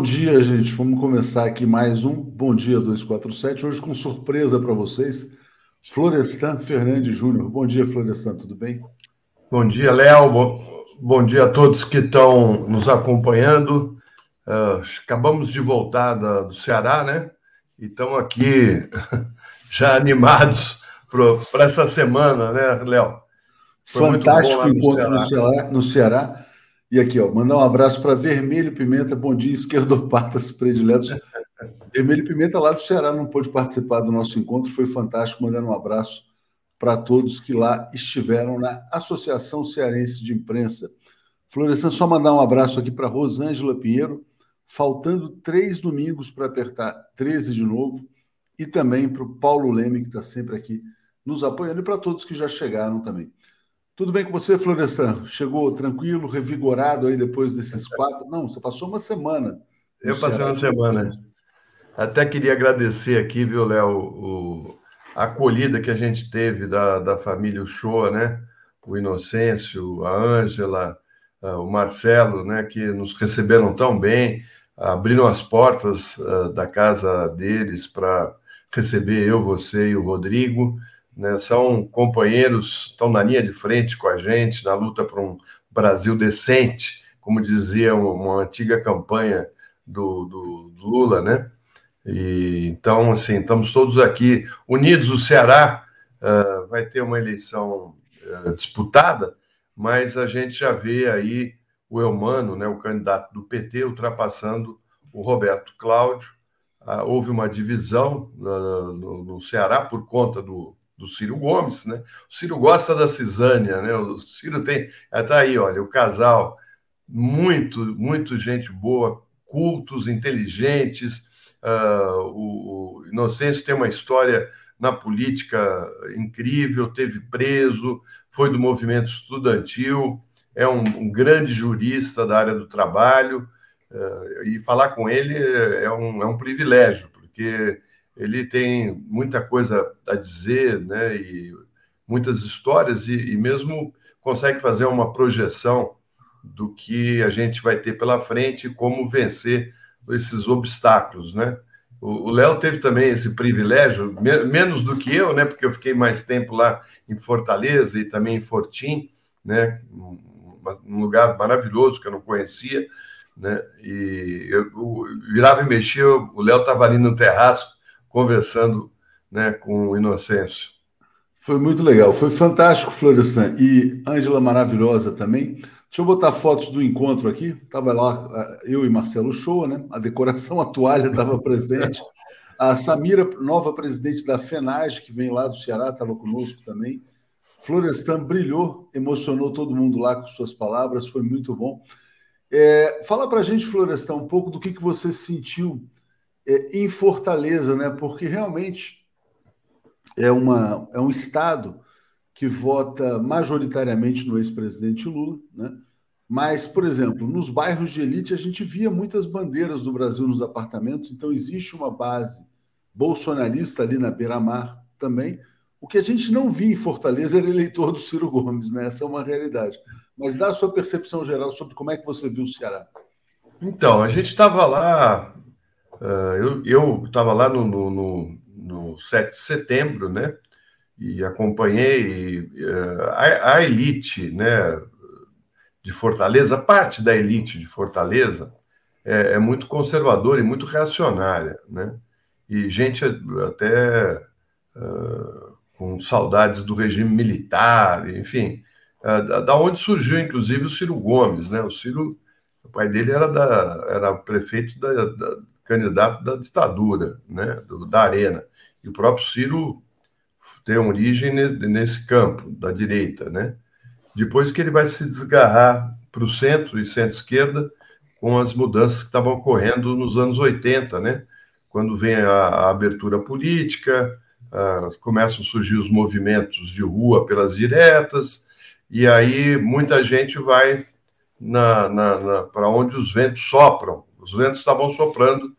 Bom dia, gente. Vamos começar aqui mais um Bom Dia 247. Hoje com surpresa para vocês, Florestan Fernandes Júnior. Bom dia, Florestan, tudo bem? Bom dia, Léo. Bom, bom, dia a todos que estão nos acompanhando. Uh, acabamos de voltar da, do Ceará, né? E estamos aqui já animados para essa semana, né, Léo? Fantástico encontro no Ceará. no Ceará. E aqui, ó, mandar um abraço para Vermelho Pimenta, bom dia, esquerdopatas prediletos. Vermelho Pimenta lá do Ceará não pôde participar do nosso encontro, foi fantástico, mandando um abraço para todos que lá estiveram na Associação Cearense de Imprensa. Florestan, só mandar um abraço aqui para Rosângela Pinheiro, faltando três domingos para apertar 13 de novo, e também para o Paulo Leme, que está sempre aqui nos apoiando, e para todos que já chegaram também. Tudo bem com você, Florestan? Chegou tranquilo, revigorado aí depois desses quatro? Não, você passou uma semana. Eu passei uma semana. Até queria agradecer aqui, viu, Léo, a acolhida que a gente teve da, da família Uchoa, né? O Inocêncio, a Ângela, o Marcelo, né? Que nos receberam tão bem, abriram as portas uh, da casa deles para receber eu, você e o Rodrigo né, são companheiros, estão na linha de frente com a gente na luta por um Brasil decente, como dizia uma antiga campanha do, do, do Lula, né? E, então, assim, estamos todos aqui unidos. O Ceará uh, vai ter uma eleição uh, disputada, mas a gente já vê aí o Eumano, né, o candidato do PT, ultrapassando o Roberto Cláudio. Uh, houve uma divisão no, no Ceará por conta do, do Ciro Gomes, né? O Ciro gosta da Cisânia, né? O Ciro tem. Está aí, olha, o casal, muito, muito gente boa, cultos, inteligentes. Uh, o, Inocêncio tem uma história na política incrível, teve preso, foi do movimento estudantil, é um, um grande jurista da área do trabalho, uh, e falar com ele é um, é um privilégio, porque ele tem muita coisa a dizer, né? E muitas histórias e, e mesmo consegue fazer uma projeção do que a gente vai ter pela frente e como vencer esses obstáculos, né? O Léo teve também esse privilégio, menos do que eu, né? Porque eu fiquei mais tempo lá em Fortaleza e também em Fortim, né? Um lugar maravilhoso que eu não conhecia, né? E eu, eu virava e mexia, o Léo estava ali no terraço conversando né, com o Inocêncio. Foi muito legal, foi fantástico, Florestan. E Ângela maravilhosa também. Deixa eu botar fotos do encontro aqui. Estava lá eu e Marcelo Show, né? A decoração, a toalha estava presente. A Samira, nova presidente da FENAGE, que vem lá do Ceará, estava conosco também. Florestan brilhou, emocionou todo mundo lá com suas palavras, foi muito bom. É, fala para a gente, Florestan, um pouco do que, que você sentiu é, em Fortaleza, né? Porque realmente é, uma, é um estado que vota majoritariamente no ex-presidente Lula, né? Mas, por exemplo, nos bairros de elite a gente via muitas bandeiras do Brasil nos apartamentos, então existe uma base bolsonarista ali na beira-mar também. O que a gente não via em Fortaleza era eleitor do Ciro Gomes, né? Essa é uma realidade. Mas dá a sua percepção geral sobre como é que você viu o Ceará. Então, a gente estava lá Uh, eu estava lá no, no, no, no 7 de setembro, né? E acompanhei uh, a, a, elite, né? De Fortaleza, parte da elite de Fortaleza é, é muito conservadora e muito reacionária, né? E gente até uh, com saudades do regime militar, enfim, da onde surgiu inclusive o Ciro Gomes, né? O Ciro, o pai dele era da era prefeito da, da candidato da ditadura, né, do, da Arena. E o próprio Ciro tem origem nesse, nesse campo, da direita. Né? Depois que ele vai se desgarrar para o centro e centro-esquerda com as mudanças que estavam ocorrendo nos anos 80, né? quando vem a, a abertura política, começam a surgir os movimentos de rua pelas diretas, e aí muita gente vai na, na, na para onde os ventos sopram. Os ventos estavam soprando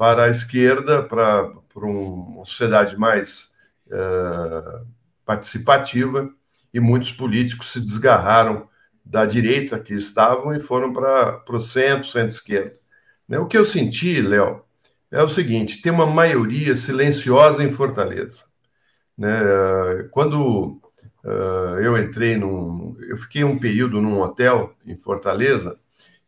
para a esquerda, para, para uma sociedade mais uh, participativa, e muitos políticos se desgarraram da direita que estavam e foram para, para o centro, centro-esquerda. Né? O que eu senti, Léo, é o seguinte: tem uma maioria silenciosa em Fortaleza. Né? Quando uh, eu entrei num. Eu fiquei um período num hotel em Fortaleza,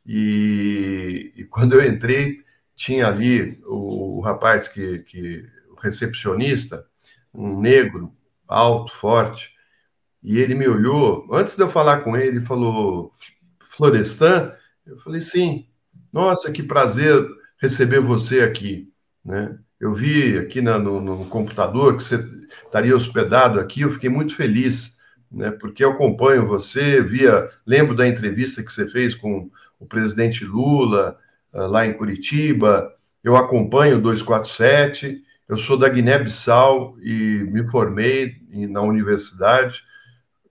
e, e quando eu entrei, tinha ali o, o rapaz que, que. o recepcionista, um negro, alto, forte, e ele me olhou. Antes de eu falar com ele, ele falou: Florestan? Eu falei: sim. Nossa, que prazer receber você aqui. Né? Eu vi aqui na, no, no, computador que você estaria hospedado aqui, eu fiquei muito feliz, né? porque eu acompanho você, via, lembro da entrevista que você fez com o presidente Lula lá em Curitiba, eu acompanho o 247, eu sou da Guiné-Bissau e me formei na universidade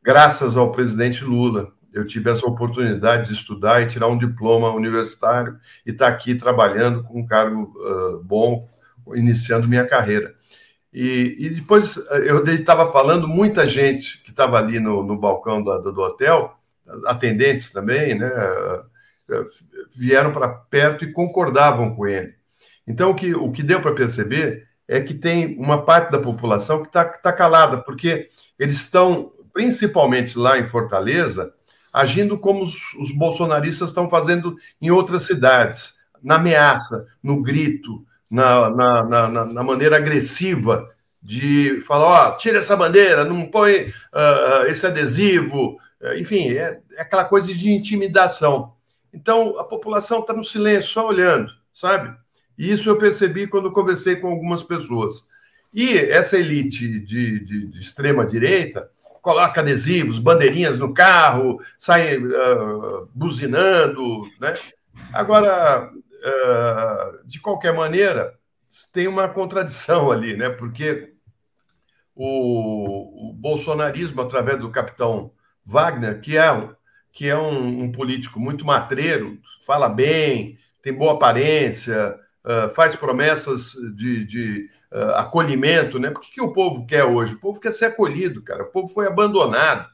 graças ao presidente Lula eu tive essa oportunidade de estudar e tirar um diploma universitário e estar tá aqui trabalhando com um cargo uh, bom, iniciando minha carreira. E, e depois eu estava falando, muita gente que estava ali no, no balcão do, do, hotel, atendentes também, né, vieram para perto e concordavam com ele. Então, o que, o que deu para perceber é que tem uma parte da população que está tá calada, porque eles estão, principalmente lá em Fortaleza, agindo como os, os bolsonaristas estão fazendo em outras cidades, na ameaça, no grito, na, na, na, na maneira agressiva de falar, ó, tira essa bandeira, não põe uh, esse adesivo, enfim, é, é, aquela coisa de intimidação. Então, a população está no silêncio, só olhando, sabe? E isso eu percebi quando conversei com algumas pessoas. E essa elite de, de, de extrema-direita, coloca adesivos, bandeirinhas no carro, sai uh, buzinando, né? Agora, uh, de qualquer maneira, tem uma contradição ali, né? Porque o, o bolsonarismo, através do capitão Wagner, que é, que é um, um político muito matreiro, fala bem, tem boa aparência, uh, faz promessas de, de uh, acolhimento, né? Porque que o povo quer hoje? O povo quer ser acolhido, cara. O povo foi abandonado.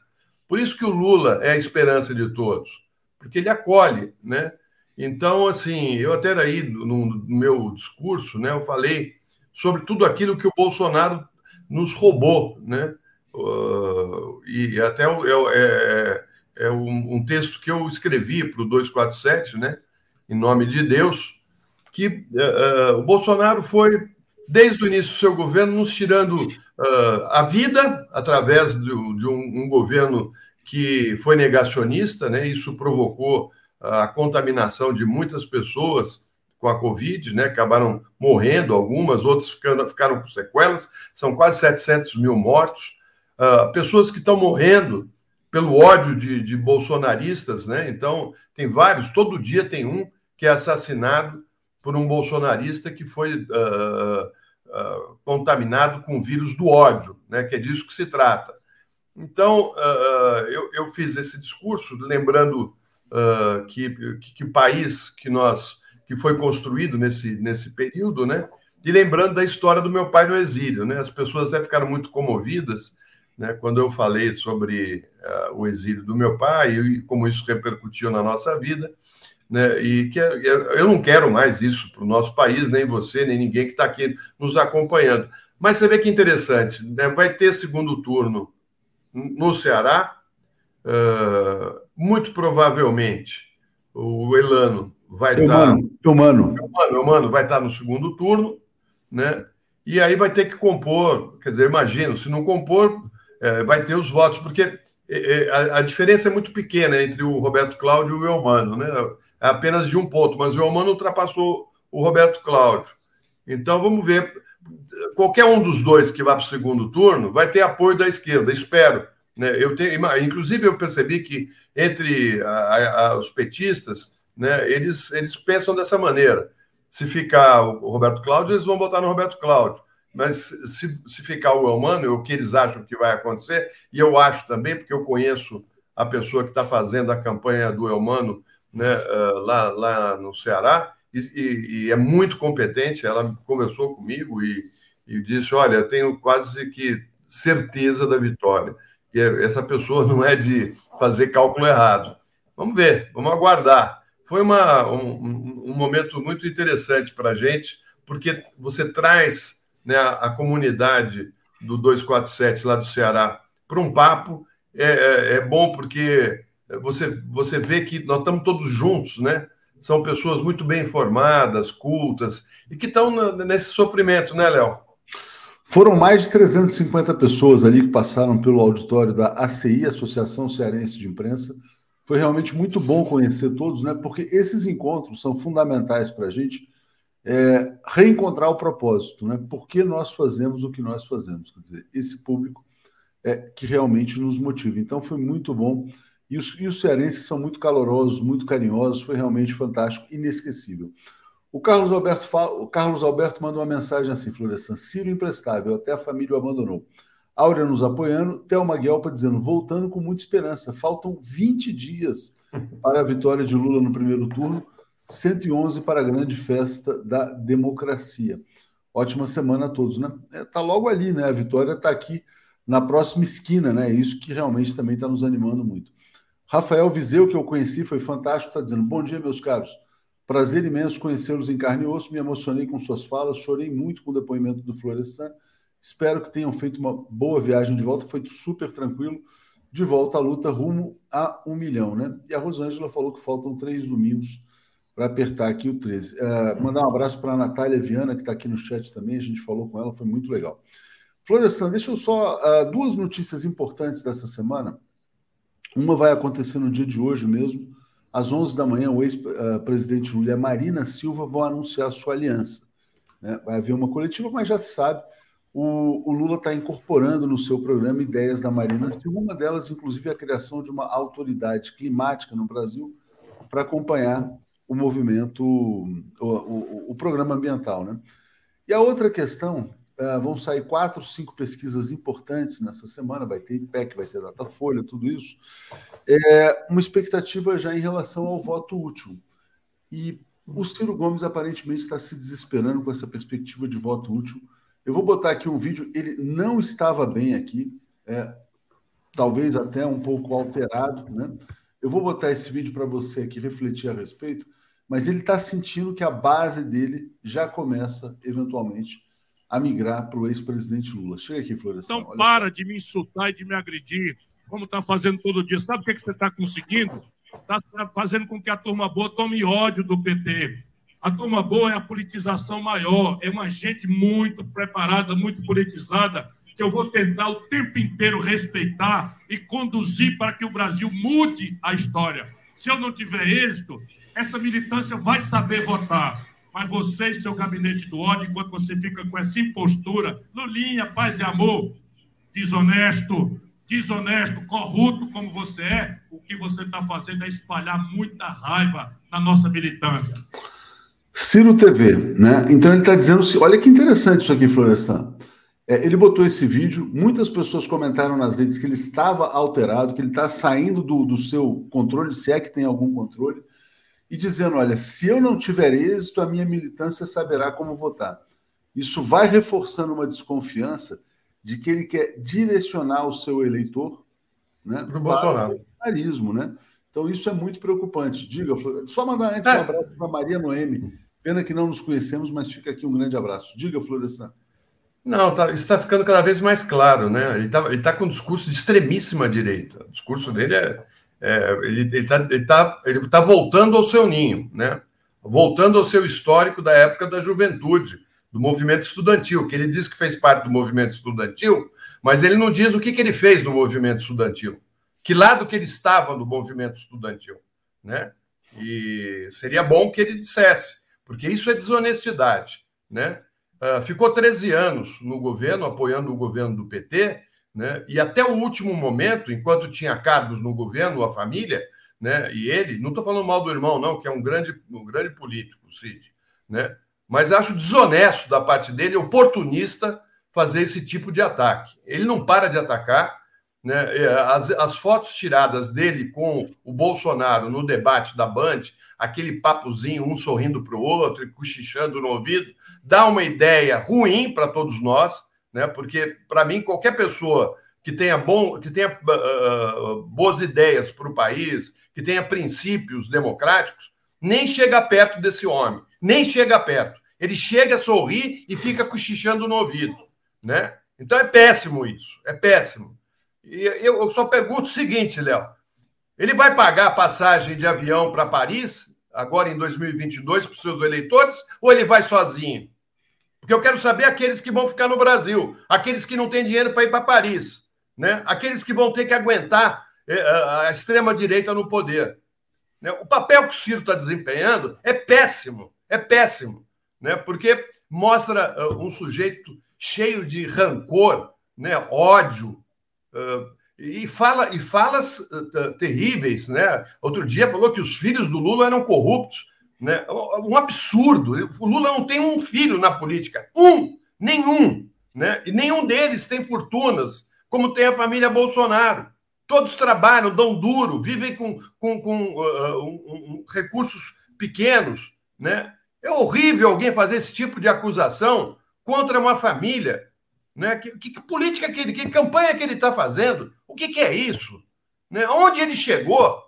Por isso que o Lula é a esperança de todos, porque ele acolhe, né? Então, assim, eu até aí no, meu discurso, né, eu falei sobre tudo aquilo que o Bolsonaro nos roubou, né? Uh, e até é, é, é um, um, texto que eu escrevi para o 247, né? Em nome de Deus, que uh, o Bolsonaro foi desde o início do seu governo, nos tirando uh, a vida através do, de um, um, governo que foi negacionista, né? Isso provocou a contaminação de muitas pessoas com a Covid, né? Acabaram morrendo algumas, outras ficando, ficaram com sequelas. São quase 700 mil mortos. Uh, pessoas que estão morrendo pelo ódio de, de bolsonaristas, né? Então, tem vários, todo dia tem um que é assassinado por um bolsonarista que foi uh, uh, contaminado com o vírus do ódio, né, que é disso que se trata. Então, uh, eu, eu, fiz esse discurso lembrando que, que, que, país que nós que foi construído nesse, nesse período, né, e lembrando da história do meu pai no exílio. Né, as pessoas até ficaram muito comovidas né, quando eu falei sobre o exílio do meu pai e como isso repercutiu na nossa vida né? E que eu não quero mais isso para o nosso país, nem você, nem ninguém que está aqui nos acompanhando. Mas você vê que interessante, né? vai ter segundo turno no Ceará, uh, muito provavelmente o Elano vai estar. Tá, humano. O Mano vai estar tá no segundo turno, né? E aí vai ter que compor, quer dizer, imagino, se não compor, é, vai ter os votos, porque é, a, a, diferença é muito pequena entre o Roberto Cláudio e o Elmano, né? É apenas de um ponto, mas o Elmano ultrapassou o Roberto Cláudio. Então vamos ver. Qualquer um dos dois que vá para o segundo turno vai ter apoio da esquerda, espero. Né? Eu tenho, inclusive, eu percebi que entre a, a, os petistas, né, eles, eles pensam dessa maneira. Se ficar o Roberto Cláudio, eles vão votar no Roberto Cláudio. Mas se, se ficar o Elmano, o que eles acham que vai acontecer, e eu acho também, porque eu conheço a pessoa que está fazendo a campanha do Elmano né, uh, lá, lá no Ceará, e, e, e, é muito competente. Ela conversou comigo e, e disse: Olha, tenho quase que certeza da vitória. E essa pessoa não é de fazer cálculo errado. Vamos ver, vamos aguardar. foi uma, um, um momento muito interessante para a gente, porque você traz né, a, comunidade do 247 lá do Ceará para um papo. É, é, é, bom porque você, você vê que nós estamos todos juntos, né? São pessoas muito bem informadas, cultas, e que estão nesse sofrimento, né, Léo? Foram mais de 350 pessoas ali que passaram pelo auditório da ACI, Associação Cearense de Imprensa. Foi realmente muito bom conhecer todos, né? Porque esses encontros são fundamentais para a gente é, reencontrar o propósito, né? Por que nós fazemos o que nós fazemos? Quer dizer, esse público é que realmente nos motiva. Então foi muito bom. E os, e os cearenses são muito calorosos, muito carinhosos, foi realmente fantástico, inesquecível. O Carlos Alberto, fala, o Carlos Alberto manda uma mensagem assim, Florestan, Ciro imprestável, até a família o abandonou. Áurea nos apoiando, Thelma Guelpa dizendo, voltando com muita esperança. Faltam 20 dias para a vitória de Lula no primeiro turno, 111 para a grande festa da democracia. Ótima semana a todos, né? É, tá logo ali, né? A vitória está aqui na próxima esquina, né? Isso que realmente também está nos animando muito. Rafael Vizeu, que eu conheci, foi fantástico, está dizendo: Bom dia, meus caros. Prazer imenso conhecê-los em carne e osso. Me emocionei com suas falas, chorei muito com o depoimento do Florestan. Espero que tenham feito uma boa viagem de volta. Foi super tranquilo. De volta à luta rumo a um milhão, né? E a Rosângela falou que faltam três domingos para apertar aqui o 13. Uh, é, mandar um abraço para a Natália Viana, que está aqui no chat também. A gente falou com ela, foi muito legal. Florestan, deixa eu só. Uh, duas notícias importantes dessa semana. Uma vai acontecer no dia de hoje mesmo às 11 da manhã, o ex-presidente Lula e a Marina Silva vão anunciar sua aliança. Né? Vai haver uma coletiva, mas já se sabe, o, o Lula está incorporando no seu programa ideias da Marina Silva, uma delas, inclusive, a criação de uma autoridade climática no Brasil para acompanhar o movimento, o, o, o, programa ambiental. Né? E a outra questão, uh, vão sair quatro, cinco pesquisas importantes nessa semana, vai ter IPEC, vai ter Datafolha, tudo isso, é, uma expectativa já em relação ao voto útil. E o Ciro Gomes aparentemente está se desesperando com essa perspectiva de voto útil. Eu vou botar aqui um vídeo, ele não estava bem aqui, é, talvez até um pouco alterado, né? Eu vou botar esse vídeo para você aqui refletir a respeito, mas ele está sentindo que a base dele já começa, eventualmente, a migrar para o ex-presidente Lula. Chega aqui, Florestan. Então, para só. de me insultar e de me agredir como está fazendo todo dia. Sabe o que, é que você está conseguindo? Está fazendo com que a turma boa tome ódio do PT. A turma boa é a politização maior, é uma gente muito preparada, muito politizada, que eu vou tentar o tempo inteiro respeitar e conduzir para que o Brasil mude a história. Se eu não tiver êxito, essa militância vai saber votar. Mas você e seu gabinete do ódio, enquanto você fica com essa impostura, Lulinha, paz e amor, desonesto, desonesto, corrupto como você é, o que você está fazendo é espalhar muita raiva na nossa militância. Ciro TV, né? Então ele está dizendo, olha que interessante isso aqui, Florestan. É, ele botou esse vídeo, muitas pessoas comentaram nas redes que ele estava alterado, que ele está saindo do, do seu controle, se é que tem algum controle, e dizendo: olha, se eu não tiver êxito, a minha militância saberá como votar. Isso vai reforçando uma desconfiança de que ele quer direcionar o seu eleitor né, para o bolsonarismo, né? Então isso é muito preocupante. Diga, só mandar antes é. um abraço para Maria Noemi. Pena que não nos conhecemos, mas fica aqui um grande abraço. Diga, Florestan. Não, tá, isso está ficando cada vez mais claro, né? Ele está ele tá com um discurso de extremíssima direita. O discurso dele é. É ele está ele tá, ele tá voltando ao seu ninho, né? Voltando ao seu histórico da época da juventude do movimento estudantil, que ele diz que fez parte do movimento estudantil, mas ele não diz o que, que ele fez no movimento estudantil, que lado que ele estava no movimento estudantil, né? E seria bom que ele dissesse, porque isso é desonestidade, né? Uh, ficou 13 anos no governo, apoiando o governo do PT, né? E até o último momento, enquanto tinha cargos no governo, a família, né? E ele, não estou falando mal do irmão, não, que é um grande, um grande político, o Cid, né? mas acho desonesto da parte dele, oportunista, fazer esse tipo de ataque. Ele não para de atacar. Né? As, as fotos tiradas dele com o Bolsonaro no debate da Band, aquele papozinho, um sorrindo para o outro cochichando no ouvido, dá uma ideia ruim para todos nós, né? porque, para mim, qualquer pessoa que tenha, bom, que tenha uh, boas ideias para o país, que tenha princípios democráticos, nem chega perto desse homem, nem chega perto. Ele chega, sorri e fica cochichando no ouvido, né? Então é péssimo isso, é péssimo. E eu só pergunto o seguinte, Léo: ele vai pagar a passagem de avião para Paris, agora em 2022, para os seus eleitores, ou ele vai sozinho? Porque eu quero saber aqueles que vão ficar no Brasil, aqueles que não têm dinheiro para ir para Paris, né? aqueles que vão ter que aguentar eh, a extrema-direita no poder. Né? O papel que o Ciro está desempenhando é péssimo, é péssimo, né? porque mostra uh, um sujeito cheio de rancor, né? ódio, uh, e fala e falas terríveis. Né? Outro dia falou que os filhos do Lula eram corruptos. Né? Um absurdo. O Lula não tem um filho na política. Um! Nenhum! Né? E nenhum deles tem fortunas, como tem a família Bolsonaro. Todos trabalham, dão duro, vivem com, com, com uh, um, um, recursos pequenos. Né? É horrível alguém fazer esse tipo de acusação contra uma família. Né? Que, que, que política que ele, que campanha que ele está fazendo? O que, que é isso? Né? Onde ele chegou?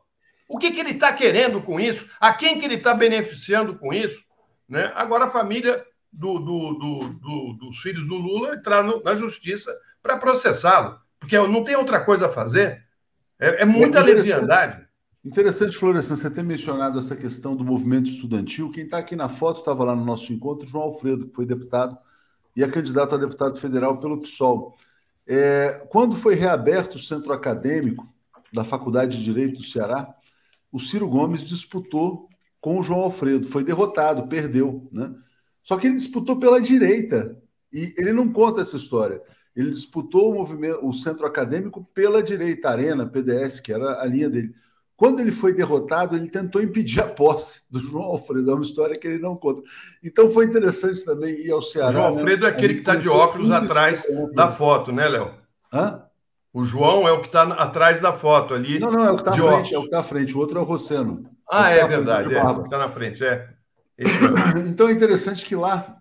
O que, que ele está querendo com isso? A quem que ele está beneficiando com isso? Né? Agora a família do, do, do, dos filhos do Lula entrar no, na justiça para processá-lo, porque não tem outra coisa a fazer. É, é muita é leviandade. Interessante, Florestan, você ter mencionado essa questão do movimento estudantil. Quem está aqui na foto estava lá no nosso encontro, João Alfredo, que foi deputado e é candidato a deputado federal pelo PSOL. É, quando foi reaberto o centro acadêmico da Faculdade de Direito do Ceará, o Ciro Gomes disputou com o João Alfredo, foi derrotado, perdeu, né? Só que ele disputou pela direita e ele não conta essa história. Ele disputou o movimento, o centro acadêmico pela direita, Arena, PDS, que era a linha dele. Quando ele foi derrotado, ele tentou impedir a posse do João Alfredo. É uma história que ele não conta. Então foi interessante também ir ao Ceará. João né? Alfredo né? é aquele que está de óculos atrás da foto, né, Léo? Hã? O João é o que está atrás da foto ali. Não, não, é o que está à frente, é o que está à frente. O outro é o Rosseno. Ah, é, tá verdade. É, o que está na frente, é. Então é interessante que lá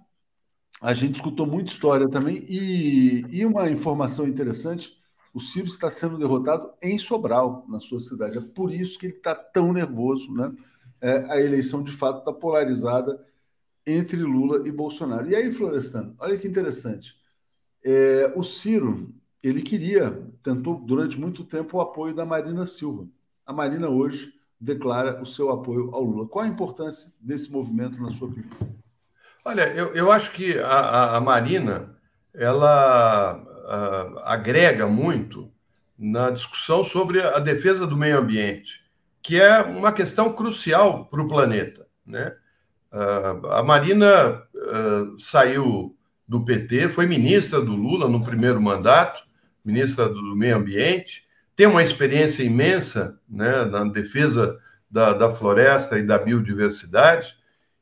a gente escutou muita história também. E, e uma informação interessante: o Ciro está sendo derrotado em Sobral, na sua cidade. É por isso que ele está tão nervoso, né? É, a eleição de fato está polarizada entre Lula e Bolsonaro. E aí, Florestan, olha que interessante. É, o Ciro ele queria, tentou durante muito tempo o apoio da Marina Silva. A Marina hoje declara o seu apoio ao Lula. Qual a importância desse movimento na sua opinião? Olha, eu, eu acho que a, a Marina ela a, agrega muito na discussão sobre a defesa do meio ambiente, que é uma questão crucial para o planeta. Né? a Marina saiu do PT, foi ministra do Lula no primeiro mandato, ministra do Meio Ambiente, tem uma experiência imensa né, na defesa da, da floresta e da biodiversidade,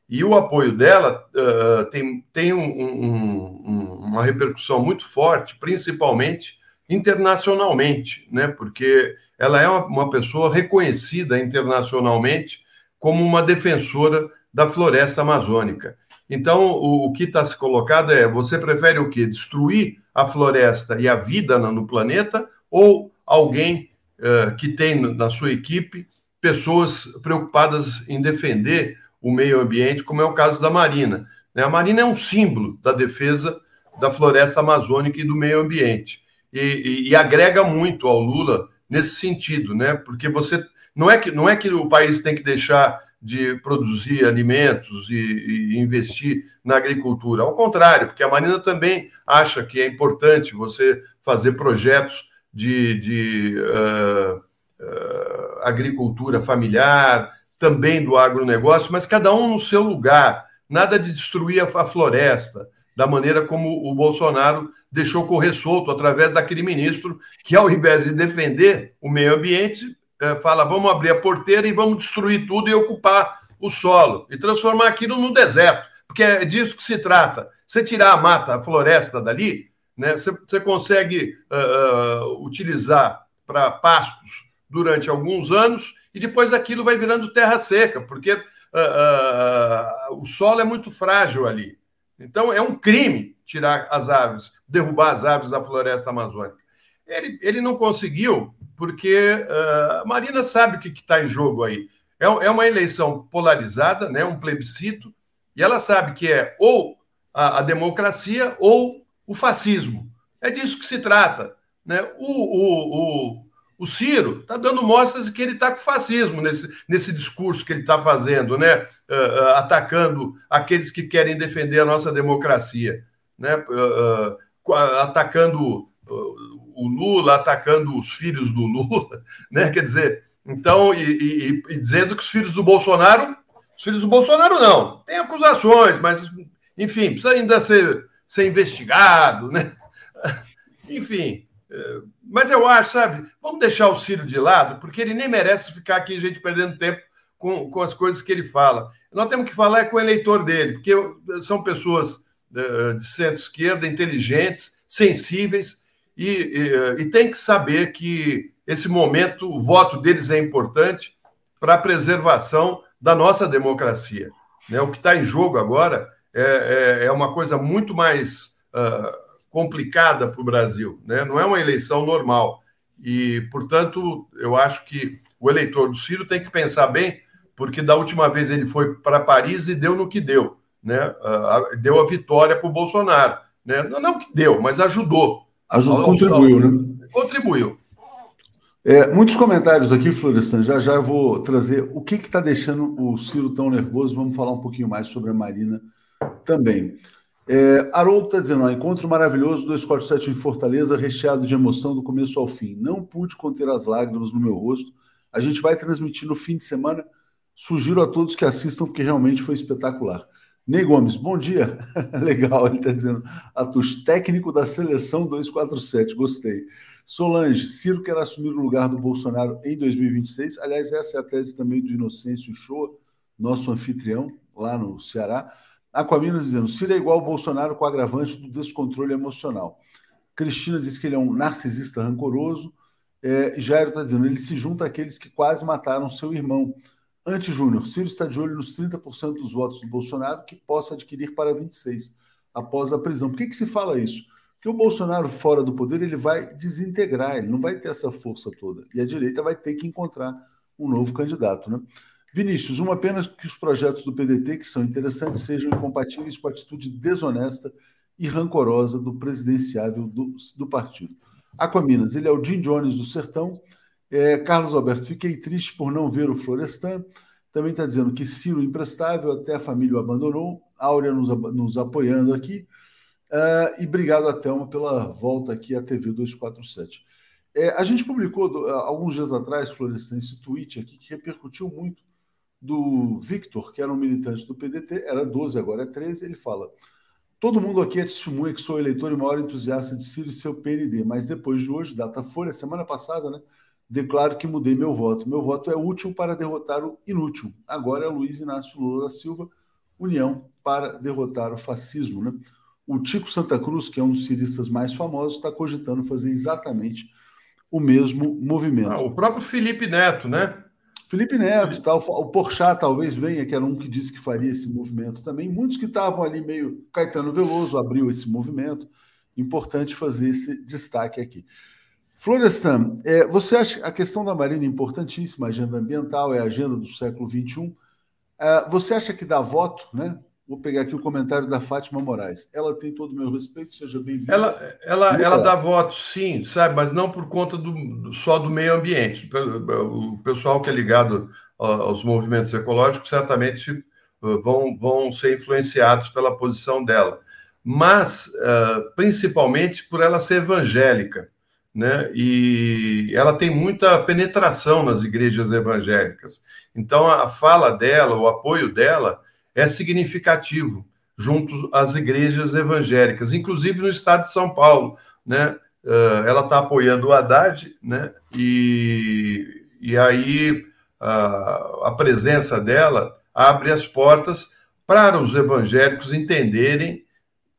e o apoio dela uh, tem, tem um, um, uma repercussão muito forte, principalmente internacionalmente, né? porque ela é uma, uma pessoa reconhecida internacionalmente como uma defensora da floresta amazônica. Então, o, o que está se colocado é: você prefere o quê? Destruir a floresta e a vida no planeta ou alguém uh, que tem na sua equipe pessoas preocupadas em defender o meio ambiente, como é o caso da Marina? Né? A Marina é um símbolo da defesa da floresta amazônica e do meio ambiente. E, e, e, agrega muito ao Lula nesse sentido, né? Porque você não é que não é que o país tem que deixar de produzir alimentos e, e, investir na agricultura. Ao contrário, porque a Marina também acha que é importante você fazer projetos de, de uh, uh, agricultura familiar, também do agronegócio, mas cada um no seu lugar. Nada de destruir a, a floresta, da maneira como o Bolsonaro deixou correr solto através daquele ministro que, ao invés de defender o meio ambiente, fala: vamos abrir a porteira e vamos destruir tudo e ocupar o solo e transformar aquilo num deserto, porque é disso que se trata. Você tirar a mata, a floresta dali, né, você, você consegue uh, uh, utilizar para pastos durante alguns anos e depois aquilo vai virando terra seca, porque uh, o solo é muito frágil ali. Então é um crime tirar as aves, derrubar as aves da floresta amazônica. Ele, ele não conseguiu, porque uh, a Marina sabe o que está em jogo aí. é, é uma eleição polarizada, né, um plebiscito, e ela sabe que é ou a, a democracia ou o fascismo. É disso que se trata. Né? O, o, o, o Ciro está dando mostras de que ele está com fascismo nesse, nesse discurso que ele está fazendo, né? Uh, uh, atacando aqueles que querem defender a nossa democracia, né? Atacando o Lula, atacando os filhos do Lula, né? Quer dizer, então, e, e, e, dizendo que os filhos do Bolsonaro, os filhos do Bolsonaro não, tem acusações, mas, enfim, precisa ainda ser, ser investigado, né? Enfim, é, mas eu acho, sabe, vamos deixar o Ciro de lado, porque ele nem merece ficar aqui, gente, perdendo tempo com, com as coisas que ele fala. Nós temos que falar com o eleitor dele, porque são pessoas é, de centro-esquerda, inteligentes, sensíveis, e, e, e tem que saber que esse momento, o voto deles é importante para a preservação da nossa democracia. Né? O que está em jogo agora é, é, é, uma coisa muito mais uh, complicada para o Brasil. Né? Não é uma eleição normal. E, portanto, eu acho que o eleitor do Ciro tem que pensar bem, porque da última vez ele foi para Paris e deu no que deu. Né? Uh, deu a vitória para o Bolsonaro. Né? Não, não que deu, mas ajudou. Ajudou, contribuiu, né? Contribuiu. É, muitos comentários aqui, Florestan. Já já eu vou trazer o que está deixando o Ciro tão nervoso. Vamos falar um pouquinho mais sobre a Marina também. É, Haroldo está dizendo: ó, encontro maravilhoso 247 em Fortaleza, recheado de emoção do começo ao fim. Não pude conter as lágrimas no meu rosto. A gente vai transmitir no fim de semana. Sugiro a todos que assistam, porque realmente foi espetacular. Ney Gomes, bom dia. Legal, ele está dizendo. Atus, técnico da seleção 247, gostei. Solange, Ciro quer assumir o lugar do Bolsonaro em 2026. Aliás, essa é a tese também do Inocêncio Show, nosso anfitrião lá no Ceará. Aquaminas dizendo: Ciro é igual ao Bolsonaro com agravante do descontrole emocional. Cristina diz que ele é um narcisista rancoroso. É, Jairo está dizendo: ele se junta àqueles que quase mataram seu irmão. Ante Júnior, Ciro está de olho nos 30% dos votos do Bolsonaro que possa adquirir para 26 após a prisão. Por que, que se fala isso? que o Bolsonaro fora do poder ele vai desintegrar, ele não vai ter essa força toda. E a direita vai ter que encontrar um novo candidato. Né? Vinícius, uma pena que os projetos do PDT, que são interessantes, sejam incompatíveis com a atitude desonesta e rancorosa do presidenciável do, do partido. Aquaminas, ele é o Jim Jones do Sertão. É, Carlos Alberto, fiquei triste por não ver o Florestan. Também está dizendo que Ciro imprestável, até a família o abandonou. Áurea nos, nos apoiando aqui. Uh, e obrigado a Thelma pela volta aqui à TV 247. É, a gente publicou do, alguns dias atrás, Florestan, esse tweet aqui que repercutiu muito do Victor, que era um militante do PDT, era 12, agora é 13. Ele fala: Todo mundo aqui é testemunha que sou eleitor e maior entusiasta de Ciro e seu PND, mas depois de hoje, data folha, semana passada, né? Declaro que mudei meu voto. Meu voto é útil para derrotar o inútil. Agora é Luiz Inácio Lula da Silva, União para derrotar o fascismo, né? O Tico Santa Cruz, que é um dos ciristas mais famosos, está cogitando fazer exatamente o mesmo movimento. Ah, o próprio Felipe Neto, né? Felipe Neto, tal, o Porchat talvez venha, que era um que disse que faria esse movimento também. Muitos que estavam ali meio. Caetano Veloso abriu esse movimento. Importante fazer esse destaque aqui. Florestan, é, você acha a questão da Marina é importantíssima, a agenda ambiental, é a agenda do século XXI. É, você acha que dá voto, né? Vou pegar aqui o comentário da Fátima Moraes. Ela tem todo o meu respeito, seja bem-vinda. Ela, ela, ela dá voto, sim, sabe, mas não por conta do, só do meio ambiente. O pessoal que é ligado aos movimentos ecológicos certamente uh, vão, vão ser influenciados pela posição dela. Mas, uh, principalmente por ela ser evangélica. Né? E ela tem muita penetração nas igrejas evangélicas. Então, a fala dela, o apoio dela é significativo junto às igrejas evangélicas, inclusive no estado de São Paulo, né? Uh, ela está apoiando o Haddad, né? E, e aí a presença dela abre as portas para os evangélicos entenderem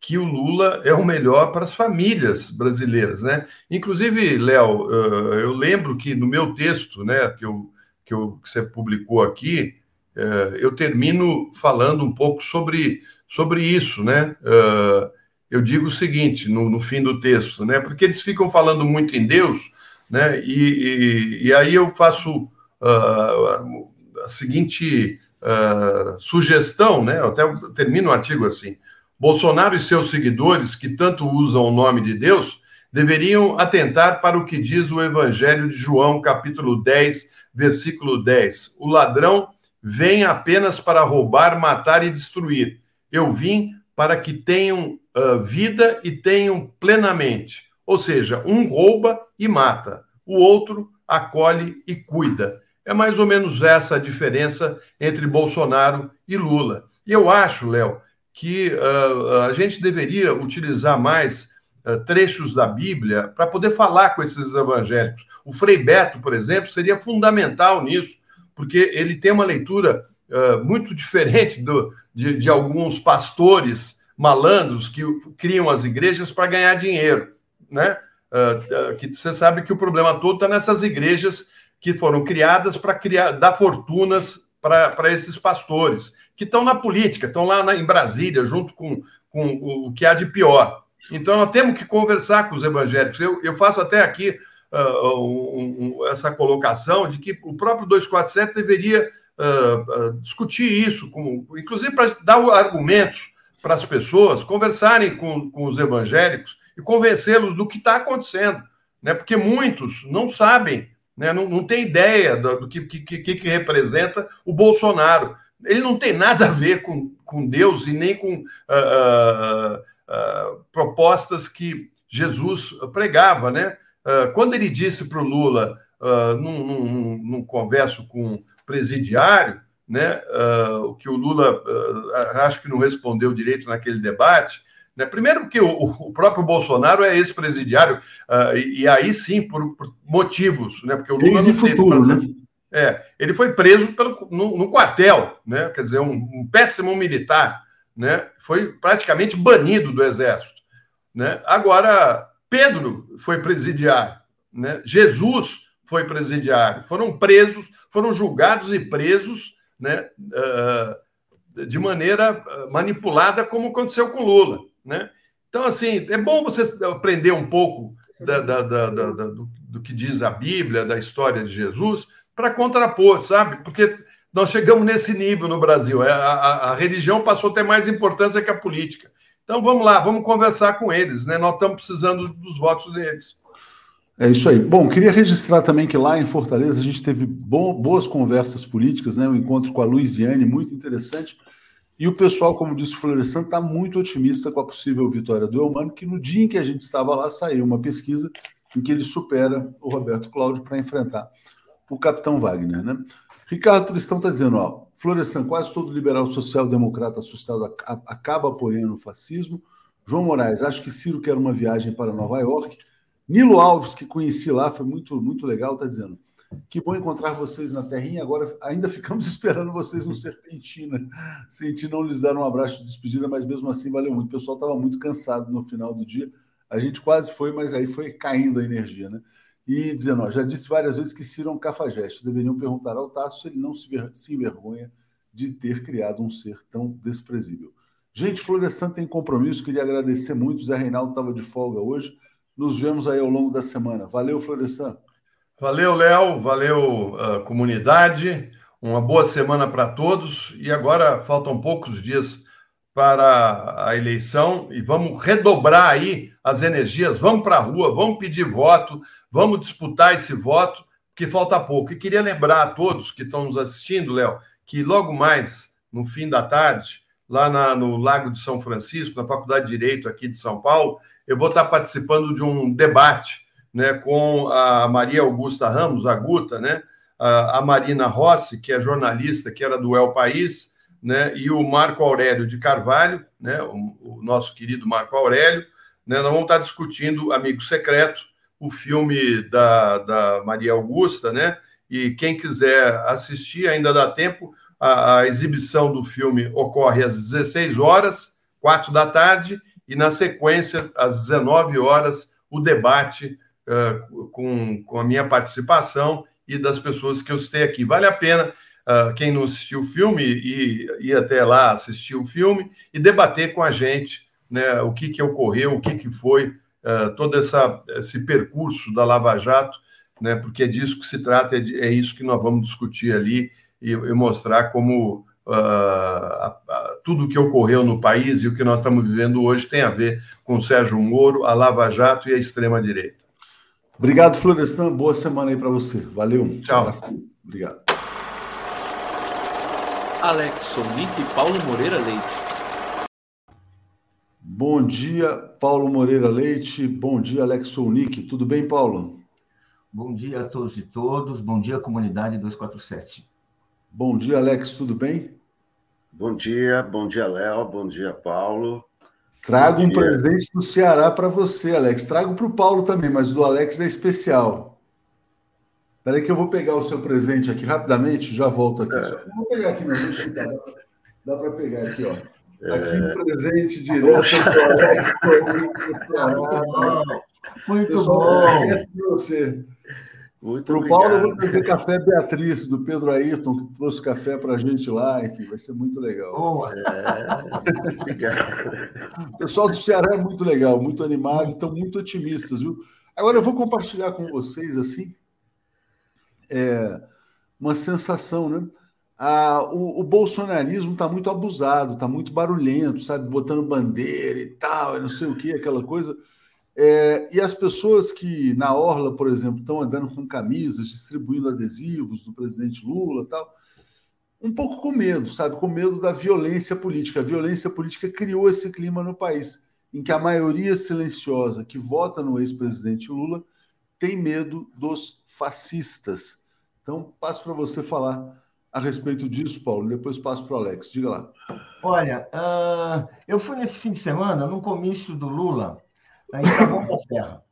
que o Lula é o melhor para as famílias brasileiras, né? Inclusive, Léo, uh, eu lembro que no meu texto, né, que, eu, que, eu, que você publicou aqui, é, eu termino falando um pouco sobre, sobre isso, né? É, eu digo o seguinte no, no fim do texto, né? Porque eles ficam falando muito em Deus, né? E, e, e aí eu faço uh, a seguinte uh, sugestão, né? Eu até termino o artigo assim: Bolsonaro e seus seguidores, que tanto usam o nome de Deus, deveriam atentar para o que diz o Evangelho de João, capítulo 10, versículo 10. O ladrão vem apenas para roubar, matar e destruir. Eu vim para que tenham uh, vida e tenham plenamente. Ou seja, um rouba e mata, o outro acolhe e cuida. É mais ou menos essa a diferença entre Bolsonaro e Lula. E eu acho, Léo, que uh, a gente deveria utilizar mais uh, trechos da Bíblia para poder falar com esses evangélicos. O Frei Beto, por exemplo, seria fundamental nisso, porque ele tem uma leitura uh, muito diferente do, de, de alguns pastores malandros que criam as igrejas para ganhar dinheiro, né? Uh, que você sabe que o problema todo está nessas igrejas que foram criadas para criar dar fortunas para esses pastores que estão na política, estão lá na, em Brasília, junto com, com o, o, que há de pior. Então, nós temos que conversar com os evangélicos. Eu, eu faço até aqui uh, um, um, essa colocação de que o próprio 247 deveria uh, uh, discutir isso, com, inclusive para dar argumentos para as pessoas conversarem com, com os evangélicos e convencê-los do que está acontecendo, né? porque muitos não sabem, né? não, não têm ideia do, do que, que, que, que representa o Bolsonaro. Ele não tem nada a ver com, com Deus e nem com uh, uh, propostas que Jesus pregava. Né? quando ele disse para o Lula, num, num, num converso com presidiário, né? Uh, o que o Lula uh, acho que não respondeu direito naquele debate. Né? Primeiro, porque o, o próprio Bolsonaro é ex-presidiário, uh, e, e, aí sim, por, por, motivos, né? Porque o Lula não futuro, né? É, ele foi preso pelo, no, no, quartel, né? Quer dizer, um, um, péssimo militar, né? Foi praticamente banido do exército, né? Agora, Pedro foi presidiário, né? Jesus foi presidiário, foram presos, foram julgados e presos né, uh, de maneira manipulada, como aconteceu com Lula. Né? Então, assim, é bom você aprender um pouco da, da, da, do, do, que diz a Bíblia, da história de Jesus, para contrapor, sabe? Porque nós chegamos nesse nível no Brasil. É, a, a, a, religião passou a ter mais importância que a política. Então, vamos lá, vamos conversar com eles. Né? Nós estamos precisando dos votos deles. É isso aí. Bom, queria registrar também que lá em Fortaleza a gente teve boas conversas políticas, né? Um encontro com a Luiziane, muito interessante. E o pessoal, como disse o Florestan, está muito otimista com a possível vitória do Elmano, que no dia em que a gente estava lá saiu uma pesquisa em que ele supera o Roberto Cláudio para enfrentar o capitão Wagner, né? Ricardo Tristão está dizendo, ó, Florestan, quase todo liberal social-democrata assustado acaba apoiando o fascismo. João Moraes, acho que Ciro quer uma viagem para Nova York. Nilo Alves, que conheci lá, foi muito, muito legal, está dizendo. Que bom encontrar vocês na terrinha. Agora ainda ficamos esperando vocês no Serpentina. Senti não lhes dar um abraço de despedida, mas mesmo assim valeu muito. O pessoal estava muito cansado no final do dia. A gente quase foi, mas aí foi caindo a energia, né? E dizendo, ó, já disse várias vezes que Ciro é um cafajeste. Deveriam perguntar ao Tasso se ele não se, envergonha de ter criado um ser tão desprezível. Gente, Florestan tem compromisso, queria agradecer muito. Zé Reinaldo estava de folga hoje. Nos vemos aí ao longo da semana. Valeu, Florestan. Valeu, Léo. Valeu, uh, comunidade. Uma boa semana para todos. E agora faltam poucos dias para a eleição e vamos redobrar aí as energias. Vamos para a rua, vamos pedir voto, vamos disputar esse voto, porque falta pouco. E queria lembrar a todos que estão nos assistindo, Léo, que logo mais, no fim da tarde, lá na, no Lago de São Francisco, na Faculdade de Direito aqui de São Paulo, eu vou estar participando de um debate né, com a Maria Augusta Ramos, a Guta, né, a Marina Rossi, que é jornalista, que era do El País, né, e o Marco Aurélio de Carvalho, né, o, o nosso querido Marco Aurélio. Né, nós vamos estar discutindo Amigo Secreto, o filme da, da Maria Augusta, né? E quem quiser assistir, ainda dá tempo. A, a exibição do filme ocorre às 16 horas, 4 da tarde, e, na sequência, às 19 horas, o debate uh, com, com a minha participação e das pessoas que eu citei aqui. Vale a pena uh, quem não assistiu o filme ir, ir até lá assistir o filme e debater com a gente né, o que, que ocorreu, o que, que foi uh, todo essa, esse percurso da Lava Jato, né, porque é disso que se trata, é, é isso que nós vamos discutir ali e, e mostrar como uh, tudo o que ocorreu no país e o que nós estamos vivendo hoje tem a ver com o Sérgio Moro, a Lava Jato e a extrema-direita. Obrigado, Florestan. Boa semana aí para você. Valeu. Tchau. Obrigado. Alex Sonic e Paulo Moreira Leite. Bom dia, Paulo Moreira Leite. Bom dia, Alex Sonic. Tudo bem, Paulo? Bom dia a todos e todos. Bom dia, comunidade 247. Bom dia, Alex. Tudo bem? Bom dia, bom dia, Léo, bom dia, Paulo. Trago um presente do Ceará para você, Alex. Trago para o Paulo também, mas o do Alex é especial. Espera aí que eu vou pegar o seu presente aqui rapidamente, já volto aqui. É. Vou pegar aqui, não, deixa eu Dá para pegar aqui, ó. É. Aqui um presente direto do Alex. Muito bom. Muito você. Muito Para o Paulo, eu vou trazer café Beatriz, do Pedro Ayrton, que trouxe café para a gente lá. Enfim, vai ser muito legal. Boa. É, o pessoal do Ceará é muito legal, muito animado, estão muito otimistas, viu? Agora eu vou compartilhar com vocês, assim, é, uma sensação, né? Ah, o, o bolsonarismo está muito abusado, está muito barulhento, sabe? Botando bandeira e tal, e não sei o que, aquela coisa. É, e as pessoas que na Orla, por exemplo, estão andando com camisas, distribuindo adesivos do presidente Lula tal, um pouco com medo, sabe? Com medo da violência política. A violência política criou esse clima no país, em que a maioria silenciosa que vota no ex-presidente Lula tem medo dos fascistas. Então, passo para você falar a respeito disso, Paulo, depois passo para o Alex. Diga lá. Olha, uh, eu fui nesse fim de semana num comício do Lula em Taboão da Serra.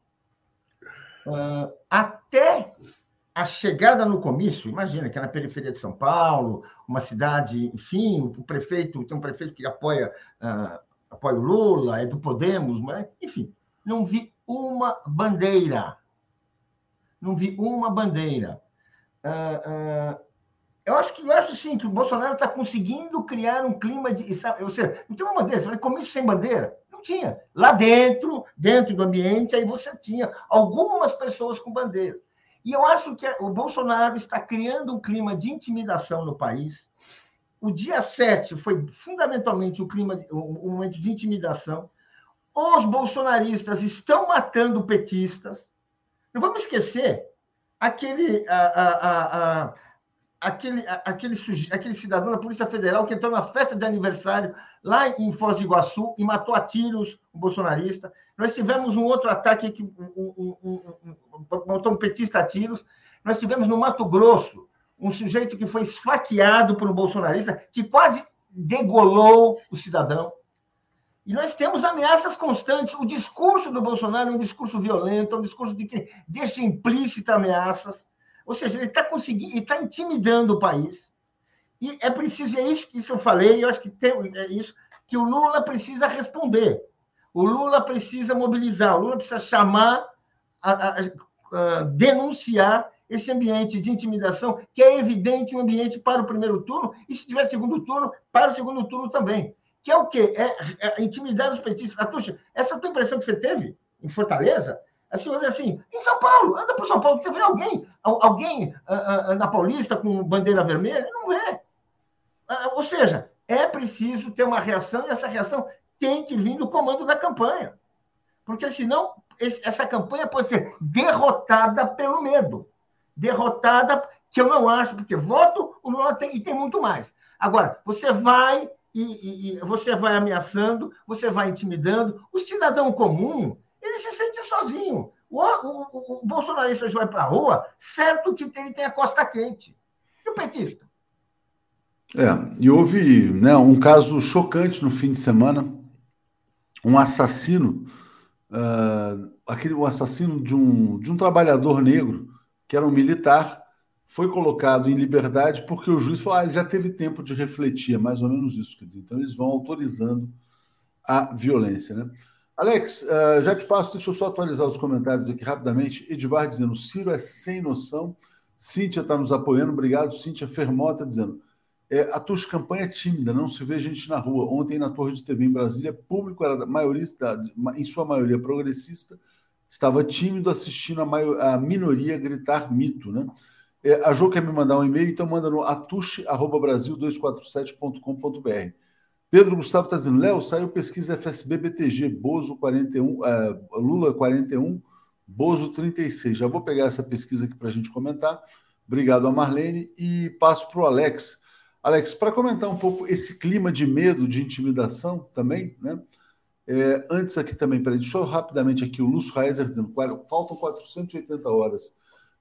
Uh, até a chegada no comício, imagina que é na periferia de São Paulo, uma cidade, enfim, o prefeito, tem um prefeito que apoia, uh, apoia o Lula, é do Podemos, mas, enfim, não vi uma bandeira. Não vi uma bandeira. Uh, uh, eu acho que eu acho sim que o Bolsonaro está conseguindo criar um clima de. Ou seja, não tem uma bandeira, comício sem bandeira. Não tinha. Lá dentro, dentro do ambiente, aí você tinha algumas pessoas com bandeira. E eu acho que o Bolsonaro está criando um clima de intimidação no país. O dia 7 foi fundamentalmente um clima, um momento de intimidação. Os bolsonaristas estão matando petistas. Não vamos esquecer aquele, aquele, aquele, aquele cidadão da Polícia Federal que entrou na festa de aniversário lá em Foz do Iguaçu e matou a tiros um bolsonarista. Nós tivemos um outro ataque que um, um petista a tiros. Nós tivemos no Mato Grosso um sujeito que foi esfaqueado por um bolsonarista que quase degolou o cidadão. E nós temos ameaças constantes. O discurso do Bolsonaro é um discurso violento, é um discurso de que deixa implícita ameaças. Ou seja, ele está conseguindo, ele está intimidando o país. E é preciso, é isso que eu falei, eu acho que tem, é isso que o Lula precisa responder. O Lula precisa mobilizar, o Lula precisa chamar, a, a, a, denunciar esse ambiente de intimidação, que é evidente um ambiente para o primeiro turno, e se tiver segundo turno, para o segundo turno também. Que é o quê? É, é intimidar os petistas. Atuxa, essa tua impressão que você teve em Fortaleza, Assim, dizer assim, em São Paulo, anda para São Paulo, você vê alguém, alguém uh, uh, na Paulista com bandeira vermelha? Não vê. Ou seja, é preciso ter uma reação e essa reação tem que vir do comando da campanha. Porque senão essa campanha pode ser derrotada pelo medo. Derrotada, que eu não acho, porque voto o Lula tem, e tem muito mais. Agora, você vai e, e, você vai ameaçando, você vai intimidando. O cidadão comum, ele se sente sozinho. O, o, o bolsonarista hoje vai para a rua, certo que ele tem a costa quente. E o petista? É, e houve né, um caso chocante no fim de semana. Um assassino, uh, aquele, um assassino de um, de um trabalhador negro, que era um militar, foi colocado em liberdade porque o juiz falou: ah, ele já teve tempo de refletir, é mais ou menos isso. Quer dizer, então eles vão autorizando a violência. Né? Alex, uh, já te passo, deixa eu só atualizar os comentários aqui rapidamente. Edivar dizendo: Ciro é sem noção. Cíntia está nos apoiando, obrigado. Cíntia Fermota dizendo: é, a tua campanha é tímida, não se vê gente na rua. Ontem, na Torre de TV em Brasília, público era maioria, em sua maioria progressista, estava tímido assistindo a, a minoria gritar mito. Né? É, a Jo quer me mandar um e-mail, então manda no atuche.brasil247.com.br. Pedro Gustavo está dizendo, Léo, saiu pesquisa FSB BTG, Bozo 41, uh, Lula 41, Bozo 36. Já vou pegar essa pesquisa aqui para a gente comentar. Obrigado a Marlene e passo para o Alex. Alex, para comentar um pouco esse clima de medo, de intimidação também, né? É, antes aqui também, peraí, deixa eu rapidamente aqui, o Lúcio Reiser dizendo, faltam 480 horas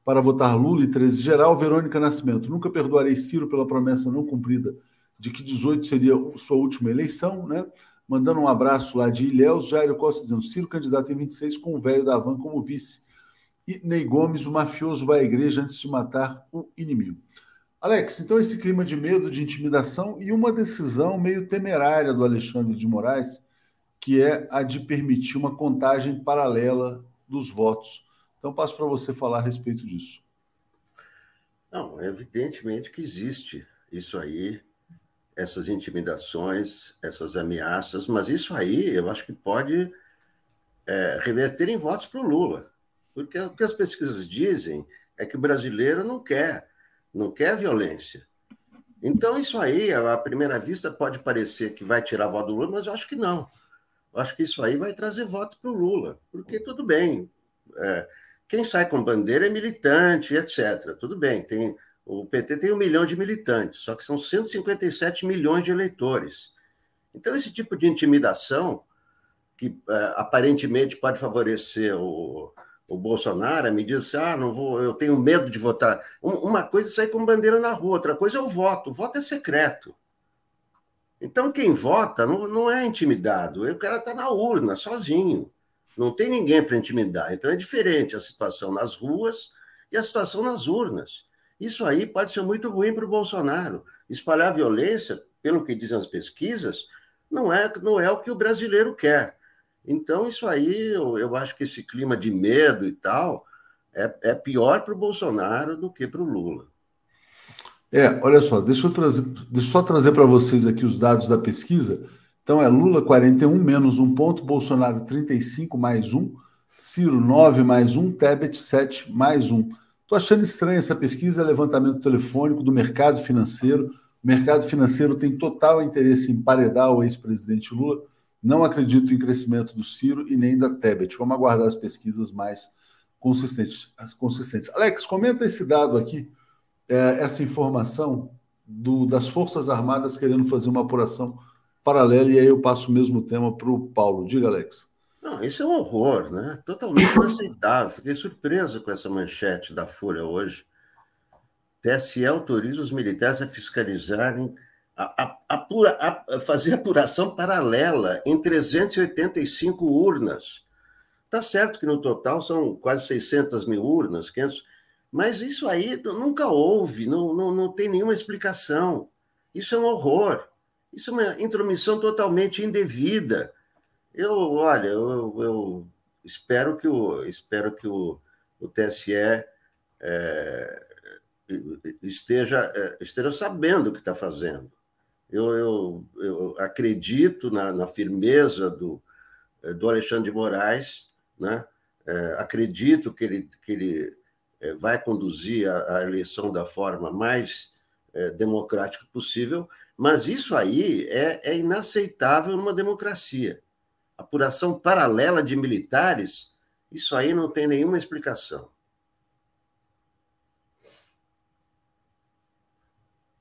para votar Lula e 13 geral, Verônica Nascimento. Nunca perdoarei Ciro pela promessa não cumprida de que 18 seria sua última eleição, né? Mandando um abraço lá de Ilhéus, Jairo Costa dizendo, Ciro candidato em 26 com o velho da Van como vice. E Ney Gomes, o mafioso vai à igreja antes de matar o inimigo. Alex, então esse clima de medo, de intimidação e uma decisão meio temerária do Alexandre de Moraes, que é a de permitir uma contagem paralela dos votos. Então, passo para você falar a respeito disso. Não, evidentemente que existe isso aí, essas intimidações, essas ameaças, mas isso aí eu acho que pode é, reverter em votos para o Lula. Porque o que as pesquisas dizem é que o brasileiro não quer, não quer violência. Então, isso aí, à primeira vista, pode parecer que vai tirar voto do Lula, mas eu acho que não acho que isso aí vai trazer voto para o Lula, porque tudo bem. É, quem sai com bandeira é militante, etc. Tudo bem, tem, o PT tem um milhão de militantes, só que são 157 milhões de eleitores. Então, esse tipo de intimidação, que é, aparentemente pode favorecer o, o Bolsonaro, me diz assim, ah, não vou, eu tenho medo de votar. Um, uma coisa é sair com bandeira na rua, outra coisa é o voto. O voto é secreto. Então, quem vota não, não é intimidado, o cara está na urna, sozinho. Não tem ninguém para intimidar. Então, é diferente a situação nas ruas e a situação nas urnas. Isso aí pode ser muito ruim para o Bolsonaro. Espalhar violência, pelo que dizem as pesquisas, não é, não é o que o brasileiro quer. Então, isso aí, eu, eu acho que esse clima de medo e tal é, é pior para o Bolsonaro do que para o Lula. É, olha só, deixa eu, trazer, deixa eu só trazer para vocês aqui os dados da pesquisa. Então é Lula 41 menos um ponto, Bolsonaro 35 mais um, Ciro 9 mais um, Tebet 7 mais um. Estou achando estranha essa pesquisa, levantamento telefônico do mercado financeiro. O mercado financeiro tem total interesse em paredar o ex-presidente Lula. Não acredito em crescimento do Ciro e nem da Tebet. Vamos aguardar as pesquisas mais consistentes. consistentes. Alex, comenta esse dado aqui é, essa informação do, das Forças Armadas querendo fazer uma apuração paralela, e aí eu passo o mesmo tema para o Paulo. Diga, Alex. Não, isso é um horror, né? Totalmente inaceitável. Fiquei surpreso com essa manchete da Folha hoje. TSE autoriza os militares a fiscalizarem, a, a, a, a fazer apuração paralela em 385 urnas. Tá certo que no total são quase 600 mil urnas, 500, mas isso aí nunca houve, não, não, não tem nenhuma explicação. Isso é um horror. Isso é uma intromissão totalmente indevida. Eu, olha, eu, eu espero que o, espero que o, o TSE é, esteja, é, esteja sabendo o que está fazendo. Eu, eu, eu acredito na, na, firmeza do, do Alexandre de Moraes, né? É, acredito que ele, que ele é, vai conduzir a, a, eleição da forma mais é, democrática possível, mas isso aí é, é inaceitável numa democracia. Apuração paralela de militares, isso aí não tem nenhuma explicação.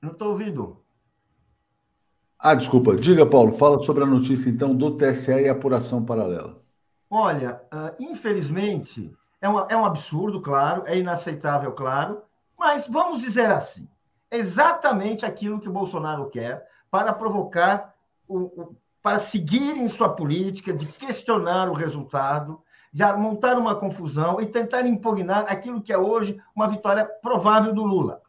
Não estou ouvindo. Ah, desculpa. Diga, Paulo, fala sobre a notícia então do TSE e apuração paralela. Olha, uh, infelizmente, é um, é um absurdo, claro, é inaceitável, claro, mas vamos dizer assim: exatamente aquilo que o Bolsonaro quer para provocar, o, o, para seguir em sua política de questionar o resultado, de montar uma confusão e tentar impugnar aquilo que é hoje uma vitória provável do Lula.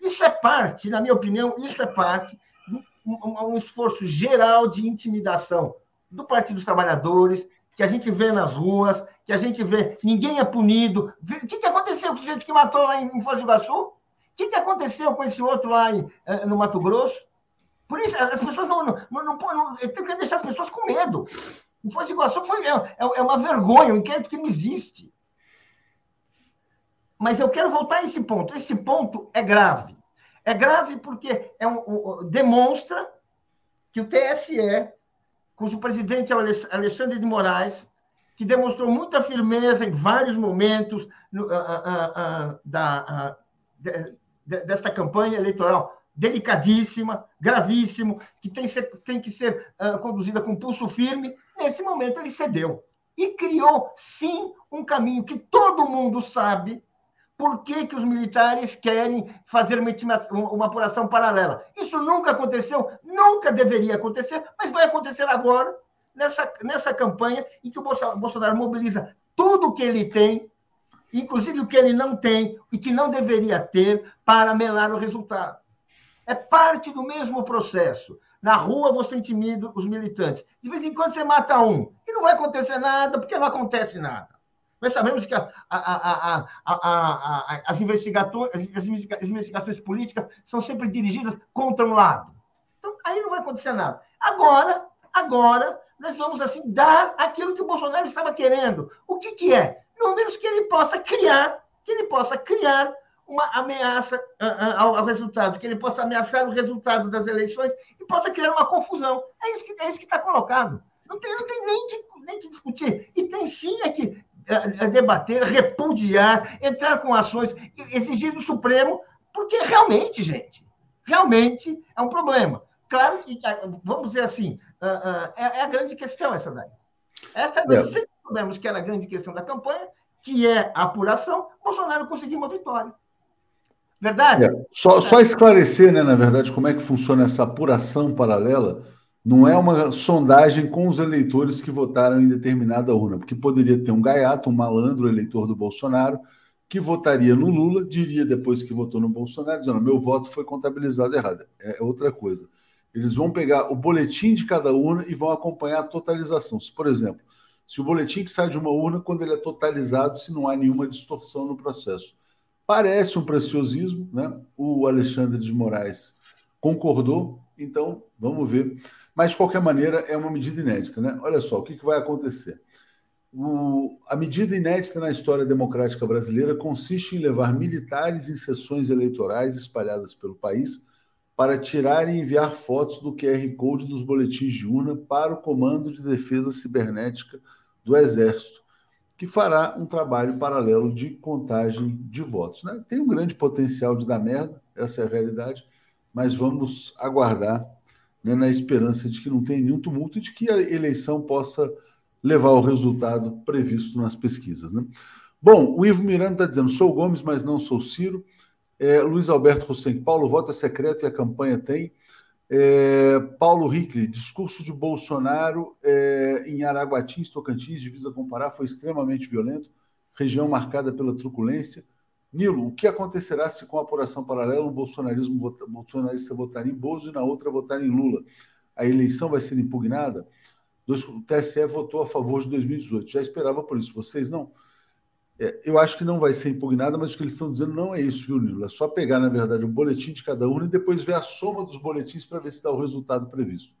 Isso é parte, na minha opinião, isso é parte de um, um esforço geral de intimidação do Partido dos Trabalhadores, que a gente vê nas ruas, que a gente vê, ninguém é punido. O que, que aconteceu com o sujeito que matou lá em Foz do Iguaçu? O que, que aconteceu com esse outro lá em, eh, no Mato Grosso? Por isso, as pessoas não, não, não, não, não tem que deixar as pessoas com medo. Em Foz do Iguaçu foi, é, é, é uma vergonha, um inquérito que não existe. Mas eu quero voltar a esse ponto. Esse ponto é grave. É grave porque é um, um, demonstra que o TSE, cujo presidente é o Alexandre de Moraes, que demonstrou muita firmeza em vários momentos no, uh, uh, uh, da, de, de, desta campanha eleitoral delicadíssima, gravíssimo, que tem, ser, tem que ser conduzida com pulso firme. Nesse momento, ele cedeu e criou, sim, um caminho que todo mundo sabe por que, que os militares querem fazer uma, uma apuração paralela. Isso nunca aconteceu, nunca deveria acontecer, mas vai acontecer agora, nessa, nessa campanha em que o Bolsonaro mobiliza tudo o que ele tem, inclusive o que ele não tem e que não deveria ter, para melar o resultado. É parte do mesmo processo. Na rua você intimida os militantes. De vez em quando você mata um. E não vai acontecer nada, porque não acontece nada. Nós sabemos que a, a, a, as, investigações, as investigações políticas são sempre dirigidas contra um lado. Então, aí não vai acontecer nada. Agora, agora, nós vamos assim dar aquilo que o Bolsonaro estava querendo. O que, que é? Números que ele possa criar, que ele possa criar uma ameaça ao, ao, resultado, que ele possa ameaçar o resultado das eleições e possa criar uma confusão. É isso que é que está colocado. Não tem, não tem nem, de, nem que discutir. E tem sim é que é, é debater, repudiar, entrar com ações, exigir do Supremo, porque realmente, gente, realmente é um problema. Claro que, vamos dizer assim, é, é a grande questão essa daí. Essa é. sempre soubemos que era a grande questão da campanha, que é a apuração, Bolsonaro conseguiu uma vitória. Verdade? É. Só, só esclarecer, né, na verdade, como é que funciona essa apuração paralela não é uma sondagem com os eleitores que votaram em determinada urna, porque poderia ter um gaiato, um malandro eleitor do Bolsonaro, que votaria no Lula, diria depois que votou no Bolsonaro, dizendo: meu voto foi contabilizado errado. É outra coisa. Eles vão pegar o boletim de cada urna e vão acompanhar a totalização. Se, por exemplo, se o boletim que sai de uma urna, quando ele é totalizado, se não há nenhuma distorção no processo. Parece um preciosismo, né? O Alexandre de Moraes concordou, então vamos ver mas, de qualquer maneira, é uma medida inédita. Né? Olha só, o que, que vai acontecer? O, a medida inédita na história democrática brasileira consiste em levar militares em sessões eleitorais espalhadas pelo país para tirar e enviar fotos do QR Code dos boletins de urna para o Comando de Defesa Cibernética do Exército, que fará um trabalho paralelo de contagem de votos. Né? Tem um grande potencial de dar merda, essa é a realidade, mas vamos aguardar né, na esperança de que não tenha nenhum tumulto e de que a eleição possa levar ao resultado previsto nas pesquisas. Né? Bom, o Ivo Miranda está dizendo: sou Gomes, mas não sou Ciro. É, Luiz Alberto Hussein, Paulo vota secreto e a campanha tem. É, Paulo Rickley, discurso de Bolsonaro é, em Araguatins, Tocantins, divisa com Pará, foi extremamente violento, região marcada pela truculência. Nilo, o que acontecerá se com a apuração paralela um bolsonarismo vota, bolsonarista votar em Bozo e na outra votar em Lula? A eleição vai ser impugnada? O TSE votou a favor de 2018. Já esperava por isso. Vocês não? É, eu acho que não vai ser impugnada, mas o que eles estão dizendo não é isso, viu, Nilo? É só pegar, na verdade, o boletim de cada urna e depois ver a soma dos boletins para ver se dá o resultado previsto.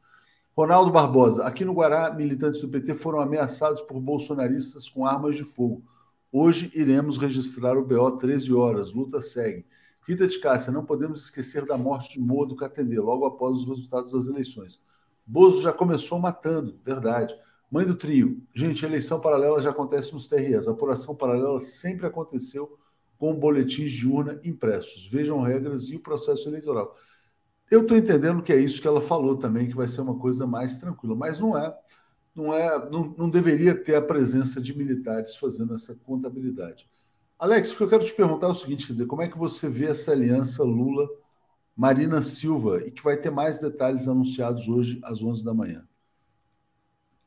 Ronaldo Barbosa, aqui no Guará, militantes do PT foram ameaçados por bolsonaristas com armas de fogo. Hoje iremos registrar o BO 13 horas. Luta segue. Rita de Cássia, não podemos esquecer da morte de Moa do Catendê, logo após os resultados das eleições. Bozo já começou matando, verdade. Mãe do trio, gente, eleição paralela já acontece nos TREs. A apuração paralela sempre aconteceu com boletins de urna impressos. Vejam regras e o processo eleitoral. Eu estou entendendo que é isso que ela falou também, que vai ser uma coisa mais tranquila, mas não é não, é, não, não deveria ter a presença de militares fazendo essa contabilidade. Alex, o que eu quero te perguntar é o seguinte: quer dizer, como é que você vê essa aliança Lula-Marina Silva e que vai ter mais detalhes anunciados hoje às 11 da manhã?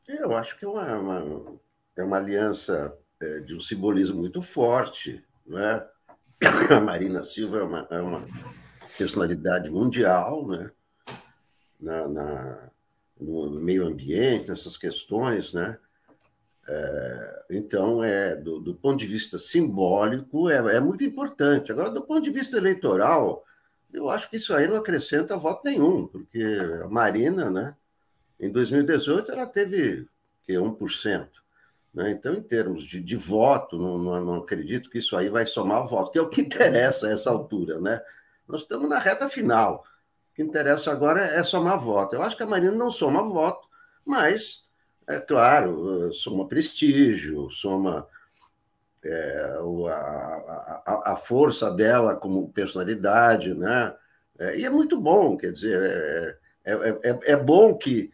Eu acho que é uma, uma é uma aliança é, de um simbolismo muito forte. Né? A Marina Silva é uma, é uma personalidade mundial né? na, na no meio ambiente, nessas questões, né? É, então, é, do, do, ponto de vista simbólico, é, é, muito importante. Agora, do ponto de vista eleitoral, eu acho que isso aí não acrescenta voto nenhum, porque a Marina, né, em 2018, ela teve que, 1%. Né? Então, em termos de, de voto, não, não, não, acredito que isso aí vai somar voto, que é o que interessa a essa altura. Né? Nós estamos na reta final. O que interessa agora é somar voto. Eu acho que a Marina não soma voto, mas, é claro, soma prestígio, soma é, a, a, a, força dela como personalidade, né? É, e é muito bom, quer dizer, é, é, é, é bom que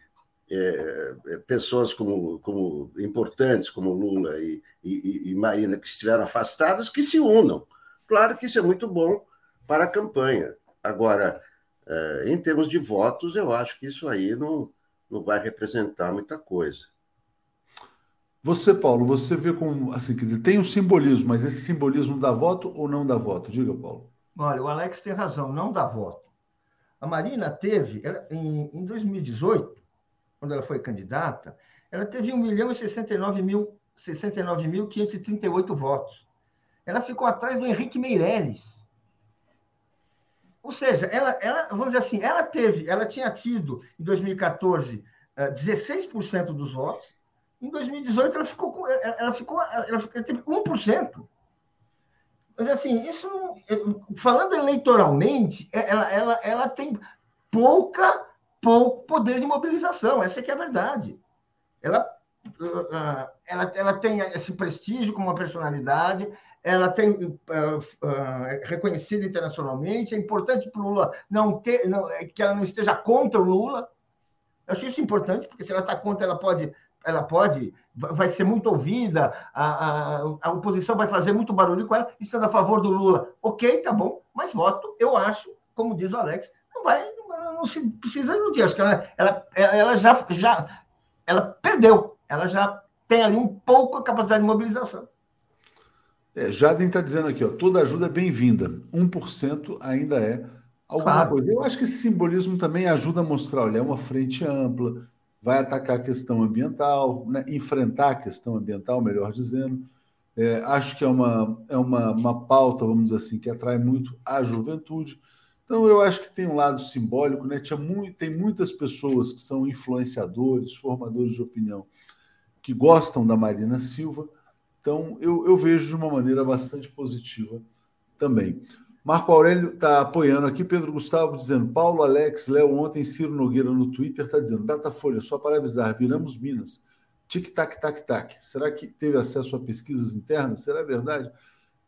é, é, pessoas como, como importantes, como Lula e, e, e, Marina, que estiveram afastadas, que se unam. Claro que isso é muito bom para a campanha. Agora, é, em termos de votos, eu acho que isso aí não, não vai representar muita coisa. Você, Paulo, você vê como, assim, quer dizer, tem um simbolismo, mas esse simbolismo dá voto ou não dá voto? Diga, Paulo. Olha, o Alex tem razão, não dá voto. A Marina teve, em, em 2018, quando ela foi candidata, ela teve 1 milhão e 69 mil, 69.538 votos. Ela ficou atrás do Henrique Meirelles. Ou seja, ela, ela, vamos dizer assim, ela teve, ela tinha tido em 2014 16% dos votos, em 2018 ela ficou com, ela ficou, ela, teve 1%. Mas assim, isso falando eleitoralmente, ela, ela, ela tem pouca pouco poder de mobilização, essa é que é a verdade. Ela, uh, ela, ela tem esse prestígio como uma personalidade, ela tem uh, uh, reconhecida internacionalmente, é importante para o Lula não ter, não, que ela não esteja contra o Lula. Eu acho isso importante, porque se ela está contra, ela pode, ela pode, vai ser muito ouvida, a, a, a oposição vai fazer muito barulho com ela, estando a favor do Lula. Ok, tá bom, mas voto, eu acho, como diz o Alex, não vai, não se precisa iludir. Acho que ela, ela, ela já, já ela perdeu. Ela já tem ali um pouco a capacidade de mobilização. É, Jaden está dizendo aqui, ó, toda ajuda é bem-vinda. 1% ainda é alguma claro. coisa. Eu acho que esse simbolismo também ajuda a mostrar, olha, é uma frente ampla, vai atacar a questão ambiental, né, enfrentar a questão ambiental, melhor dizendo. É, acho que é, uma, é uma, uma pauta, vamos dizer assim, que atrai muito a juventude. Então, eu acho que tem um lado simbólico, né? Tinha muito, tem muitas pessoas que são influenciadores, formadores de opinião, que gostam da Marina Silva. Então, eu, eu vejo de uma maneira bastante positiva também. Marco Aurélio está apoiando aqui, Pedro Gustavo dizendo, Paulo, Alex, Léo, ontem Ciro Nogueira no Twitter está dizendo, Datafolha, só para avisar, viramos Minas. Tic-tac, tac-tac. Será que teve acesso a pesquisas internas? Será verdade?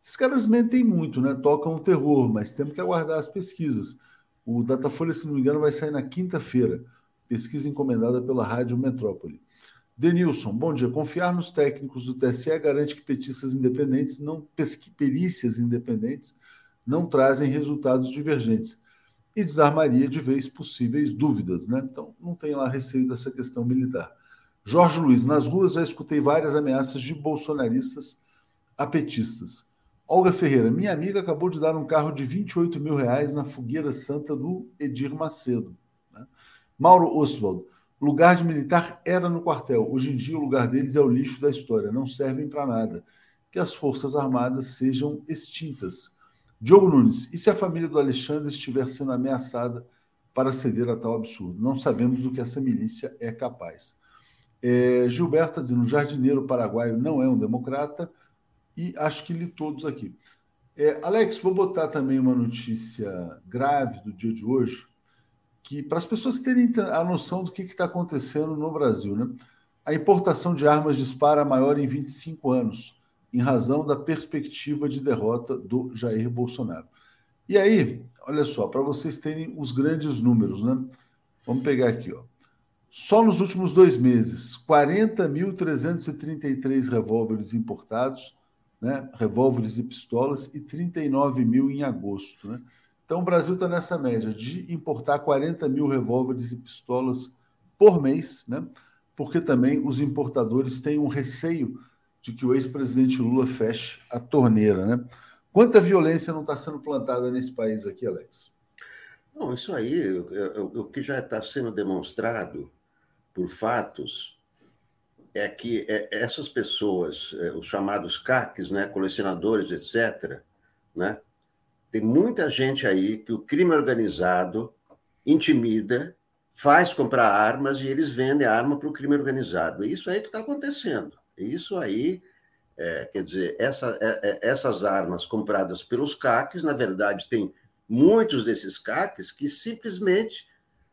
Esses caras mentem muito, né? Tocam o terror, mas temos que aguardar as pesquisas. O Datafolha, se não me engano, vai sair na quinta-feira. Pesquisa encomendada pela Rádio Metrópole. Denilson, bom dia. Confiar nos técnicos do TSE garante que petistas independentes, não perícias independentes, não trazem resultados divergentes e desarmaria de vez possíveis dúvidas, né? Então, não tem lá receio dessa questão militar. Jorge Luiz, nas ruas já escutei várias ameaças de bolsonaristas a petistas. Olga Ferreira, minha amiga acabou de dar um carro de 28 mil reais na fogueira santa do Edir Macedo. Né? Mauro Oswald, lugar de militar era no quartel. Hoje em dia o lugar deles é o lixo da história, não servem para nada. Que as Forças Armadas sejam extintas. Diogo Nunes, e se a família do Alexandre estiver sendo ameaçada para ceder a tal absurdo? Não sabemos do que essa milícia é capaz. É, Gilberto dizendo: o jardineiro paraguaio não é um democrata e acho que li todos aqui. É, Alex, vou botar também uma notícia grave do dia de hoje, que para as pessoas terem a noção do que está acontecendo no Brasil, né? A importação de armas dispara maior em 25 anos, em razão da perspectiva de derrota do Jair Bolsonaro. E aí, olha só, para vocês terem os grandes números, né? Vamos pegar aqui, ó. Só nos últimos dois meses, 40.333 revólveres importados, né, revólveres e pistolas, e 39 mil em agosto. Né? Então, o Brasil está nessa média de importar 40 mil revólveres e pistolas por mês, né? porque também os importadores têm um receio de que o ex-presidente Lula feche a torneira. Né? Quanta violência não está sendo plantada nesse país aqui, Alex? Não, isso aí, o que já está sendo demonstrado por fatos é que é, essas pessoas, é, os chamados CACs, né, colecionadores, etc., né, tem muita gente aí que o crime organizado intimida, faz comprar armas e eles vendem a arma para o crime organizado. É isso aí que está acontecendo. E isso aí, é, quer dizer, essa, é, é essas armas compradas pelos CACs, na verdade, tem muitos desses CACs que simplesmente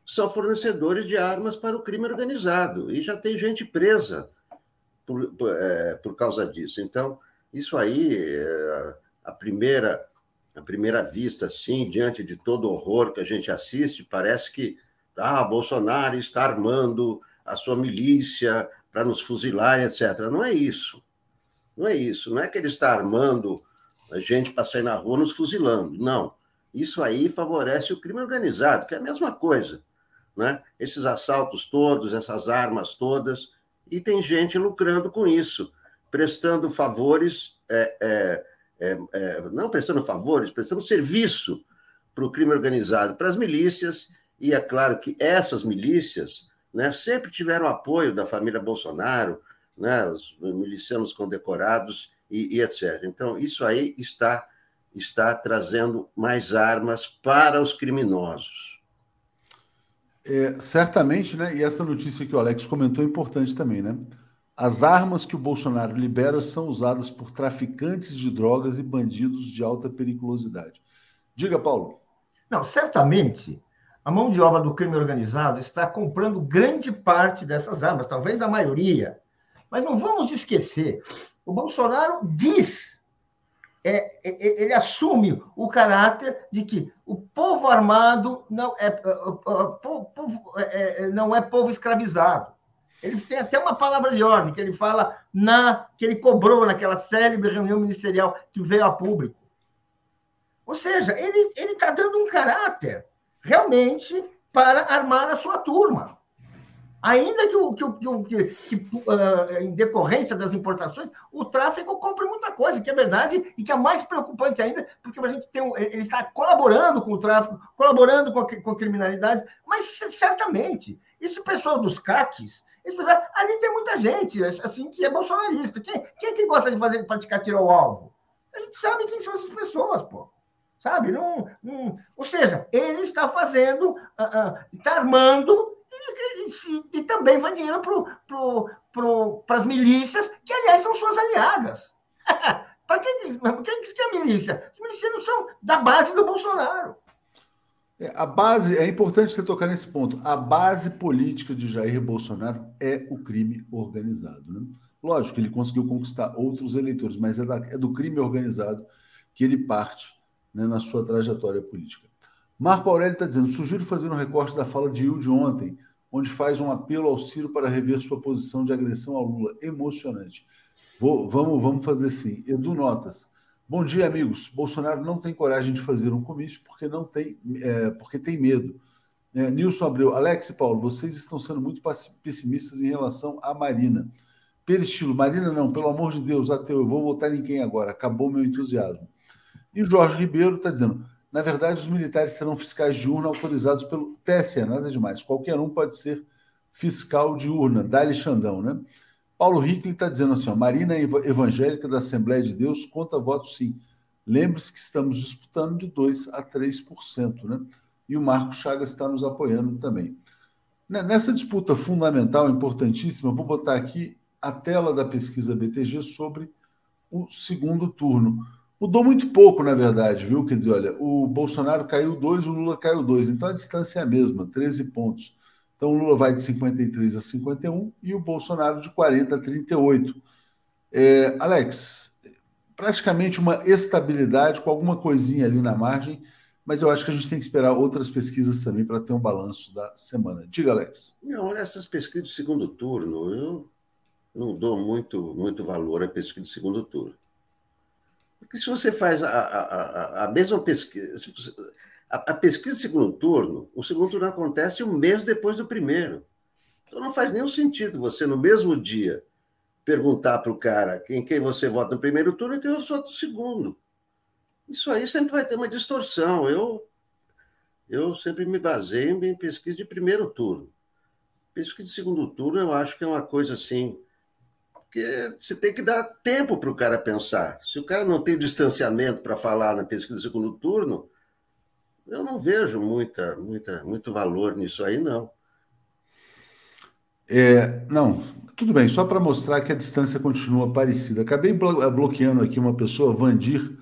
são fornecedores de armas para o crime organizado. E já tem gente presa por, por, é, por causa disso. Então, isso aí, é, a primeira à primeira vista, assim, diante de todo o horror que a gente assiste, parece que ah, Bolsonaro está armando a sua milícia para nos fuzilar, etc. Não é isso. Não é isso. Não é que ele está armando a gente para sair na rua nos fuzilando. Não. Isso aí favorece o crime organizado, que é a mesma coisa. Né? Esses assaltos todos, essas armas todas, e tem gente lucrando com isso, prestando favores é, é, é, é, não prestando favores, prestando serviço para o crime organizado, para as milícias, e é claro que essas milícias né, sempre tiveram apoio da família Bolsonaro, né, os milicianos condecorados e, e etc. Então, isso aí está, está trazendo mais armas para os criminosos. É, certamente, né? E essa notícia que o Alex comentou é importante também, né? As armas que o Bolsonaro libera são usadas por traficantes de drogas e bandidos de alta periculosidade. Diga, Paulo. Não, certamente a mão de obra do crime organizado está comprando grande parte dessas armas, talvez a maioria. Mas não vamos esquecer, o Bolsonaro diz, é, é, é ele assume o caráter de que o povo armado não é, é, não é povo escravizado. Ele tem até uma palavra de ordem que ele fala na que ele cobrou naquela célebre reunião ministerial que veio a público. Ou seja, ele está dando um caráter realmente para armar a sua turma. Ainda que, o, que, que, que, que uh, em decorrência das importações, o tráfico compre muita coisa, que é verdade, e que é mais preocupante ainda, porque a gente tem um, ele está colaborando com o tráfico, colaborando com a, com a criminalidade, mas certamente, esse pessoal dos CACs, ali tem muita gente assim que é bolsonarista. Quem, quem é que gosta de fazer praticar tiro ao alvo? A gente sabe quem são essas pessoas, pô. Sabe? Não, não, ou seja, ele está fazendo, uh, uh, está armando e, também vai dinheiro para pro, pro, as milícias, que, aliás, são suas aliadas. para quem, quem que é milícia? Milícias não são da base do Bolsonaro. É, a base, é importante você tocar nesse ponto. A base política de Jair Bolsonaro é o crime organizado. Né? Lógico que ele conseguiu conquistar outros eleitores, mas é, da, é do crime organizado que ele parte né, na sua trajetória política. Marco Aurélio está dizendo: sugiro fazer um recorte da fala de Hilde ontem, onde faz um apelo ao Ciro para rever sua posição de agressão ao Lula. Emocionante. Vou, vamos, vamos fazer sim. Edu Notas. Bom dia, amigos. Bolsonaro não tem coragem de fazer um comício porque não tem, é, porque tem medo. É, Nilson Abreu, Alex e Paulo, vocês estão sendo muito pessimistas em relação à Marina. Peristilo, Marina não, pelo amor de Deus, ateu, eu vou votar em quem agora? Acabou meu entusiasmo. E Jorge Ribeiro está dizendo, na verdade, os militares serão fiscais de urna autorizados pelo TSE, nada demais. Qualquer um pode ser fiscal de urna, dá-lhe Xandão, né? Paulo Rickley está dizendo assim: ó, Marina Evangélica da Assembleia de Deus conta votos sim. Lembre-se que estamos disputando de 2% a 3%, né? E o Marco Chagas está nos apoiando também. Né, nessa disputa fundamental, importantíssima, vou botar aqui a tela da pesquisa BTG sobre o segundo turno. Mudou muito pouco, na verdade, viu? Quer dizer, olha, o Bolsonaro caiu 2, o Lula caiu 2, então a distância é a mesma, 13 pontos. Então o Lula vai de 53 a 51 e o Bolsonaro de 40 a 38. É, Alex, praticamente uma estabilidade com alguma coisinha ali na margem, mas eu acho que a gente tem que esperar outras pesquisas também para ter um balanço da semana. Diga, Alex. Não, essas pesquisas de segundo turno, eu não dou muito, muito valor à pesquisa de segundo turno. Porque se você faz a, a, a, mesma pesquisa, a, a pesquisa de segundo turno, o segundo turno acontece um mês depois do primeiro. Então não faz nenhum sentido você, no mesmo dia, perguntar para o cara em quem você vota no primeiro turno e quem você vota no segundo. Isso aí sempre vai ter uma distorção. Eu, eu sempre me baseio em pesquisa de primeiro turno. Pesquisa de segundo turno, eu acho que é uma coisa assim. Porque você tem que dar tempo para o cara pensar. Se o cara não tem distanciamento para falar na pesquisa de segundo turno, eu não vejo muita, muita, muito valor nisso aí, não. É, não, Tudo bem, só para mostrar que a distância continua parecida. Acabei eh, bloqueando aqui uma pessoa, Vandir,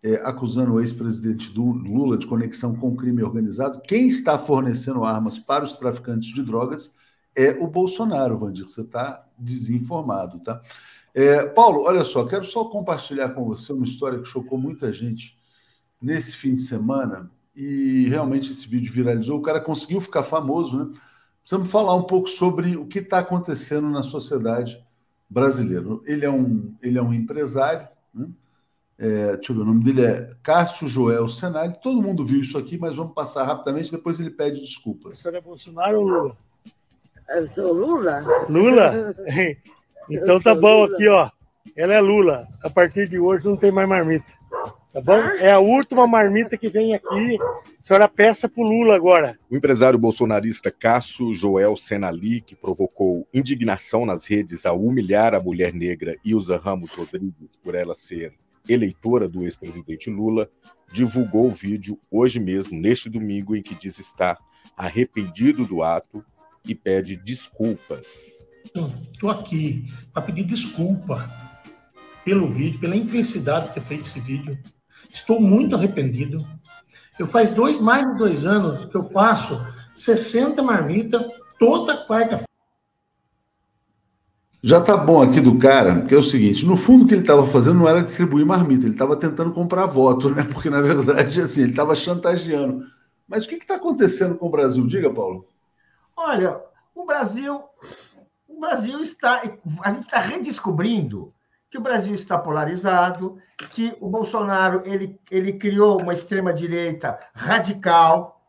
é, acusando o ex-presidente Lula de conexão com crime organizado. Quem está fornecendo armas para os traficantes de drogas é o Bolsonaro, Vandir. Você está desinformado, tá? É, Paulo, olha só, quero só compartilhar com você uma história que chocou muita gente nesse fim de semana e realmente esse vídeo viralizou. O cara conseguiu ficar famoso, né? Precisamos falar um pouco sobre o que está acontecendo na sociedade brasileira. Ele é um, ele é um empresário, né? É, deixa eu ver, o nome dele é Cássio Joel Senari. Todo mundo viu isso aqui, mas vamos passar rapidamente, depois ele pede desculpas. É Bolsonaro ou Lula? Eu sou Lula. Lula? Então tá bom aqui, ó. Ela é Lula. A partir de hoje não tem mais marmita. Tá bom? É a última marmita que vem aqui. A senhora peça pro Lula agora. O empresário bolsonarista Cássio Joel Senali, que provocou indignação nas redes ao humilhar a mulher negra Ilza Ramos Rodrigues por ela ser eleitora do ex-presidente Lula, divulgou o vídeo hoje mesmo, neste domingo, em que diz estar arrependido do ato e pede desculpas. Estou aqui para pedir desculpa pelo vídeo, pela infelicidade de ter feito esse vídeo. Estou muito arrependido. Eu faz dois, mais de dois anos que eu faço 60 marmitas toda quarta-feira. Já tá bom aqui do cara, que é o seguinte: no fundo, o que ele estava fazendo não era distribuir marmita, ele estava tentando comprar voto, né? Porque na verdade, assim, ele estava chantageando. Mas o que está acontecendo com o Brasil? Diga, Paulo. Olha, o Brasil, o Brasil está, a gente está redescobrindo que o Brasil está polarizado, que o Bolsonaro ele, ele criou uma extrema direita radical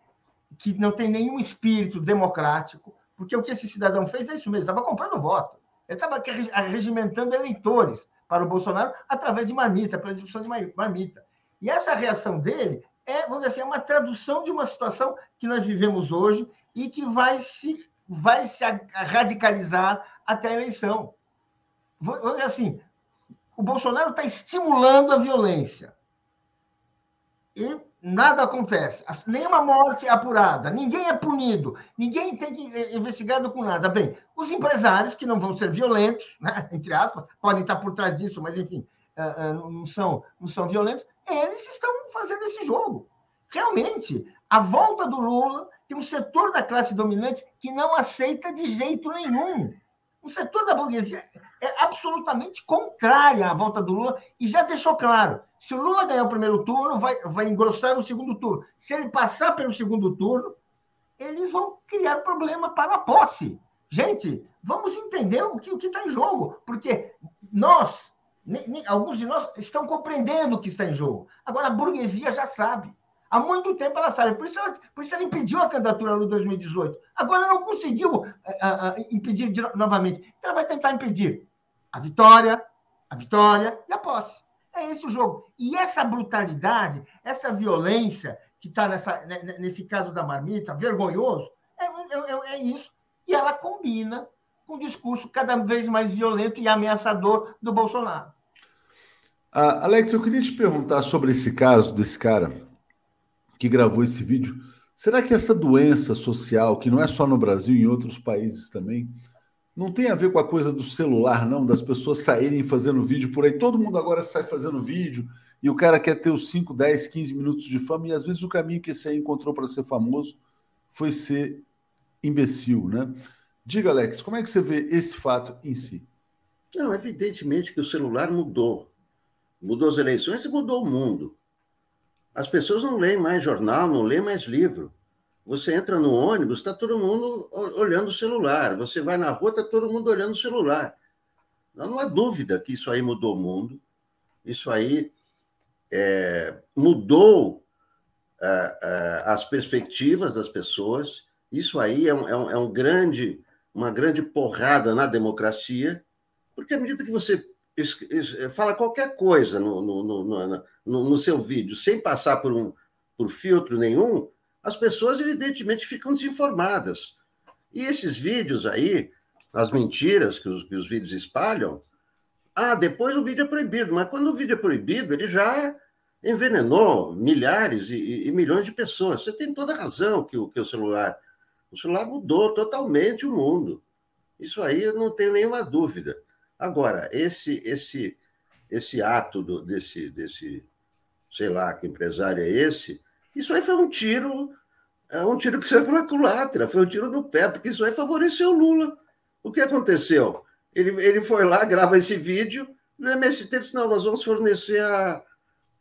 que não tem nenhum espírito democrático, porque o que esse cidadão fez é isso mesmo, estava comprando voto. Ele estava regimentando eleitores para o Bolsonaro através de marmita, pela discussão de marmita. E essa reação dele é, vamos dizer assim, é uma tradução de uma situação que nós vivemos hoje e que vai se, vai se radicalizar até a eleição. Vamos dizer assim, o Bolsonaro está estimulando a violência. E nada acontece. Nenhuma morte é apurada, ninguém é punido, ninguém tem que ser investigado com nada. Bem, os empresários, que não vão ser violentos, né, entre aspas, podem estar por trás disso, mas enfim, eh, eh, não são, não são violentos, eles estão fazendo esse jogo. Realmente, a volta do Lula tem um setor da classe dominante que não aceita de jeito nenhum. O setor da burguesia é absolutamente contrário à volta do Lula e já deixou claro: se o Lula ganhar o primeiro turno, vai, vai engrossar no segundo turno. Se ele passar pelo segundo turno, eles vão criar problema para a posse. Gente, vamos entender o que está em jogo, porque nós, alguns de nós, estão compreendendo o que está em jogo. Agora, a burguesia já sabe. Há muito tempo ela sabe. Por isso ela, por isso ela impediu a candidatura no 2018. Agora não conseguiu uh, uh, impedir de, novamente. Então ela vai tentar impedir a vitória, a vitória e a posse. É esse o jogo. E essa brutalidade, essa violência que está nesse caso da marmita, vergonhoso, é, é, é, é isso. E ela combina com o discurso cada vez mais violento e ameaçador do Bolsonaro. Uh, Alex, eu queria te perguntar sobre esse caso desse cara que gravou esse vídeo. Será que essa doença social, que não é só no Brasil, em outros países também, não tem a ver com a coisa do celular, não, das pessoas saírem fazendo vídeo por aí. Todo mundo agora sai fazendo vídeo e o cara quer ter os 5, 10, 15 minutos de fama e às vezes o caminho que esse aí encontrou para ser famoso foi ser imbecil, né? Diga, Alex, como é que você vê esse fato em si? Não, evidentemente que o celular mudou. Mudou as eleições e mudou o mundo. As pessoas não leem mais jornal, não leem mais livro. Você entra no ônibus, está todo mundo olhando o celular. Você vai na rua, está todo mundo olhando o celular. Não, há dúvida que isso aí mudou o mundo. Isso aí é, mudou é, é, as perspectivas das pessoas. Isso aí é, um, é um, é um grande, uma grande porrada na democracia, porque à medida que você fala qualquer coisa no, no, no, no, no seu vídeo, sem passar por, um, por filtro nenhum, as pessoas, evidentemente, ficam desinformadas. E esses vídeos aí, as mentiras que os, que os vídeos espalham, ah, depois o vídeo é proibido, mas quando o vídeo é proibido, ele já envenenou milhares e, e milhões de pessoas. Você tem toda a razão que o, que o celular. O celular mudou totalmente o mundo. Isso aí eu não tenho nenhuma dúvida. Agora, esse esse esse ato do, desse desse sei lá que empresário é esse, isso aí foi um tiro é um tiro que saiu pela culatra, foi um tiro no pé, porque isso aí favoreceu o Lula. O que aconteceu? Ele, ele foi lá, grava esse vídeo, no MST disse, não, nós vamos fornecer a,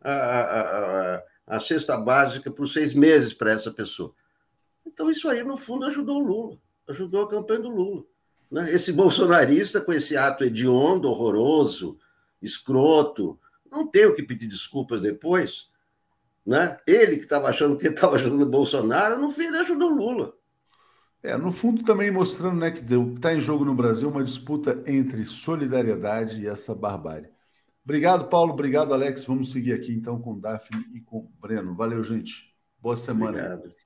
a, a, a, a cesta básica por seis meses para essa pessoa. Então, isso aí, no fundo, ajudou o Lula, ajudou a campanha do Lula. Né? Esse bolsonarista, com esse ato hediondo, horroroso, escroto, não tem o que pedir desculpas depois. Né? Ele que estava achando que estava ajudando o Bolsonaro, no fim, ele ajudou o Lula. É, no fundo, também mostrando né, que está em jogo no Brasil uma disputa entre solidariedade e essa barbárie. Obrigado, Paulo. Obrigado, Alex. Vamos seguir aqui então com Daphne e com Breno. Valeu, gente. Boa semana. Obrigado.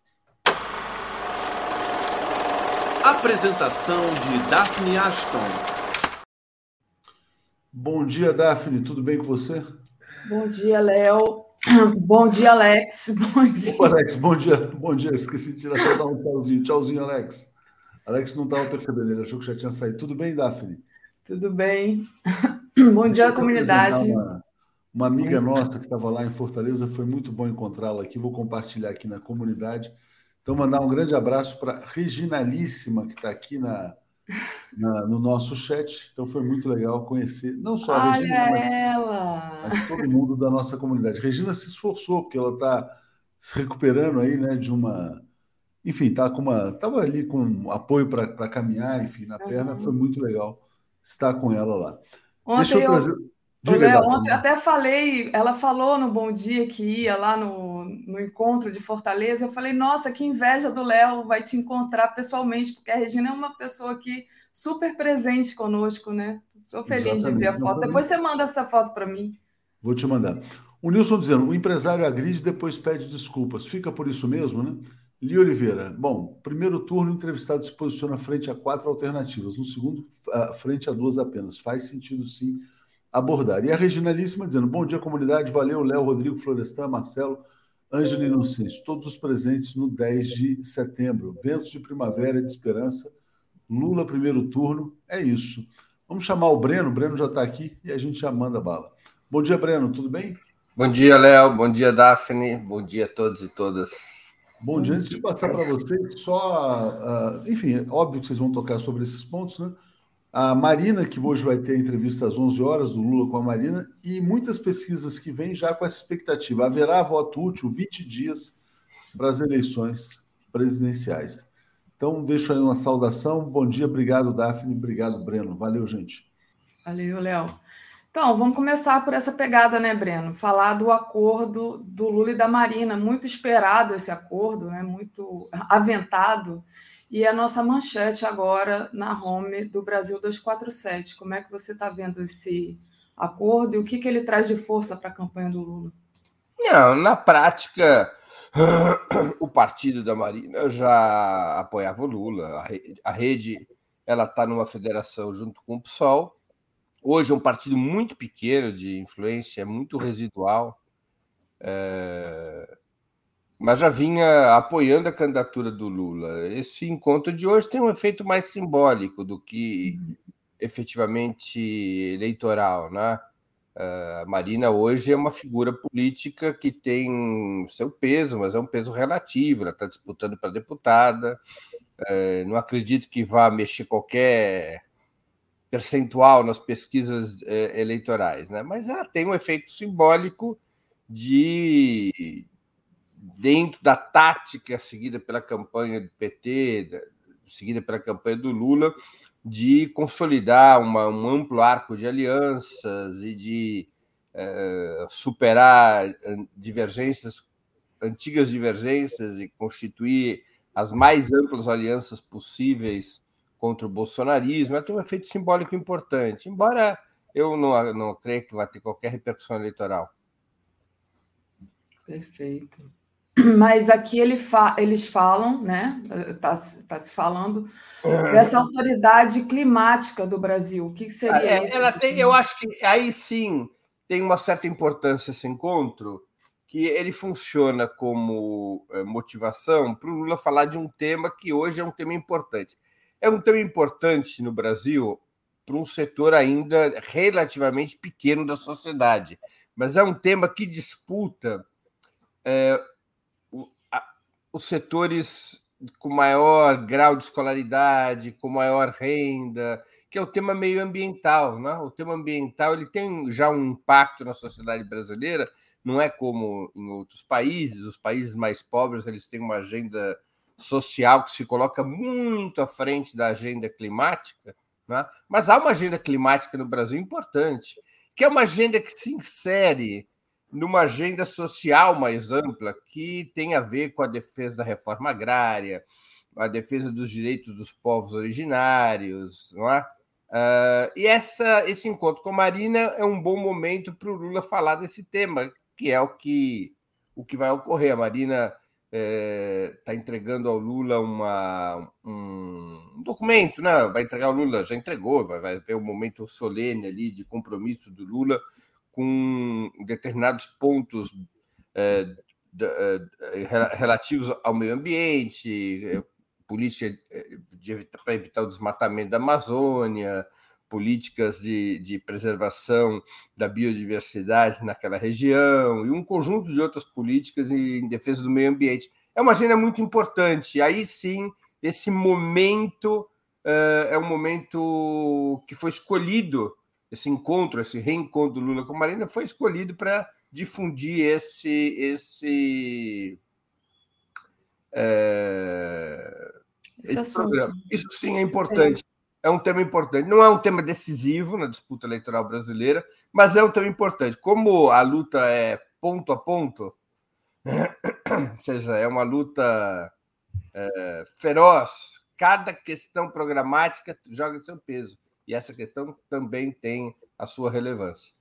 Apresentação de Daphne Ashton. Bom dia, Daphne. Tudo bem com você? Bom dia, Léo. Bom dia, Alex. Bom dia. Opa, Alex, bom dia. Bom dia. Esqueci de tirar só dar um tchauzinho. Tchauzinho, Alex. Alex não estava percebendo, ele achou que já tinha saído. Tudo bem, Daphne? Tudo bem. Bom Deixa dia, comunidade. Uma, uma, amiga nossa que estava lá em Fortaleza, foi muito bom encontrá-la aqui. Vou compartilhar aqui na comunidade. Então, mandar um grande abraço para Reginalíssima, que está aqui na, na, no nosso chat. Então foi muito legal conhecer não só a Olha Regina, ela. Mas, mas, todo mundo da nossa comunidade. Regina se esforçou, porque ela está se recuperando aí, né, de uma. Enfim, tá com uma. Estava ali com apoio para caminhar, enfim, na perna. Uhum. Foi muito legal estar com ela lá. Ontem Deixa eu trazer. Eu... Diga, ontem até falei, ela falou no Bom Dia que ia lá no, no encontro de Fortaleza. Eu falei, nossa, que inveja do Léo vai te encontrar pessoalmente, porque a Regina é uma pessoa que super presente conosco, né? Estou feliz Exatamente. de ver a foto. Depois você manda essa foto para mim. Vou te mandar. O Nilson dizendo: o empresário agride depois pede desculpas. Fica por isso mesmo, né? Li Oliveira. Bom, primeiro turno, o entrevistado se posiciona frente a quatro alternativas. No segundo, frente a duas apenas. Faz sentido, sim abordar. E a Reginalíssima dizendo: Bom dia, comunidade. Valeu, Léo, Rodrigo, Florestan, Marcelo, Ângelo Inocêncio, todos os presentes no 10 de setembro. Ventos de primavera e de esperança. Lula, primeiro turno. É isso. Vamos chamar o Breno. O Breno já está aqui e a gente já manda bala. Bom dia, Breno. Tudo bem? Bom dia, Léo. Bom dia, Daphne. Bom dia a todos e todas. Bom dia. Antes de passar para vocês, só. Uh, enfim, é óbvio que vocês vão tocar sobre esses pontos, né? A Marina, que hoje vai ter entrevista às 11 horas do Lula com a Marina, e muitas pesquisas que vêm já com essa expectativa. Haverá voto útil 20 dias para as eleições presidenciais. Então, deixo aí uma saudação. Bom dia, obrigado, Daphne, obrigado, Breno. Valeu, gente. Valeu, Léo. Então, vamos começar por essa pegada, né, Breno? Falar do acordo do Lula e da Marina. Muito esperado esse acordo, né? muito aventado. E a nossa manchete agora na home do Brasil 247. Como é que você está vendo esse acordo e o que, que ele traz de força para a campanha do Lula? Não, na prática, o partido da Marina já apoiava o Lula. A rede ela está numa federação junto com o PSOL. Hoje é um partido muito pequeno de influência, muito residual. É mas já vinha apoiando a candidatura do Lula. Esse encontro de hoje tem um efeito mais simbólico do que efetivamente eleitoral, né? A Marina hoje é uma figura política que tem seu peso, mas é um peso relativo. Ela está disputando para deputada. É, não acredito que vá mexer qualquer percentual nas pesquisas é, eleitorais, né? Mas ela tem um efeito simbólico de, dentro da tática seguida pela campanha do PT, seguida pela campanha do Lula, de consolidar uma, um amplo arco de alianças e de eh, superar divergências, antigas divergências e constituir as mais amplas alianças possíveis contra o bolsonarismo. Tem um efeito simbólico importante, embora eu não, não creia que vai ter qualquer repercussão eleitoral. Perfeito. mas aqui ele fa eles falam, né? Está tá se falando dessa autoridade climática do Brasil. O que seria é, isso? Ela tem, eu acho que aí sim tem uma certa importância esse encontro, que ele funciona como é, motivação para o Lula falar de um tema que hoje é um tema importante. é um tema importante no Brasil para um setor ainda relativamente pequeno da sociedade, mas é um tema que disputa é, os setores com maior grau de escolaridade, com maior renda, que é o tema meio ambiental. Né? O tema ambiental ele tem já um impacto na sociedade brasileira, não é como em outros países. Os países mais pobres eles têm uma agenda social que se coloca muito à frente da agenda climática, né? mas há uma agenda climática no Brasil importante, que é uma agenda que se insere numa agenda social mais ampla, que tem a ver com a defesa da reforma agrária, a defesa dos direitos dos povos originários, não é? Uh, e essa, esse encontro com a Marina é um bom momento para o Lula falar desse tema, que é o que, o que vai ocorrer. A Marina está é, tá entregando ao Lula uma, um documento, né? vai entregar ao Lula, já entregou, vai, vai um momento solene ali de compromisso do Lula com determinados pontos é, é relativos ao meio ambiente, é, política para evitar o desmatamento da Amazônia, políticas de, de preservação da biodiversidade naquela região e um conjunto de outras políticas em defesa do meio ambiente. É uma agenda muito importante. Aí sim, esse momento é um momento que foi escolhido, esse encontro, esse reencontro do Lula com a Marina foi escolhido para difundir esse, esse é, esse programa. Isso sim é importante. É um tema importante. Não é um tema decisivo na disputa eleitoral brasileira, mas é um tema importante. Como a luta é ponto a ponto, ou seja, é uma luta é, feroz, cada questão programática joga seu peso. E essa questão também tem a sua relevância.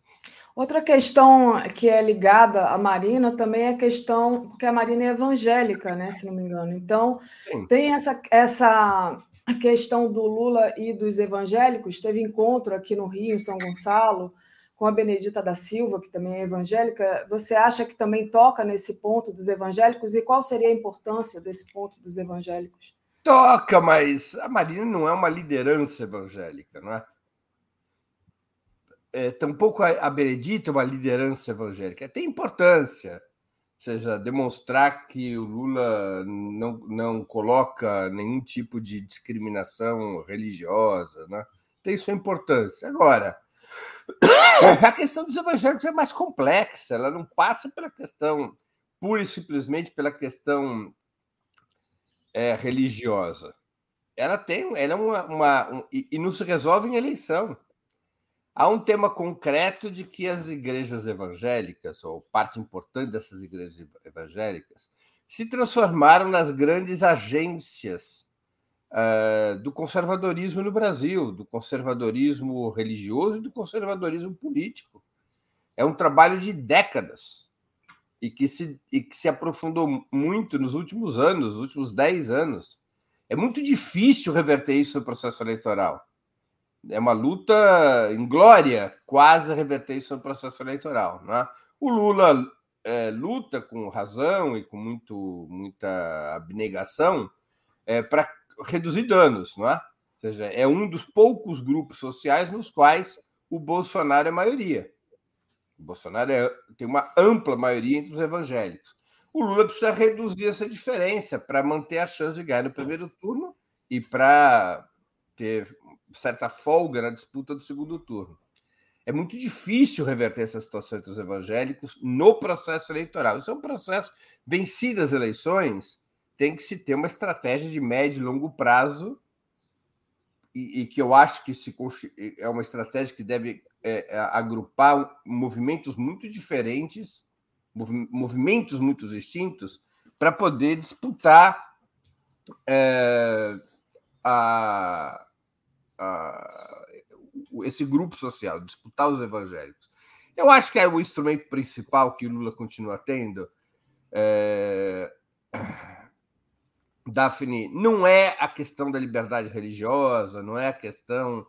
Outra questão que é ligada à Marina também é a questão, porque a Marina é evangélica, né, se não me engano. Então, Sim. tem essa, essa questão do Lula e dos evangélicos. Teve encontro aqui no Rio, em São Gonçalo, com a Benedita da Silva, que também é evangélica. Você acha que também toca nesse ponto dos evangélicos? E qual seria a importância desse ponto dos evangélicos? Toca, mas a Marina não é uma liderança evangélica, não é? é, tampouco a, a Benedita, uma liderança evangélica, tem importância, ou seja, demonstrar que o Lula não, não coloca nenhum tipo de discriminação religiosa, né? tem sua importância. Agora, a questão dos evangélicos é mais complexa, ela não passa pela questão, pura e simplesmente pela questão é, religiosa. Ela tem, ela é uma, uma um, e, não se resolve em eleição. Há um tema concreto de que as igrejas evangélicas, ou parte importante dessas igrejas evangélicas, se transformaram nas grandes agências uh, do conservadorismo no Brasil, do conservadorismo religioso e do conservadorismo político. É um trabalho de décadas e que se, e que se aprofundou muito nos últimos anos, nos últimos dez anos. É muito difícil reverter isso no processo eleitoral é uma luta em glória, quase reverter isso no processo eleitoral. Né? O Lula é, luta com razão e com muito, muita abnegação é, para reduzir danos, não é? Ou seja, é um dos poucos grupos sociais nos quais o Bolsonaro é maioria. O Bolsonaro é, tem uma ampla maioria entre os evangélicos. O Lula precisa reduzir essa diferença para manter a chance de ganhar no primeiro turno e para ter certa folga na disputa do segundo turno. É muito difícil reverter essa situação entre os evangélicos no processo eleitoral. Isso é um processo vencidas as eleições, tem que se ter uma estratégia de médio e longo prazo e, e que eu acho que se é uma estratégia que deve é, é agrupar movimentos muito diferentes, movimentos muito distintos, para poder disputar é, a, esse grupo social, disputar os evangélicos. Eu acho que é o instrumento principal que Lula continua tendo. É... Daphne, não é a questão da liberdade religiosa, não é a questão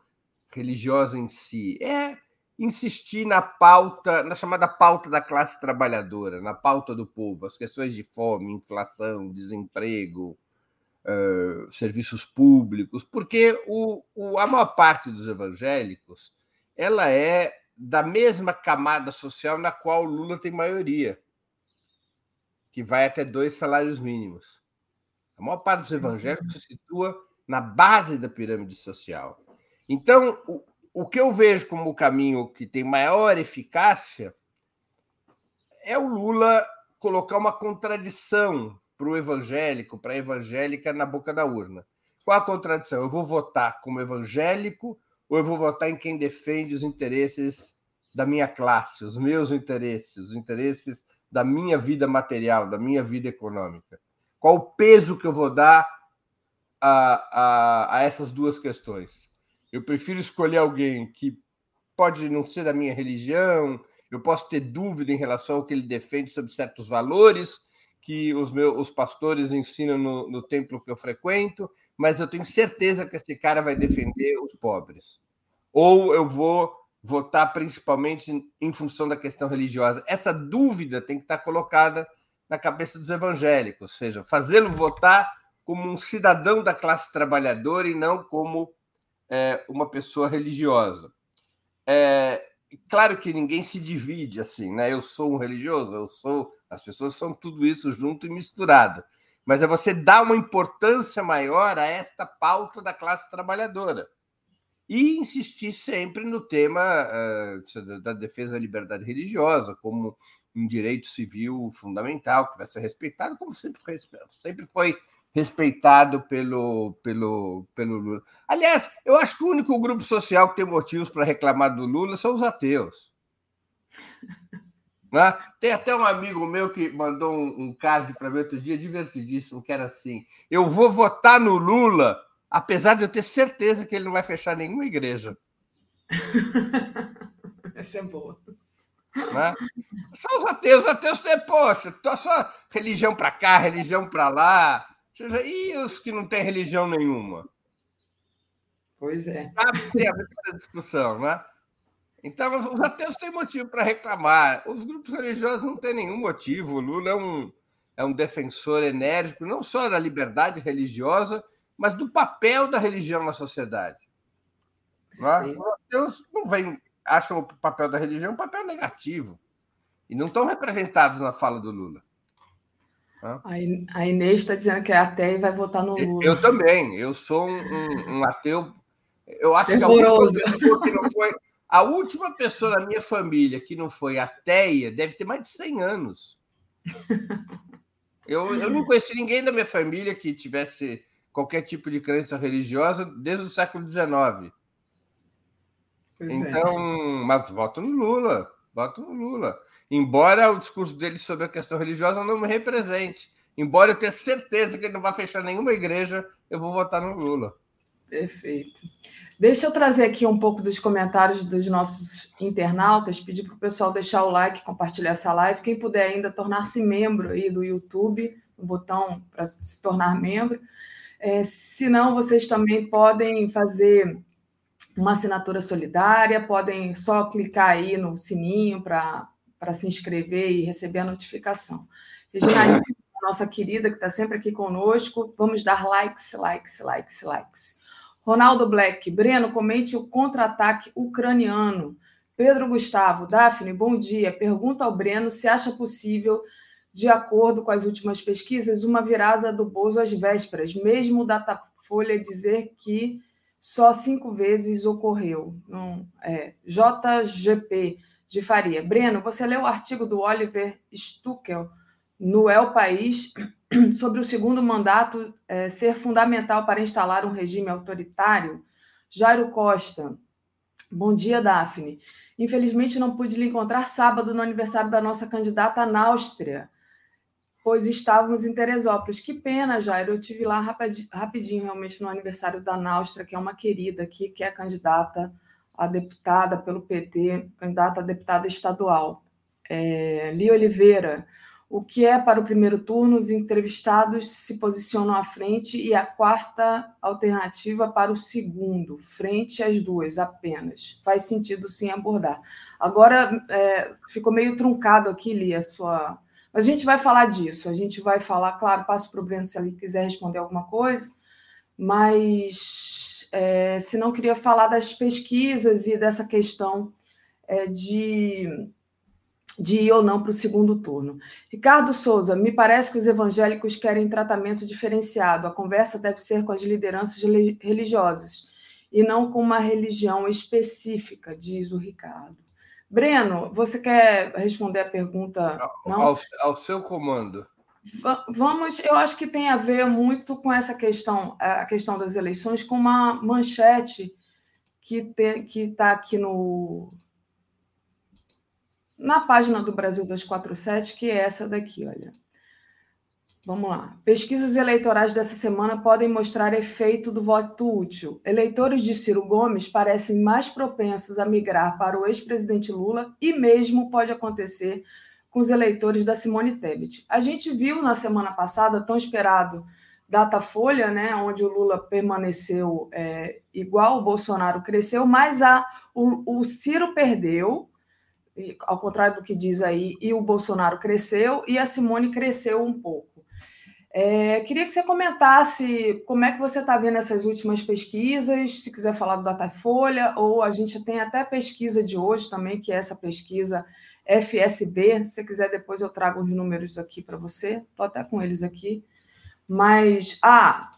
religiosa em si, é insistir na pauta, na chamada pauta da classe trabalhadora, na pauta do povo, as questões de fome, inflação, desemprego, uh, serviços públicos, porque o, o, a maior parte dos evangélicos ela é da mesma camada social na qual Lula tem maioria, que vai até dois salários mínimos. A maior parte dos evangélicos se situa na base da pirâmide social. Então, o, o que eu vejo como o caminho que tem maior eficácia é o Lula colocar uma contradição para o evangélico, para a evangélica na boca da urna. Qual a contradição? Eu vou votar como evangélico ou eu vou votar em quem defende os interesses da minha classe, os meus interesses, os interesses da minha vida material, da minha vida econômica? Qual o peso que eu vou dar a, a, a essas duas questões? Eu prefiro escolher alguém que pode não ser da minha religião, eu posso ter dúvida em relação ao que ele defende sobre certos valores que os meus os pastores ensinam no, no templo que eu frequento, mas eu tenho certeza que esse cara vai defender os pobres. Ou eu vou votar principalmente em, função da questão religiosa. Essa dúvida tem que estar colocada na cabeça dos evangélicos, ou seja, fazê-lo votar como um cidadão da classe trabalhadora e não como é, uma pessoa religiosa. É, claro que ninguém se divide assim, né? Eu sou um religioso, eu sou. As pessoas são tudo isso junto e misturado. Mas é você dar uma importância maior a esta pauta da classe trabalhadora. E insistir sempre no tema uh, da defesa da liberdade religiosa, como um direito civil fundamental, que vai ser respeitado, como sempre foi, sempre foi respeitado pelo, pelo, pelo Lula. Aliás, eu acho que o único grupo social que tem motivos para reclamar do Lula são os ateus. Né? Tem até um amigo meu que mandou um, um card para mim outro dia, divertidíssimo, que era assim: eu vou votar no Lula, apesar de eu ter certeza que ele não vai fechar nenhuma igreja. Essa é boa. Né? Só os ateus, os ateus têm, poxa, só religião para cá, religião para lá. E os que não têm religião nenhuma? Pois é. Sabe, tem a discussão, né? Então, os ateus têm motivo para reclamar. Os grupos religiosos não têm nenhum motivo. O Lula é um, é um defensor enérgico, não só da liberdade religiosa, mas do papel da religião na sociedade. Né? Os ateus não vem, acham o papel da religião um papel negativo. E não estão representados na fala do Lula. A Inês está dizendo que é ateia e vai votar no Lula. Eu também. Eu sou um, um, um ateu. Eu acho que a última, que não foi, a última pessoa na minha família que não foi ateia deve ter mais de 100 anos. Eu, eu não conheci ninguém da minha família que tivesse qualquer tipo de crença religiosa desde o século XIX. Pois é. então, é. mas voto no Lula. Voto no Lula. Embora o discurso dele sobre a questão religiosa não me represente. Embora eu tenha certeza que ele não vai fechar nenhuma igreja, eu vou votar no Lula. Perfeito. Deixa eu trazer aqui um pouco dos comentários dos nossos internautas, pedir para o pessoal deixar o like, compartilhar essa live. Quem puder ainda tornar-se membro aí do YouTube, o botão para se tornar membro. É, se não, vocês também podem fazer uma assinatura solidária, podem só clicar aí no sininho para se inscrever e receber a notificação. Regina, nossa querida, que está sempre aqui conosco, vamos dar likes, likes, likes, likes. Ronaldo Black, Breno, comente o contra-ataque ucraniano. Pedro Gustavo, Daphne, bom dia. Pergunta ao Breno se acha possível, de acordo com as últimas pesquisas, uma virada do Bozo às vésperas, mesmo o Datafolha dizer que só cinco vezes ocorreu. É, JGP de Faria. Breno, você leu o artigo do Oliver Stuckel no El País sobre o segundo mandato é, ser fundamental para instalar um regime autoritário? Jairo Costa. Bom dia, Daphne. Infelizmente não pude lhe encontrar sábado no aniversário da nossa candidata na Áustria pois estávamos em Teresópolis. Que pena, Jair, eu tive lá rapidinho, realmente, no aniversário da Naustra, que é uma querida aqui, que é candidata a deputada pelo PT, candidata a deputada estadual. É, Li Oliveira, o que é para o primeiro turno, os entrevistados se posicionam à frente e a quarta alternativa para o segundo, frente às duas apenas. Faz sentido sim abordar. Agora, é, ficou meio truncado aqui, Li, a sua Mas a gente vai falar disso, a gente vai falar, claro, passo para o Breno se ele quiser responder alguma coisa, mas é, se não queria falar das pesquisas e dessa questão é, de, de ir ou não para o segundo turno. Ricardo Souza, me parece que os evangélicos querem tratamento diferenciado. A conversa deve ser com as lideranças religiosas e não com uma religião específica, diz o Ricardo. Breno, você quer responder a pergunta? Não? Ao, ao seu comando. Vamos, eu acho que tem a ver muito com essa questão, a questão das eleições, com uma manchete que está aqui no na página do Brasil 247, que é essa daqui, olha. Vamos lá. Pesquisas eleitorais dessa semana podem mostrar efeito do voto útil. Eleitores de Ciro Gomes parecem mais propensos a migrar para o ex-presidente Lula e mesmo pode acontecer com os eleitores da Simone Tebet. A gente viu na semana passada, tão esperado Datafolha, né, onde o Lula permaneceu é, igual, o Bolsonaro cresceu, mas a, o, o Ciro perdeu, ao contrário do que diz aí, e o Bolsonaro cresceu, e a Simone cresceu um pouco. É, queria que você comentasse como é que você está vendo essas últimas pesquisas, se quiser falar do Datafolha, ou a gente tem até pesquisa de hoje também, que é essa pesquisa FSB. Se quiser, depois eu trago os números aqui para você. Estou até com eles aqui. Mas, ah,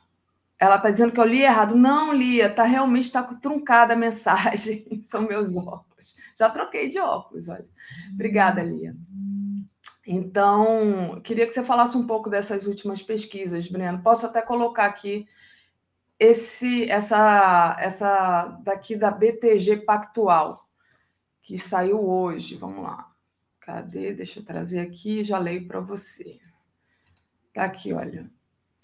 ela está dizendo que eu li errado. Não, Lia, tá, realmente está truncada a mensagem. São meus óculos. Já troquei de óculos, olha. Obrigada, Lia. Então, queria que você falasse um pouco dessas últimas pesquisas, Breno. Posso até colocar aqui esse, essa, essa daqui da BTG Pactual, que saiu hoje. Vamos lá. Cadê? Deixa eu trazer aqui, já leio para você. Tá aqui, olha.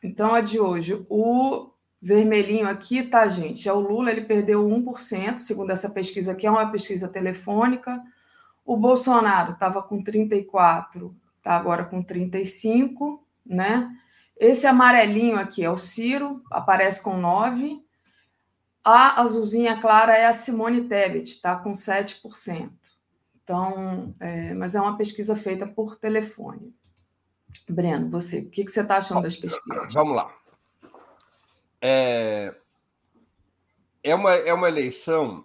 Então, a de hoje, o vermelhinho aqui, tá, gente? É o Lula, ele perdeu 1%, segundo essa pesquisa aqui, é uma pesquisa telefônica. O Bolsonaro estava com 34, está agora com 35, né? Esse amarelinho aqui é o Ciro, aparece com 9. A azulzinha clara é a Simone Tebet, está com 7%. Então, é, mas é uma pesquisa feita por telefone. Breno, você, o que, que você está achando das pesquisas? Vamos lá. É, é, uma, é uma eleição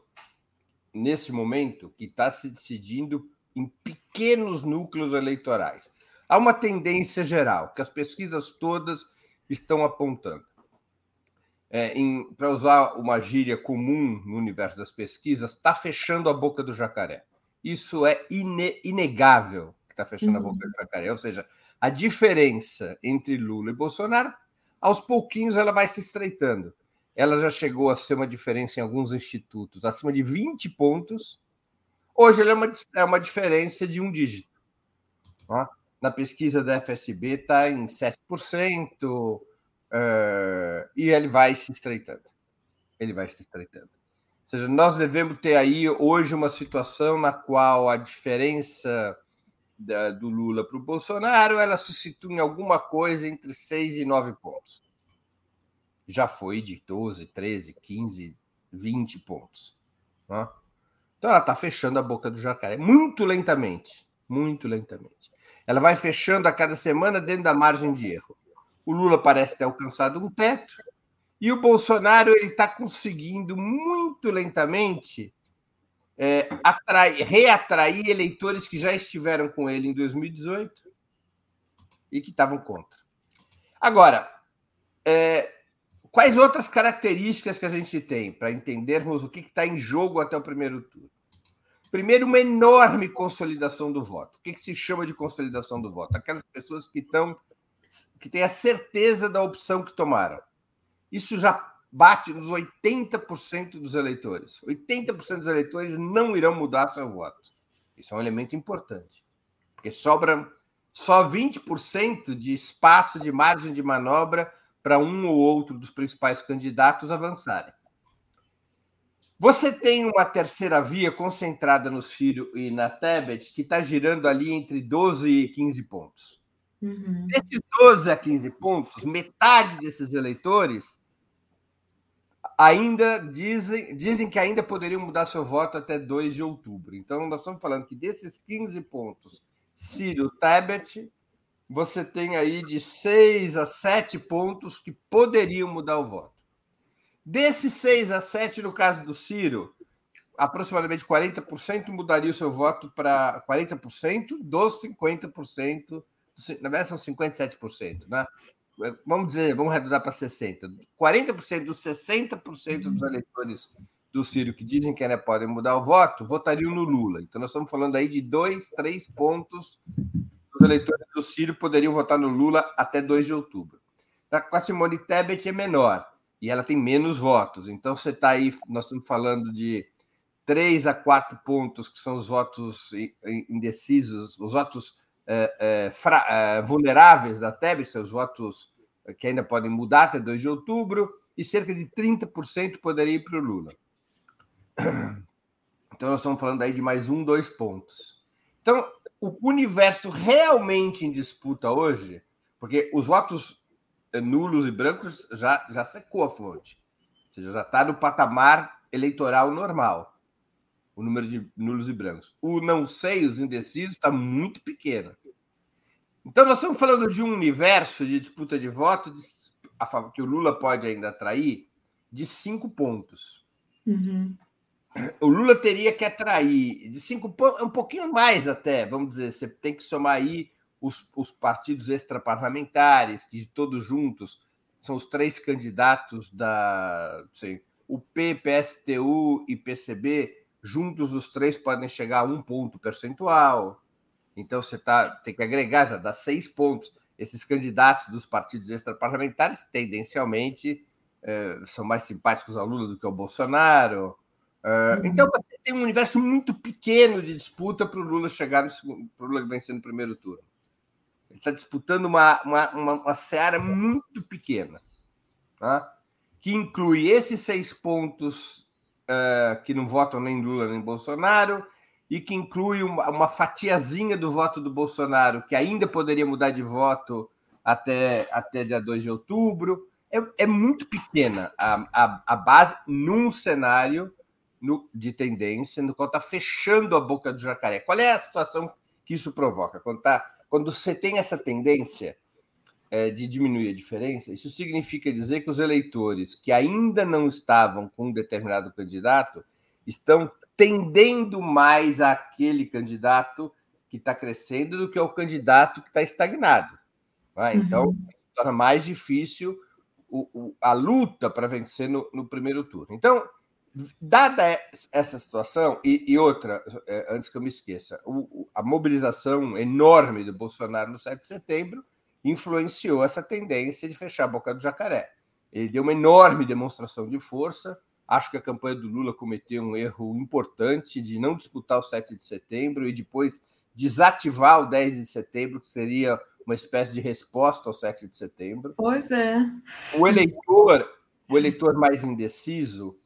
nesse momento, que está se decidindo em pequenos núcleos eleitorais. Há uma tendência geral que as pesquisas todas estão apontando. É, Para usar uma gíria comum no universo das pesquisas, está fechando a boca do jacaré. Isso é ine inegável que está fechando uhum. a boca do jacaré. Ou seja, a diferença entre Lula e Bolsonaro, aos pouquinhos, ela vai se estreitando ela já chegou a ser uma diferença em alguns institutos, acima de 20 pontos. Hoje ela é uma, é uma diferença de um dígito. Ó. Na pesquisa da FSB está em 7%, uh, eh, e ele vai se estreitando. Ele vai se estreitando. Ou seja, nós devemos ter aí hoje uma situação na qual a diferença da, do Lula para o Bolsonaro ela se situa em alguma coisa entre 6 e 9 pontos já foi de 12, 13, 15, 20 pontos. Né? Então ela está fechando a boca do jacaré muito lentamente, muito lentamente. Ela vai fechando a cada semana dentro da margem de erro. O Lula parece ter alcançado um teto e o Bolsonaro ele está conseguindo muito lentamente é, atrair, reatrair eleitores que já estiveram com ele em 2018 e que estavam contra. Agora, é, Quais outras características que a gente tem para entendermos o que está em jogo até o primeiro turno? Primeiro, uma enorme consolidação do voto. O que, que se chama de consolidação do voto? Aquelas pessoas que estão que têm a certeza da opção que tomaram. Isso já bate nos 80% dos eleitores. 80% dos eleitores não irão mudar seu voto. Isso é um elemento importante. Porque sobra só 20% de espaço de margem de manobra para um ou outro dos principais candidatos avançarem. Você tem uma terceira via concentrada no Ciro e na Tebet, que está girando ali entre 12 e 15 pontos. Uhum. Desses 12 a 15 pontos, metade desses eleitores ainda dizem, dizem que ainda poderiam mudar seu voto até 2 de outubro. Então, nós estamos falando que desses 15 pontos, Ciro Tebet você tem aí de 6 a 7 pontos que poderiam mudar o voto. Desses 6 a 7, no caso do Ciro, aproximadamente 40% mudaria o seu voto para 40% dos 50%, na verdade são 57%, né? Vamos dizer, vamos arredondar para 60%. 40% dos 60% dos eleitores do Ciro que dizem que ainda podem mudar o voto votariam no Lula. Então nós estamos falando aí de dois, três pontos os eleitores do Ciro poderiam votar no Lula até 2 de outubro. Com a Simone Tebet é menor e ela tem menos votos. Então você está aí, nós estamos falando de três a quatro pontos, que são os votos indecisos, os votos é, é, vulneráveis da Tebet, os votos que ainda podem mudar até 2 de outubro, e cerca de 30% poderia ir para o Lula. Então, nós estamos falando aí de mais um, dois pontos. Então, o universo realmente em disputa hoje, porque os votos nulos e brancos já, já secou a fonte, ou seja, já está no patamar eleitoral normal, o número de nulos e brancos. O não sei, os indecisos, está muito pequeno. Então, nós estamos falando de um universo de disputa de votos que o Lula pode ainda atrair de cinco pontos. Uhum o Lula teria que atrair de cinco um pouquinho mais até, vamos dizer, você tem que somar aí os, os partidos extraparlamentares, que todos juntos são os três candidatos da sei, o P, PSTU e PCB, juntos os três podem chegar a um ponto percentual. Então você tá, tem que agregar, já dá seis pontos. Esses candidatos dos partidos extraparlamentares, tendencialmente, eh, são mais simpáticos ao Lula do que ao Bolsonaro Uh, então você tem um universo muito pequeno de disputa para o Lula chegar no segundo, para o Lula vencer no primeiro turno. Ele está disputando uma, uma, uma, uma seara muito pequena, tá? que inclui esses seis pontos uh, que não votam nem Lula nem Bolsonaro, e que inclui uma, uma fatiazinha do voto do Bolsonaro, que ainda poderia mudar de voto até, até dia 2 de outubro. É, é muito pequena a, a, a base num cenário no, de tendência, no qual está fechando a boca do jacaré. Qual é a situação que isso provoca? Quando, tá, quando você tem essa tendência é, de diminuir a diferença, isso significa dizer que os eleitores que ainda não estavam com um determinado candidato estão tendendo mais àquele candidato que está crescendo do que ao candidato que está estagnado. Né? Então, uhum. torna mais difícil o, o, a luta para vencer no, no primeiro turno. Então, Dada essa situação, e, e outra, é, antes que eu me esqueça, o, a mobilização enorme do Bolsonaro no 7 de setembro influenciou essa tendência de fechar a boca do jacaré. Ele deu uma enorme demonstração de força. Acho que a campanha do Lula cometeu um erro importante de não disputar o 7 de setembro e depois desativar o 10 de setembro, que seria uma espécie de resposta ao 7 de setembro. Pois é. O eleitor, o eleitor mais indeciso,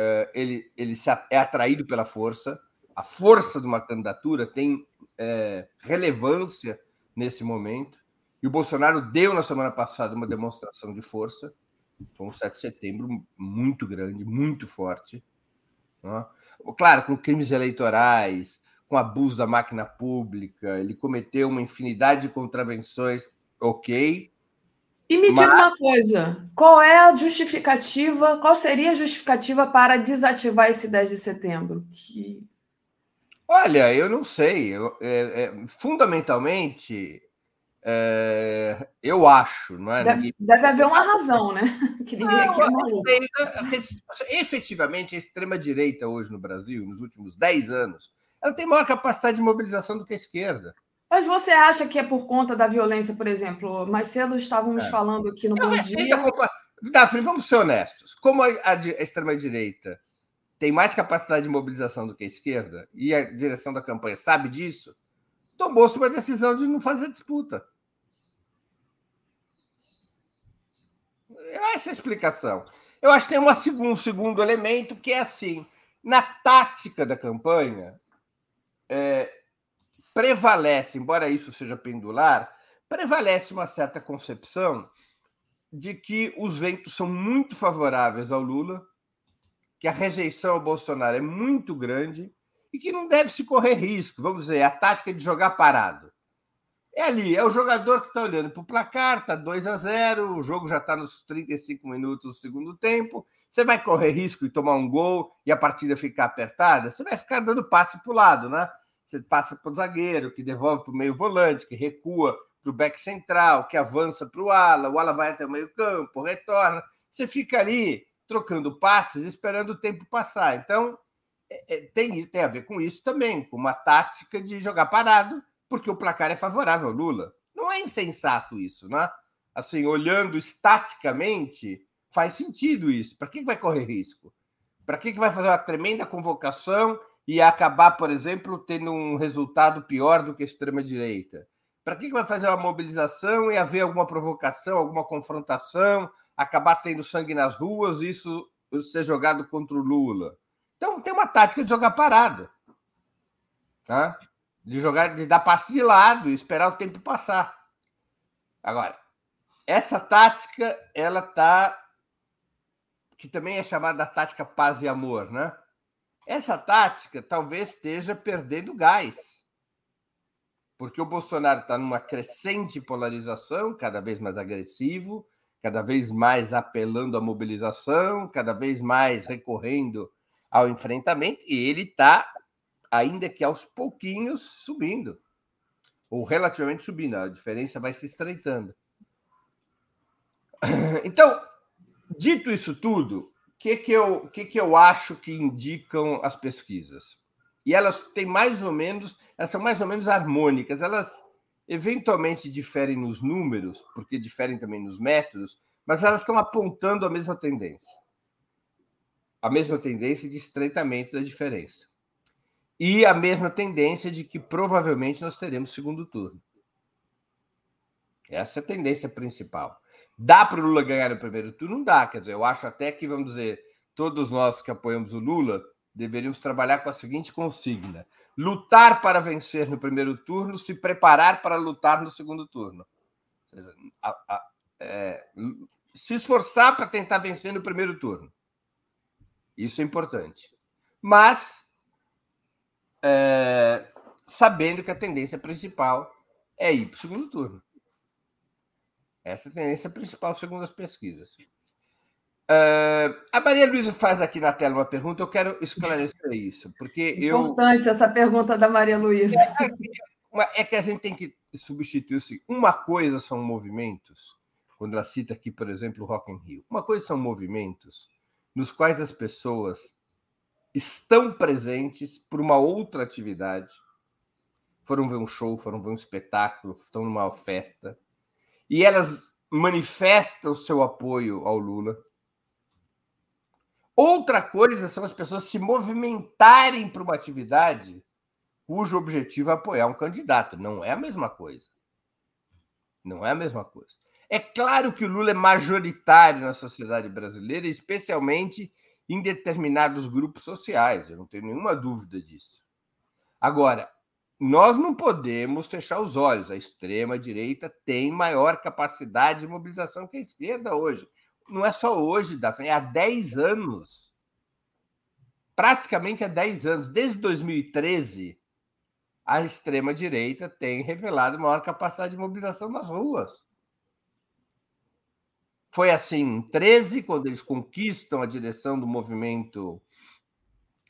eh, ele, ele é atraído pela força. A força de uma candidatura tem é, relevância nesse momento. E o Bolsonaro deu na semana passada uma demonstração de força. Foi um 7 de setembro muito grande, muito forte. Né? Claro, com crimes eleitorais, com abuso da máquina pública, ele cometeu uma infinidade de contravenções, ok, e me diga uma coisa: qual é a justificativa, qual seria a justificativa para desativar esse 10 de setembro? Que... Olha, eu não sei. Eu, é, é, fundamentalmente, é, eu acho, não é? Deve, deve, haver uma razão, né? Que ninguém não, aqui é Efetivamente, a extrema-direita hoje no Brasil, nos últimos 10 anos, ela tem maior capacidade de mobilização do que a esquerda. Mas você acha que é por conta da violência, por exemplo? Mais cedo estávamos é. falando aqui no Bom Dia... Daphne, vamos ser honestos. Como a, a, a extrema-direita tem mais capacidade de mobilização do que a esquerda, e a direção da campanha sabe disso, tomou-se uma decisão de não fazer disputa. Essa é a explicação. Eu acho que tem uma, um segundo elemento que é assim: na tática da campanha, é, prevalece, embora isso seja pendular, prevalece uma certa concepção de que os ventos são muito favoráveis ao Lula, que a rejeição ao Bolsonaro é muito grande e que não deve se correr risco. Vamos dizer, a tática de jogar parado. É ali, é o jogador que está olhando para o placar, está 2 a 0 o jogo já está nos 35 minutos do segundo tempo. Você vai correr risco de tomar um gol e a partida ficar apertada? Você vai ficar dando passe para o lado, né? Você passa para o zagueiro, que devolve para o meio volante, que recua para o back central, que avança para o ala, o ala vai até o meio campo, retorna. Você fica ali trocando passes, esperando o tempo passar. Então, é, é, tem, tem a ver com isso também, com uma tática de jogar parado, porque o placar é favorável ao Lula. Não é insensato isso, né? Assim, olhando estaticamente, faz sentido isso. Para que vai correr risco? Para que vai fazer uma tremenda convocação e acabar, por exemplo, tendo um resultado pior do que a extrema-direita? Para que vai fazer uma mobilização e haver alguma provocação, alguma confrontação, acabar tendo sangue nas ruas isso ser jogado contra o Lula? Então tem uma tática de jogar parado. Tá? De jogar, de dar passe de lado e esperar o tempo passar. Agora, essa tática, ela tá que também é chamada tática paz e amor, né? Essa tática talvez esteja perdendo gás. Porque o Bolsonaro está numa crescente polarização, cada vez mais agressivo, cada vez mais apelando à mobilização, cada vez mais recorrendo ao enfrentamento e ele está, ainda que aos pouquinhos, subindo. Ou relativamente subindo, a diferença vai se estreitando. Então, dito isso tudo, que, que, eu, que, que eu acho que indicam as pesquisas? E elas têm mais ou menos, elas são mais ou menos harmônicas, elas eventualmente diferem nos números, porque diferem também nos métodos, mas elas estão apontando a mesma tendência a mesma tendência de estreitamento da diferença. E a mesma tendência de que provavelmente nós teremos segundo turno. Essa é a tendência principal. Dá para o Lula ganhar no primeiro turno? Não dá. Quer dizer, eu acho até que, vamos dizer, todos nós que apoiamos o Lula deveríamos trabalhar com a seguinte consigna: lutar para vencer no primeiro turno, se preparar para lutar no segundo turno. Seja, a, a, é, se esforçar para tentar vencer no primeiro turno. Isso é importante. Mas é, sabendo que a tendência principal é ir para o segundo turno. Essa é a tendência principal, segundo as pesquisas. Uh, a Maria Luísa faz aqui na tela uma pergunta, eu quero esclarecer isso, porque Importante eu. Importante essa pergunta da Maria Luísa. É, é, que a gente tem que substituir o seguinte: uma coisa são movimentos, quando ela cita aqui, por exemplo, o Rock in Rio. Uma coisa são movimentos nos quais as pessoas estão presentes por uma outra atividade. Foram ver um show, foram ver um espetáculo, estão numa festa. E elas manifestam seu apoio ao Lula. Outra coisa são as pessoas se movimentarem para uma atividade cujo objetivo é apoiar um candidato. Não é a mesma coisa. Não é a mesma coisa. É claro que o Lula é majoritário na sociedade brasileira, especialmente em determinados grupos sociais, eu não tenho nenhuma dúvida disso. Agora, nós não podemos fechar os olhos. A extrema-direita tem maior capacidade de mobilização que a esquerda hoje. Não é só hoje, Daphne, é há 10 anos. Praticamente há 10 anos. Desde 2013, a extrema-direita tem revelado maior capacidade de mobilização nas ruas. Foi assim em 13, quando eles conquistam a direção do movimento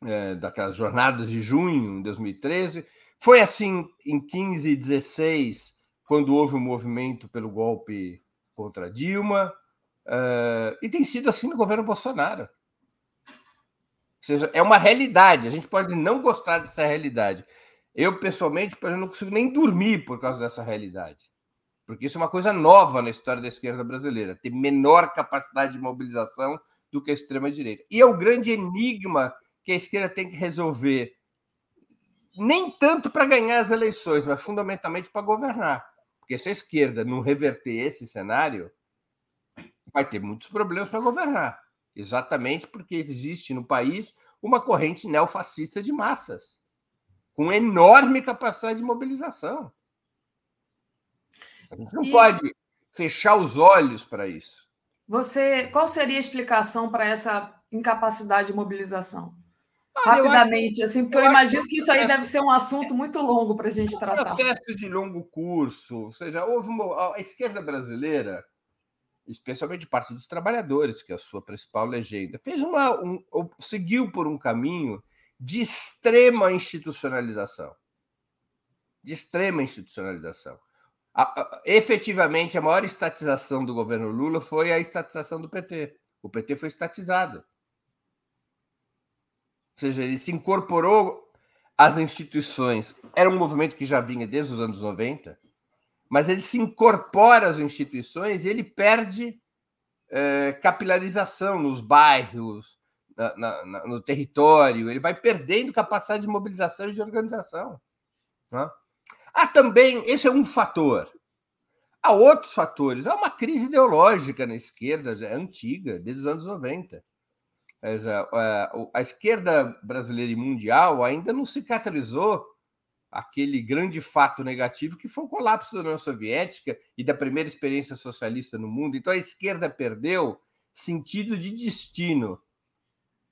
é, daquelas jornadas de junho de 2013. Foi assim em 15 e 16, quando houve um movimento pelo golpe contra Dilma. Uh, e tem sido assim no governo Bolsonaro. Ou seja, é uma realidade. A gente pode não gostar dessa realidade. Eu, pessoalmente, eu não consigo nem dormir por causa dessa realidade porque isso é uma coisa nova na história da esquerda brasileira, ter menor capacidade de mobilização do que a extrema-direita. E é o grande enigma que a esquerda tem que resolver, nem tanto para ganhar as eleições, mas fundamentalmente para governar. Porque se a esquerda não reverter esse cenário, vai ter muitos problemas para governar. Exatamente porque existe no país uma corrente neofascista de massas, com enorme capacidade de mobilização. A gente não e... pode fechar os olhos para isso. Você, qual seria a explicação para essa incapacidade de mobilização? Rapidamente, assim, porque eu, eu imagino que isso aí deve ser um assunto muito longo para a gente tratar. Um processo de longo curso, ou seja, houve uma, a esquerda brasileira, especialmente parte dos trabalhadores, que é a sua principal legenda, fez uma, um, seguiu por um caminho de extrema institucionalização, de extrema institucionalização. A, a, efetivamente, a maior estatização do governo Lula foi a estatização do PT. O PT foi estatizado seja, ele se incorporou às instituições. Era um movimento que já vinha desde os anos 90, mas ele se incorpora às instituições e ele perde é, capilarização nos bairros, na, na, no território, ele vai perdendo capacidade de mobilização e de organização. Né? Há também, esse é um fator. Há outros fatores. Há uma crise ideológica na esquerda, já é antiga, desde os anos 90. É, a esquerda brasileira e mundial ainda não cicatrizou aquele grande fato negativo que foi o colapso da União Soviética e da primeira experiência socialista no mundo. Então a esquerda perdeu sentido de destino.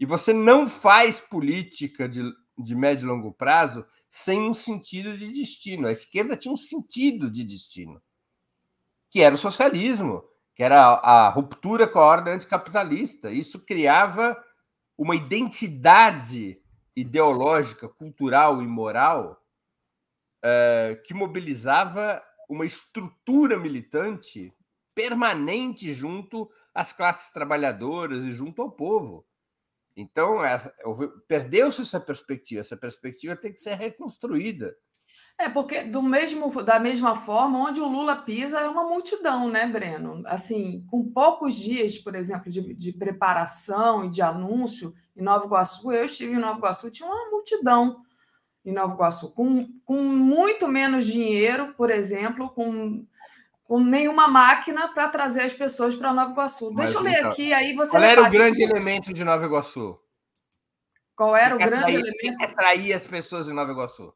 E você não faz política de, de médio e longo prazo sem um sentido de destino. A esquerda tinha um sentido de destino, que era o socialismo que era a, ruptura com a ordem anticapitalista. Isso criava uma identidade ideológica, cultural e moral é, que mobilizava uma estrutura militante permanente junto às classes trabalhadoras e junto ao povo. Então, perdeu-se essa perspectiva. Essa perspectiva tem que ser reconstruída. É, porque do mesmo, da mesma forma, onde o Lula pisa é uma multidão, né, Breno? Assim, com poucos dias, por exemplo, de, de preparação e de anúncio em Nova Iguaçu, eu estive em Nova Iguaçu, tinha uma multidão em Nova Iguaçu, com, com muito menos dinheiro, por exemplo, com, com nenhuma máquina para trazer as pessoas para Nova Iguaçu. Mas, Deixa eu ler então, aqui, aí você. Qual era o grande elemento de Nova Iguaçu? Qual era o, o grande atraía, elemento? Que atraía as pessoas em Nova Iguaçu?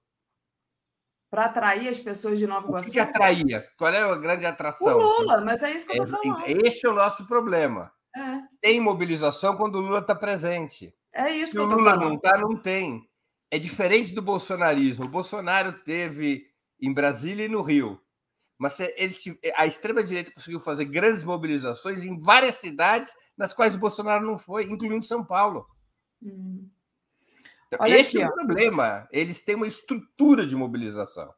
Para atrair as pessoas de Nova Iguaçu. O que, que, atraía? Qual é a grande atração? O Lula, mas é isso que eu estou falando. Este é o nosso problema. É. Tem mobilização quando o Lula está presente. É isso Se que eu o Lula não está, não tem. É diferente do bolsonarismo. O Bolsonaro teve em Brasília e no Rio. Mas eles, a extrema-direita conseguiu fazer grandes mobilizações em várias cidades nas quais o Bolsonaro não foi, incluindo São Paulo. Hum. Então, Olha esse aqui, é o ó. problema. Eles têm uma estrutura de mobilização.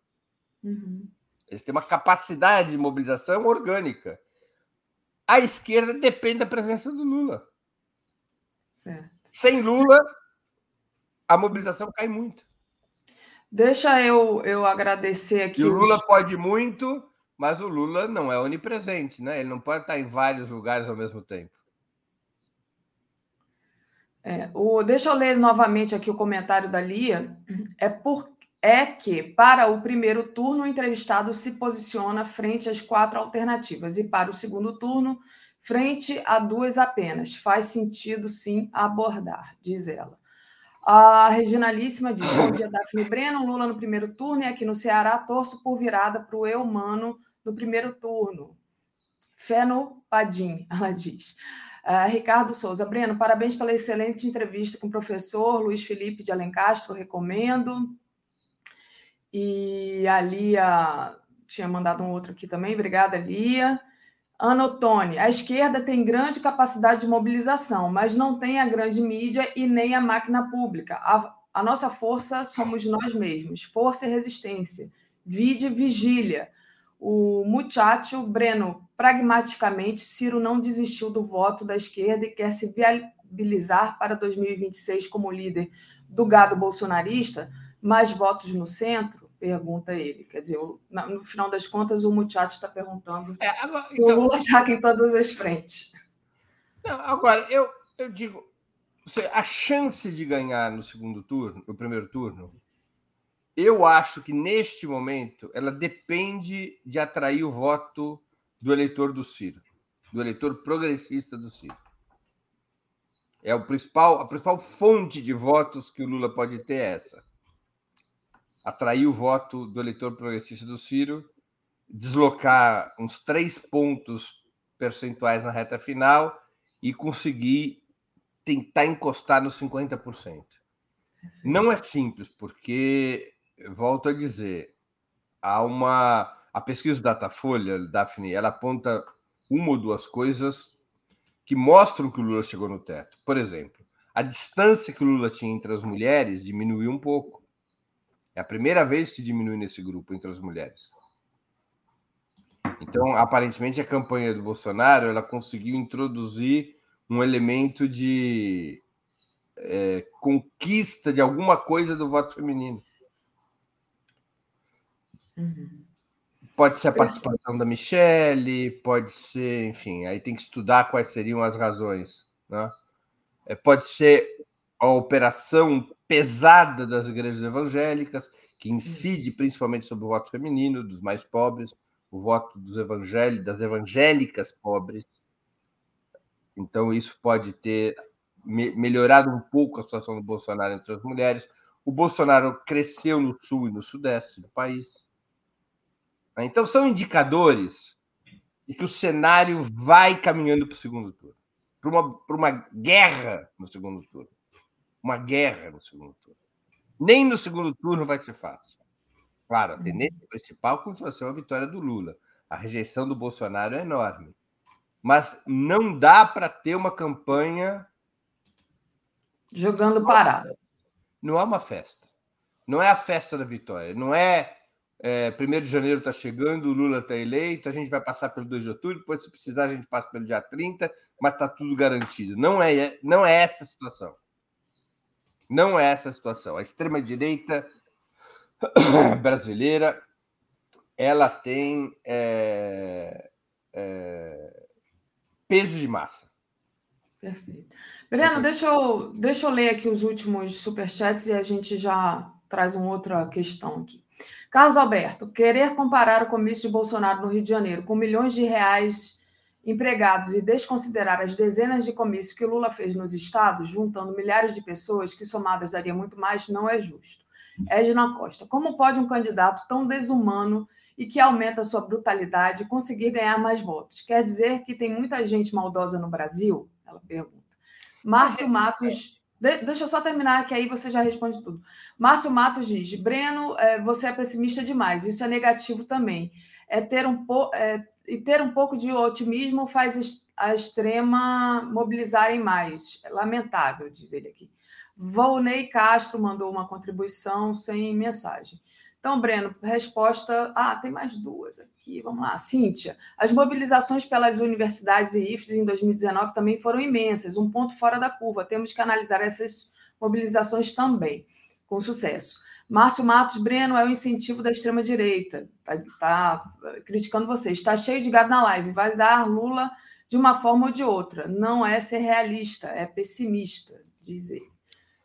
Uhum. Eles têm uma capacidade de mobilização orgânica. A esquerda depende da presença do Lula. Certo. Sem Lula, a mobilização cai muito. Deixa eu, eu agradecer aqui. E o Lula os... pode muito, mas o Lula não é onipresente, né? Ele não pode estar em vários lugares ao mesmo tempo. É, o, deixa eu ler novamente aqui o comentário da Lia. É, por, é que, para o primeiro turno, o entrevistado se posiciona frente às quatro alternativas, e para o segundo turno, frente a duas apenas. Faz sentido, sim, abordar, diz ela. A Reginalíssima diz: Bom dia, Daphne Breno, Lula no primeiro turno, e aqui no Ceará torço por virada para o Eumano no primeiro turno. Fé no Padim, ela diz. Uh, Ricardo Souza, Breno, parabéns pela excelente entrevista com o professor Luiz Felipe de Alencastro, recomendo. E a Lia tinha mandado um outro aqui também, obrigada, Lia. Ana Ottoni, a esquerda tem grande capacidade de mobilização, mas não tem a grande mídia e nem a máquina pública. A, a nossa força somos nós mesmos, força e resistência. Vide vigília. O muchacho Breno Pragmaticamente, Ciro não desistiu do voto da esquerda e quer se viabilizar para 2026 como líder do gado bolsonarista, mais votos no centro? Pergunta ele. Quer dizer, no final das contas, o Muchacho está perguntando é, agora, então, o Lula ataca em todas as frentes. Não, agora, eu, eu digo, a chance de ganhar no segundo turno, no primeiro turno, eu acho que neste momento ela depende de atrair o voto do eleitor do Ciro, do eleitor progressista do Ciro. É o principal, a principal fonte de votos que o Lula pode ter é essa. Atrair o voto do eleitor progressista do Ciro, deslocar uns três pontos percentuais na reta final e conseguir tentar encostar nos 50%. Não é simples, porque, volto a dizer, há uma. A pesquisa Datafolha, Daphne, ela aponta uma ou duas coisas que mostram que o Lula chegou no teto. Por exemplo, a distância que o Lula tinha entre as mulheres diminuiu um pouco. É a primeira vez que diminui nesse grupo entre as mulheres. Então, aparentemente, a campanha do Bolsonaro ela conseguiu introduzir um elemento de é, conquista de alguma coisa do voto feminino. Uhum. Pode ser a participação da Michelle, pode ser, enfim, aí tem que estudar quais seriam as razões. Né? É, pode ser a operação pesada das igrejas evangélicas, que incide principalmente sobre o voto feminino, dos mais pobres, o voto dos evangélicos, das evangélicas pobres. Então, isso pode ter melhorado um pouco a situação do Bolsonaro entre as mulheres. O Bolsonaro cresceu no sul e no sudeste do país. Então, são indicadores de que o cenário vai caminhando para o segundo turno para uma, uma guerra no segundo turno. Uma guerra no segundo turno. Nem no segundo turno vai ser fácil. Claro, a tendência principal continua a ser a vitória do Lula. A rejeição do Bolsonaro é enorme. Mas não dá para ter uma campanha. Jogando parada. Não é uma festa. Não é a festa da vitória. Não é é, 1 de janeiro está chegando, o Lula está eleito, a gente vai passar pelo 2 de outubro, depois, se precisar, a gente passa pelo dia 30, mas está tudo garantido. Não é, não é essa a situação. Não é essa a situação. A extrema-direita brasileira ela tem é, é, peso de massa. Perfeito. Breno, deixa eu, deixa eu ler aqui os últimos superchats e a gente já traz uma outra questão aqui. Carlos Alberto, querer comparar o comício de Bolsonaro no Rio de Janeiro com milhões de reais empregados e desconsiderar as dezenas de comícios que Lula fez nos estados, juntando milhares de pessoas, que somadas daria muito mais, não é justo. Edna Costa, como pode um candidato tão desumano e que aumenta sua brutalidade conseguir ganhar mais votos? Quer dizer que tem muita gente maldosa no Brasil? Ela pergunta. Márcio Matos de, deixa eu só terminar, que aí você já responde tudo. Márcio Matos diz: Breno, é, você é pessimista demais, isso é negativo também. É ter um é, e ter um pouco de otimismo faz a extrema mobilizarem mais. É lamentável, diz ele aqui. Volney Castro mandou uma contribuição sem mensagem. Então, Breno, resposta. Ah, tem mais duas aqui. Vamos lá. Cíntia, as mobilizações pelas universidades e IFES em 2019 também foram imensas, um ponto fora da curva. Temos que analisar essas mobilizações também, com sucesso. Márcio Matos, Breno, é o incentivo da extrema-direita. Está tá criticando vocês. Está cheio de gado na live. Vai dar Lula de uma forma ou de outra. Não é ser realista, é pessimista, diz ele.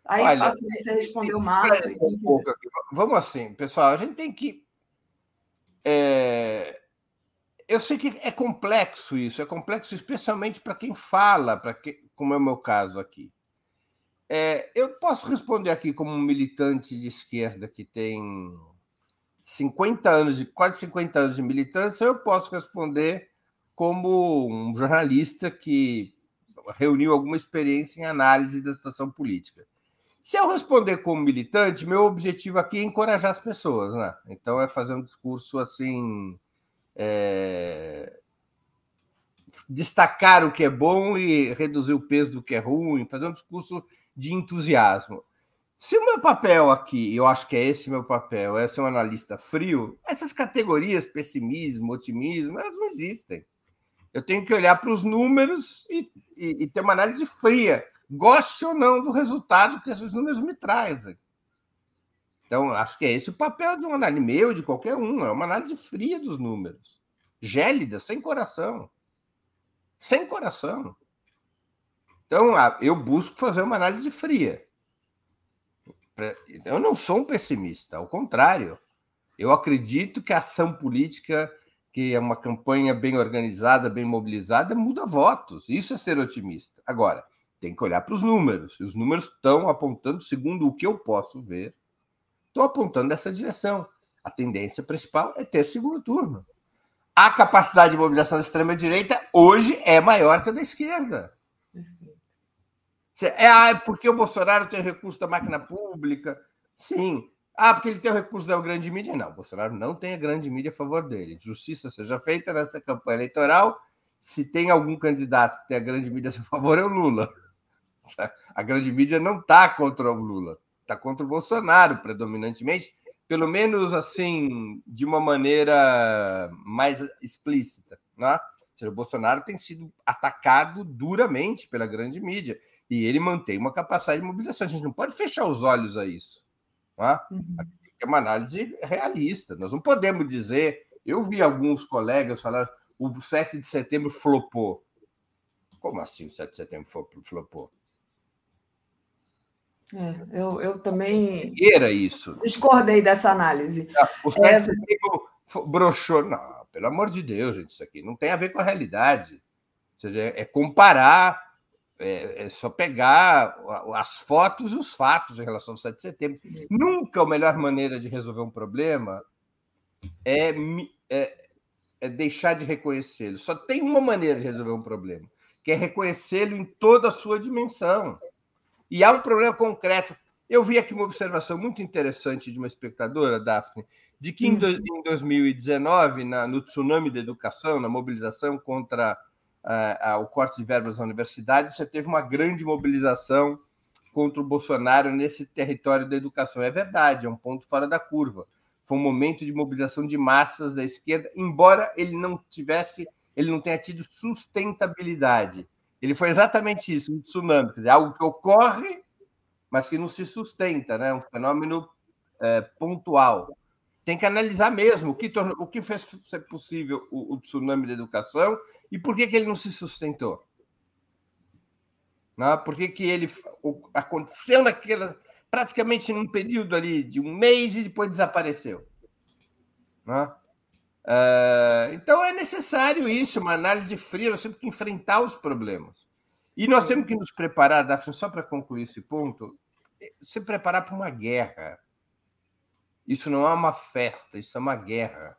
Aí Olha, você respondeu, Márcio. Um pouco aqui. Vamos assim, pessoal, a gente tem que. É... Eu sei que é complexo isso, é complexo especialmente para quem fala, para que, como é o meu caso aqui. É, eu posso responder aqui como um militante de esquerda que tem 50 anos, de quase 50 anos de militância, eu posso responder como um jornalista que reuniu alguma experiência em análise da situação política. Se eu responder como militante, meu objetivo aqui é encorajar as pessoas, né? Então é fazer um discurso assim. É... Destacar o que é bom e reduzir o peso do que é ruim, fazer um discurso de entusiasmo. Se o meu papel aqui, eu acho que é esse meu papel, é ser um analista frio, essas categorias, pessimismo, otimismo, elas não existem. Eu tenho que olhar para os números e, e, e ter uma análise fria goste ou não do resultado que esses números me trazem. Então, acho que é esse o papel de um análise meu, de qualquer um, é uma análise fria dos números, gélida, sem coração. Sem coração. Então, eu busco fazer uma análise fria. Eu não sou um pessimista, ao contrário. Eu acredito que a ação política, que é uma campanha bem organizada, bem mobilizada, muda votos. Isso é ser otimista. Agora, tem que olhar para os números. E os números estão apontando, segundo o que eu posso ver, estão apontando nessa direção. A tendência principal é ter segundo turno. A capacidade de mobilização da extrema-direita hoje é maior que a da esquerda. É ah, é porque o Bolsonaro tem recurso da máquina pública. Sim. Ah, porque ele tem o recurso da grande mídia. Não, o Bolsonaro não tem a grande mídia a favor dele. Justiça seja feita nessa campanha eleitoral. Se tem algum candidato que tem a grande mídia a seu favor, é o Lula. A grande mídia não está contra o Lula, está contra o Bolsonaro, predominantemente, pelo menos assim, de uma maneira mais explícita. Né? Seja, o Bolsonaro tem sido atacado duramente pela grande mídia e ele mantém uma capacidade de mobilização. A gente não pode fechar os olhos a isso. Tá? É uma análise realista. Nós não podemos dizer. Eu vi alguns colegas falar o 7 de setembro flopou. Como assim o 7 de setembro flopou? É, eu, eu também. Era isso. Discordei dessa análise. Ah, o 7 é... de setembro broxou. Não, pelo amor de Deus, gente, isso aqui não tem a ver com a realidade. Ou seja, é comparar é, é, só pegar as fotos e os fatos em relação ao 7 de setembro. Nunca a melhor maneira de resolver um problema é, é, é deixar de reconhecê-lo. Só tem uma maneira de resolver um problema, que é reconhecê-lo em toda a sua dimensão. E há um problema concreto. Eu vi aqui uma observação muito interessante de uma espectadora, Daphne, de que em, do, em 2019, na, no tsunami da educação, na mobilização contra o corte de verbas na universidade, você teve uma grande mobilização contra o Bolsonaro nesse território da educação. É verdade, é um ponto fora da curva. Foi um momento de mobilização de massas da esquerda, embora ele não tivesse, ele não tenha tido sustentabilidade. Ele foi exatamente isso, um tsunami, quer dizer, algo que ocorre, mas que não se sustenta, né? um fenômeno é, pontual tem que analisar mesmo o que, tornou, o que fez ser possível o, o, tsunami da educação e por que, que ele não se sustentou. Não, por que, que ele o, aconteceu naquela praticamente num período ali de um mês e depois desapareceu. Não? Uh, então é necessário isso, uma análise fria, nós temos que enfrentar os problemas. E nós temos que nos preparar, Daphne, só para concluir esse ponto, se preparar para uma guerra isso não é uma festa, isso é uma guerra.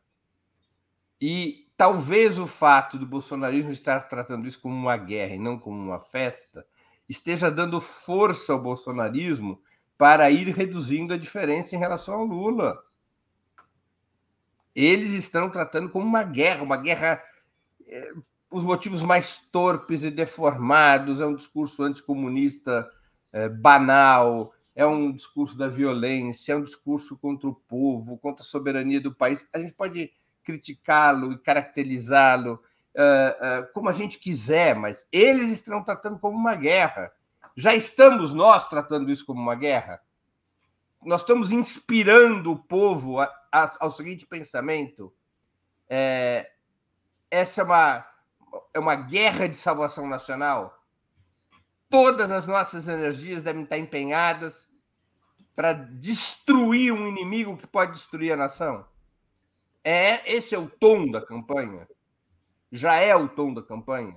E talvez o fato do bolsonarismo estar tratando isso como uma guerra e não como uma festa esteja dando força ao bolsonarismo para ir reduzindo a diferença em relação ao Lula. Eles estão tratando como uma guerra, uma guerra. É, os motivos mais torpes e deformados, é um discurso anticomunista é, banal, é um discurso da violência, é um discurso contra o povo, contra a soberania do país. A gente pode criticá-lo e caracterizá-lo uh, uh, como a gente quiser, mas eles estão tratando como uma guerra. Já estamos nós tratando isso como uma guerra? Nós estamos inspirando o povo a, ao seguinte pensamento: é, essa é uma, é uma guerra de salvação nacional? todas as nossas energias devem estar empenhadas para destruir um inimigo que pode destruir a nação? É esse é o tom da campanha? Já é o tom da campanha?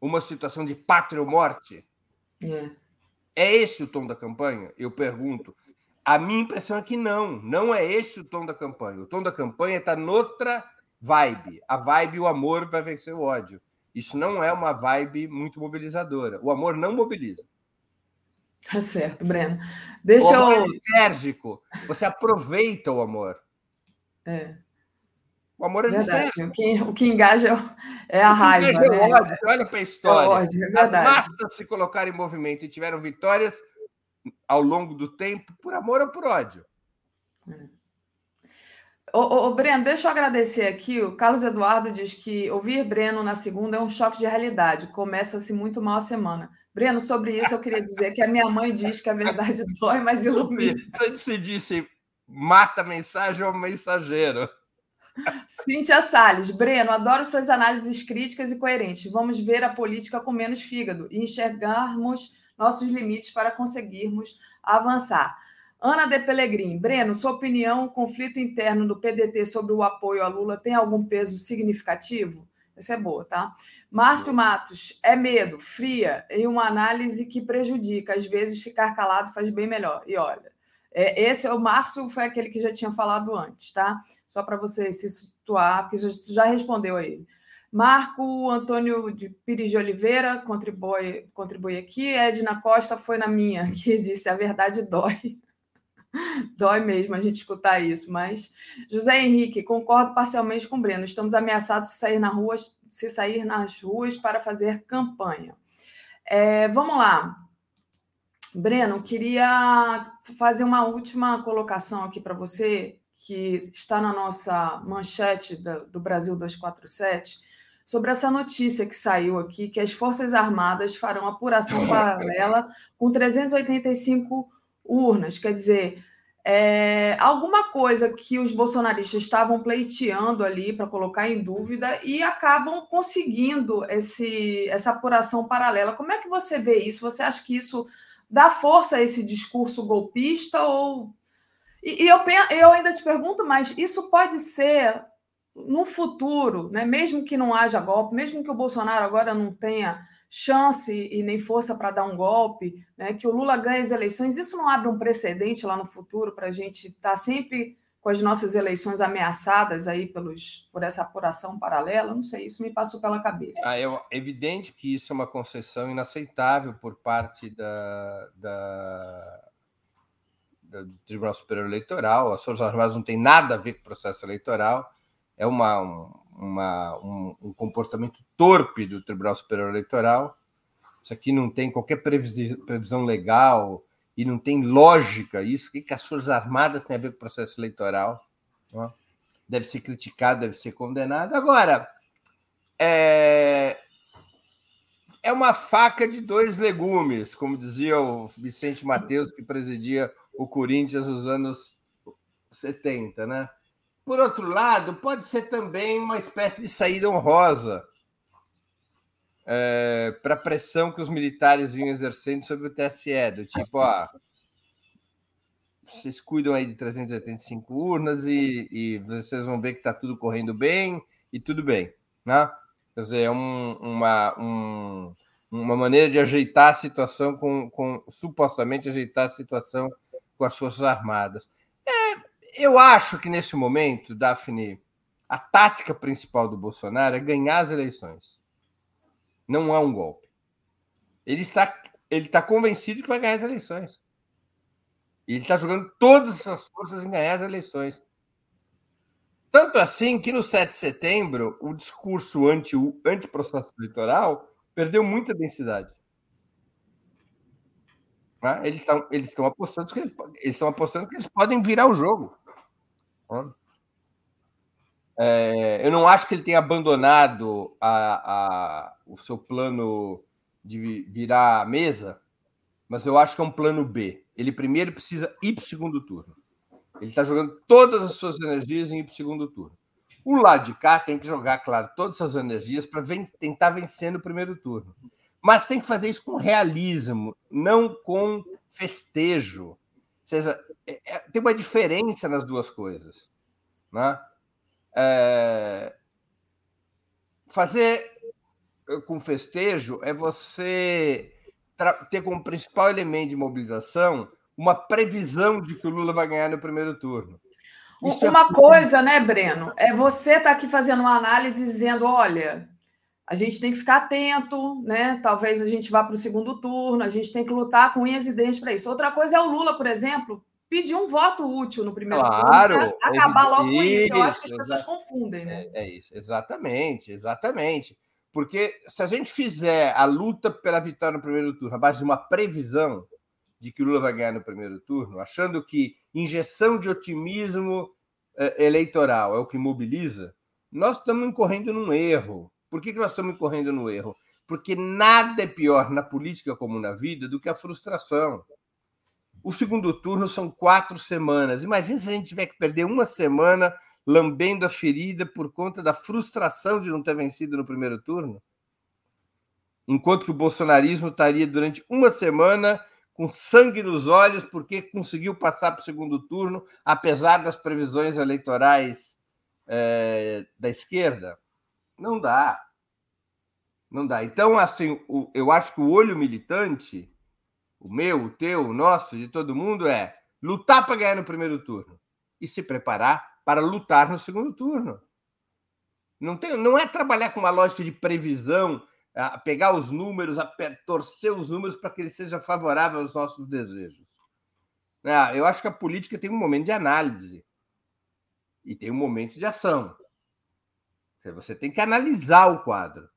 Uma situação de pátria ou morte? É. é esse o tom da campanha? Eu pergunto. A minha impressão é que não, não é esse o tom da campanha. O tom da campanha está noutra vibe. A vibe, o amor vai vencer o ódio. Isso não é uma vibe muito mobilizadora. O amor não mobiliza. Tá certo, Breno. Deixa o amor eu. É sérgico. Você aproveita o amor. É. O amor é verdade. O que, o que engaja é a raiva. Engaja né? é ódio. Olha para a história. É ódio, é As massas se colocaram em movimento e tiveram vitórias ao longo do tempo por amor ou por ódio. É. Ô, ô, Breno, deixa eu agradecer aqui. O Carlos Eduardo diz que ouvir Breno na segunda é um choque de realidade. Começa-se muito mal a semana. Breno, sobre isso eu queria dizer que a minha mãe diz que a verdade dói, mas ilumina. Você se disse mata mensagem ou mensageiro? Cíntia Salles, Breno, adoro suas análises críticas e coerentes. Vamos ver a política com menos fígado e enxergarmos nossos limites para conseguirmos avançar. Ana de Pellegrini, Breno, sua opinião, o conflito interno do PDT sobre o apoio a Lula tem algum peso significativo? Essa é boa, tá? Márcio Matos, é medo, fria e uma análise que prejudica. Às vezes, ficar calado faz bem melhor. E olha, é, esse é o Márcio, foi aquele que já tinha falado antes, tá? Só para você se situar, porque já, já respondeu a ele. Marco Antônio de Pires de Oliveira contribui, contribui aqui. Edna Costa foi na minha, que disse: a verdade dói. Dói mesmo a gente escutar isso, mas José Henrique, concordo parcialmente com o Breno. Estamos ameaçados de sair na rua, se sair nas ruas para fazer campanha. É, vamos lá. Breno, queria fazer uma última colocação aqui para você, que está na nossa manchete do Brasil 247, sobre essa notícia que saiu aqui, que as Forças Armadas farão apuração paralela com 385 urnas. Quer dizer, é, alguma coisa que os bolsonaristas estavam pleiteando ali para colocar em dúvida e acabam conseguindo esse, essa apuração paralela. Como é que você vê isso? Você acha que isso dá força a esse discurso golpista ou e, e eu, eu ainda te pergunto, mas isso pode ser no futuro, né? mesmo que não haja golpe, mesmo que o Bolsonaro agora não tenha chance e nem força para dar um golpe, né? que o Lula ganhe as eleições, isso não abre um precedente lá no futuro para a gente estar tá sempre com as nossas eleições ameaçadas aí pelos, por essa apuração paralela? Não sei, isso me passou pela cabeça. Ah, é evidente que isso é uma concessão inaceitável por parte da, da, do Tribunal Superior Eleitoral. As Forças Armadas não tem nada a ver com o processo eleitoral. É uma, uma, um, um comportamento torpe do Tribunal Superior Eleitoral. Isso aqui não tem qualquer previsão legal e não tem lógica isso. O que, que as Forças Armadas têm a ver com o processo eleitoral? Deve ser criticado, deve ser condenado. Agora, é, é uma faca de dois legumes, como dizia o Vicente Mateus, que presidia o Corinthians nos anos 70, né? Por outro lado, pode ser também uma espécie de saída honrosa é, para a pressão que os militares vinham exercendo sobre o TSE, do tipo, ó, vocês cuidam aí de 385 urnas e, e vocês vão ver que está tudo correndo bem e tudo bem, né? Quer dizer, é um, uma, um, uma maneira de ajeitar a situação com, com supostamente ajeitar a situação com as Forças Armadas. Eu acho que nesse momento, Daphne, a tática principal do Bolsonaro é ganhar as eleições. Não há um golpe. Ele está, ele está convencido que vai ganhar as eleições. Ele está jogando todas as suas forças em ganhar as eleições. Tanto assim que no 7 de setembro, o discurso anti, anti-processo eleitoral perdeu muita densidade. Né? Eles estão eles estão apostando que eles, eles estão apostando que eles podem virar o jogo. É, eu não acho que ele tenha abandonado a, a, o seu plano de virar a mesa, mas eu acho que é um plano B. Ele primeiro precisa ir para o segundo turno. Ele está jogando todas as suas energias em ir para o segundo turno. O lado de cá tem que jogar, claro, todas as suas energias para tentar vencer no primeiro turno. Mas tem que fazer isso com realismo, não com festejo seja, é, é, tem uma diferença nas duas coisas. Né? É, fazer eh, com festejo é você ter como principal elemento de mobilização uma previsão de que o Lula vai ganhar no primeiro turno. Isso é uma é... coisa, né, Breno? É você estar tá aqui fazendo uma análise dizendo: olha, a gente tem que ficar atento, né? Talvez a gente vá para o segundo turno, a gente tem que lutar com unhas e dentes para isso. Outra coisa é o Lula, por exemplo, pedir um voto útil no primeiro claro, turno para acabar logo com isso. Eu acho que as pessoas confundem, né? É, é, isso, exatamente, exatamente. Porque se a gente fizer a luta pela vitória no primeiro turno à base de uma previsão de que o Lula vai ganhar no primeiro turno, achando que injeção de otimismo é, eleitoral é o que mobiliza, nós estamos incorrendo num erro por que, que nós estamos correndo no erro? Porque nada é pior na política como na vida do que a frustração. O segundo turno são quatro semanas. Imagina se a gente tiver que perder uma semana lambendo a ferida por conta da frustração de não ter vencido no primeiro turno. Enquanto que o bolsonarismo estaria durante uma semana com sangue nos olhos porque conseguiu passar para o segundo turno, apesar das previsões eleitorais é, da esquerda. Não dá. Não dá. Então, assim, o, eu acho que o olho militante, o meu, o teu, o nosso, de todo mundo, é lutar para ganhar no primeiro turno e se preparar para lutar no segundo turno. Não, tem, não é trabalhar com uma lógica de previsão, pegar os números, torcer os números para que ele seja favorável aos nossos desejos. Eu acho que a política tem um momento de análise e tem um momento de ação. Você tem que analisar o quadro,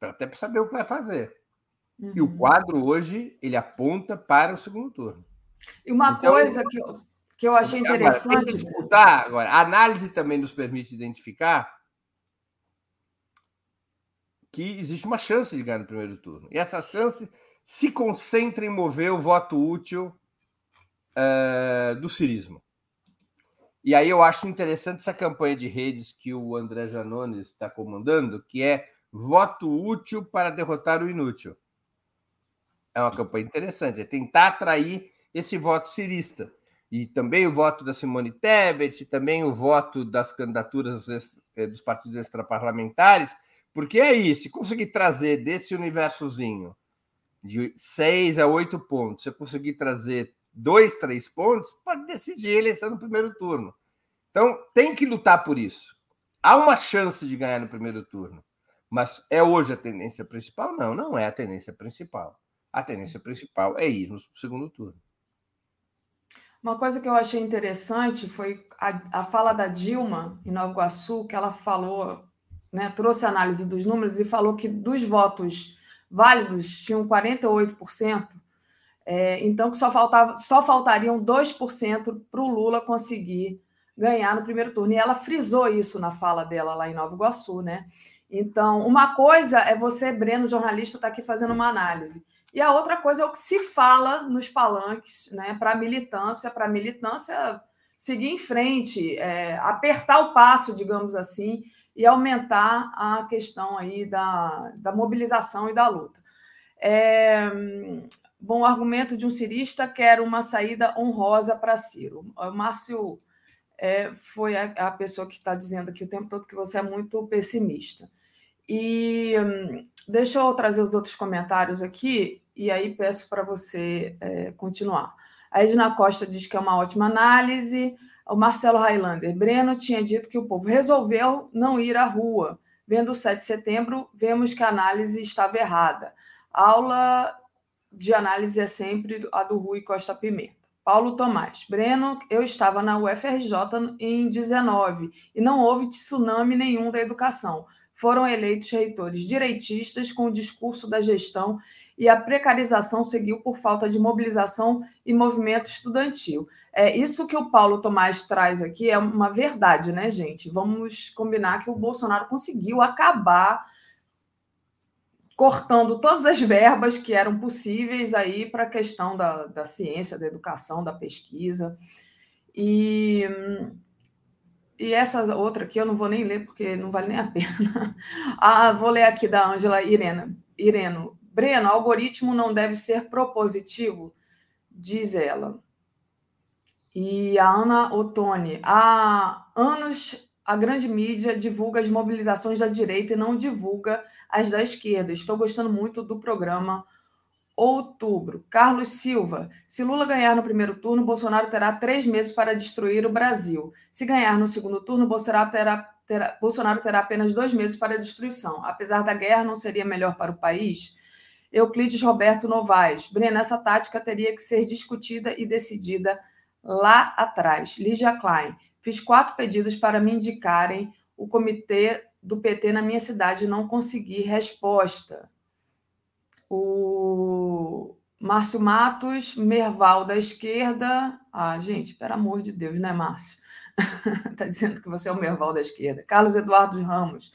até para saber o que vai fazer. Uhum. E o uhum. quadro hoje, ele aponta para o segundo turno. E uma então, coisa que eu, que eu achei interessante. Agora, disputar, agora, a análise também nos permite identificar que existe uma chance de ganhar no primeiro turno. E essa chance se concentra em mover o voto útil uh, do cirismo. E aí eu acho interessante essa campanha de redes que o André Janones está comandando, que é voto útil para derrotar o inútil. É uma campanha interessante, é tentar atrair esse voto cirista. E também o voto da Simone Tebet, também o voto das candidaturas eh, dos partidos extraparlamentares, porque é isso, se conseguir trazer desse universozinho de seis a oito pontos, se eu conseguir trazer dois, três pontos, pode decidir a eleição no primeiro turno. Então, tem que lutar por isso. Há uma chance de ganhar no primeiro turno. Mas é hoje a tendência principal? Não, não é a tendência principal. A tendência principal é ir no segundo turno. Uma coisa que eu achei interessante foi a, a fala da Dilma em Nova Iguaçu, que ela falou, né, trouxe a análise dos números e falou que dos votos válidos tinham 48%, é, então que só, faltava, só faltariam 2% para o Lula conseguir ganhar no primeiro turno. E ela frisou isso na fala dela lá em Nova Iguaçu, né? Então, uma coisa é você, Breno, jornalista, estar tá aqui fazendo uma análise. E a outra coisa é o que se fala nos palanques, né? Para a militância, para a militância seguir em frente, é, apertar o passo, digamos assim, e aumentar a questão aí da, da mobilização e da luta. É, bom, argumento de um cirista quer uma saída honrosa para Ciro. O Márcio é, foi a, a, pessoa que está dizendo aqui o tempo todo que você é muito pessimista. E hum, deixa eu trazer os outros comentários aqui, e aí peço para você é, continuar. A Edna Costa diz que é uma ótima análise. O Marcelo Highlander, Breno tinha dito que o povo resolveu não ir à rua. Vendo o 7 de setembro, vemos que a análise estava errada. Aula de análise é sempre a do Rui Costa Pimenta. Paulo Tomás. Breno, eu estava na UFRJ em 19 e não houve tsunami nenhum da educação. Foram eleitos reitores direitistas com o discurso da gestão e a precarização seguiu por falta de mobilização e movimento estudantil. É isso que o Paulo Tomás traz aqui é uma verdade, né, gente? Vamos combinar que o Bolsonaro conseguiu acabar cortando todas as verbas que eram possíveis aí para a questão da, da ciência, da educação, da pesquisa. E, e essa outra aqui eu não vou nem ler, porque não vale nem a pena. Ah, vou ler aqui da Ângela Irena. Ireno. Breno, algoritmo não deve ser propositivo, diz ela. E a Ana Ottoni. Há anos a grande mídia divulga as mobilizações da direita e não divulga as da esquerda. Estou gostando muito do programa Outubro. Carlos Silva. Se Lula ganhar no primeiro turno, Bolsonaro terá três meses para destruir o Brasil. Se ganhar no segundo turno, Bolsonaro terá, terá, Bolsonaro terá apenas dois meses para a destruição. Apesar da guerra, não seria melhor para o país? Euclides Roberto Novaes. Breno, essa tática teria que ser discutida e decidida lá atrás. Lígia Klein. Fiz quatro pedidos para me indicarem o comitê do PT na minha cidade e não consegui resposta. O Márcio Matos, Merval da esquerda. Ah, gente, pelo amor de Deus, né, Márcio? Está dizendo que você é o Merval da esquerda. Carlos Eduardo Ramos.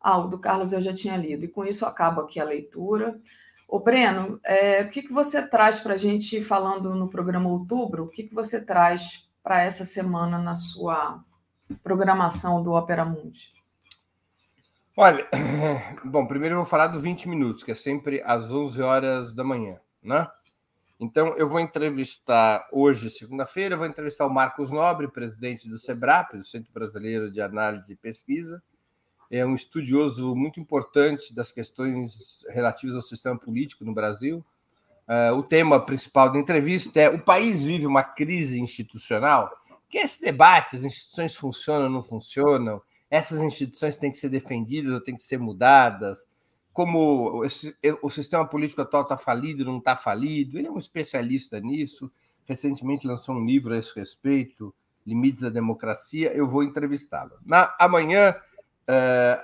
Ah, o do Carlos eu já tinha lido. E com isso acaba aqui a leitura. O Breno, é, o que, que você traz para a gente falando no programa Outubro? O que, que você traz para essa semana na sua programação do Opera Mundi? Olha, bom, primeiro eu vou falar do 20 minutos, que é sempre às 11 horas da manhã, né? Então, eu vou entrevistar hoje, segunda-feira, vou entrevistar o Marcos Nobre, presidente do SEBRAP, do Centro Brasileiro de Análise e Pesquisa. É um estudioso muito importante das questões relativas ao sistema político no Brasil. Uh, o tema principal da entrevista é: o país vive uma crise institucional? Que esse debate, as instituições funcionam ou não funcionam? essas instituições têm que ser defendidas ou têm que ser mudadas, como esse, o sistema político atual está falido, não está falido. Ele é um especialista nisso. Recentemente lançou um livro a esse respeito, Limites da Democracia. Eu vou entrevistá-lo. Amanhã, é,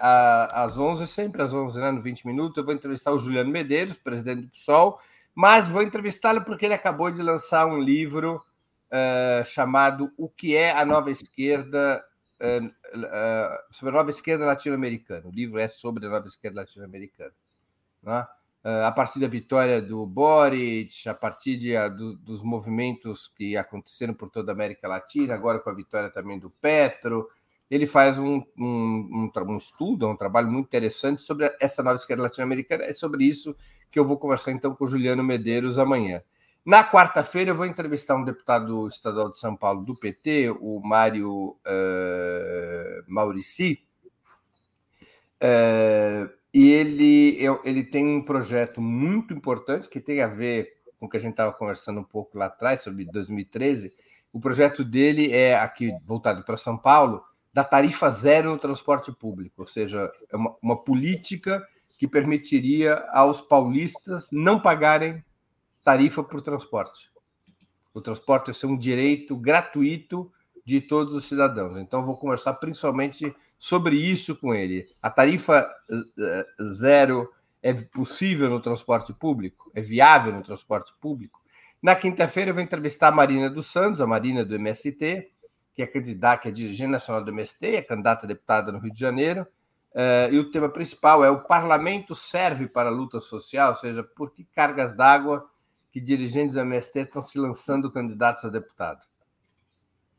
às 11, sempre às 11, né, no 20 minutos, eu vou entrevistar o Juliano Medeiros, presidente do PSOL, mas vou entrevistá-lo porque ele acabou de lançar um livro uh, chamado O que é a Nova Esquerda uh, uh, sobre a Nova Esquerda Latino-Americana. O livro é sobre a Nova Esquerda Latino-Americana. Né? a partir da vitória do Boric, a partir de, do, dos movimentos que aconteceram por toda a América Latina, agora com a vitória também do Petro, ele faz um, um, um, um estudo, um trabalho muito interessante sobre essa nova esquerda latino-americana. É sobre isso que eu vou conversar então com o Juliano Medeiros amanhã. Na quarta-feira, eu vou entrevistar um deputado estadual de São Paulo do PT, o Mário uh, Maurici, uh, e ele, ele tem um projeto muito importante que tem a ver com o que a gente estava conversando um pouco lá atrás, sobre 2013. O projeto dele é aqui voltado para São Paulo, da tarifa zero no transporte público, ou seja, é uma, uma política que permitiria aos paulistas não pagarem tarifa o transporte. O transporte ser um direito gratuito de todos os cidadãos. Então, vou conversar principalmente sobre isso com ele. A tarifa eh, zero é possível no transporte público? É viável no transporte público? Na quinta-feira, eu vou entrevistar a Marina dos Santos, a Marina do MST, que é candidata, que é dirigente nacional do MST, é candidata a deputada no Rio de Janeiro. Uh, e o tema principal é o parlamento serve para a luta social, ou seja, por que cargas d'água que dirigentes do MST estão se lançando candidatos a deputado.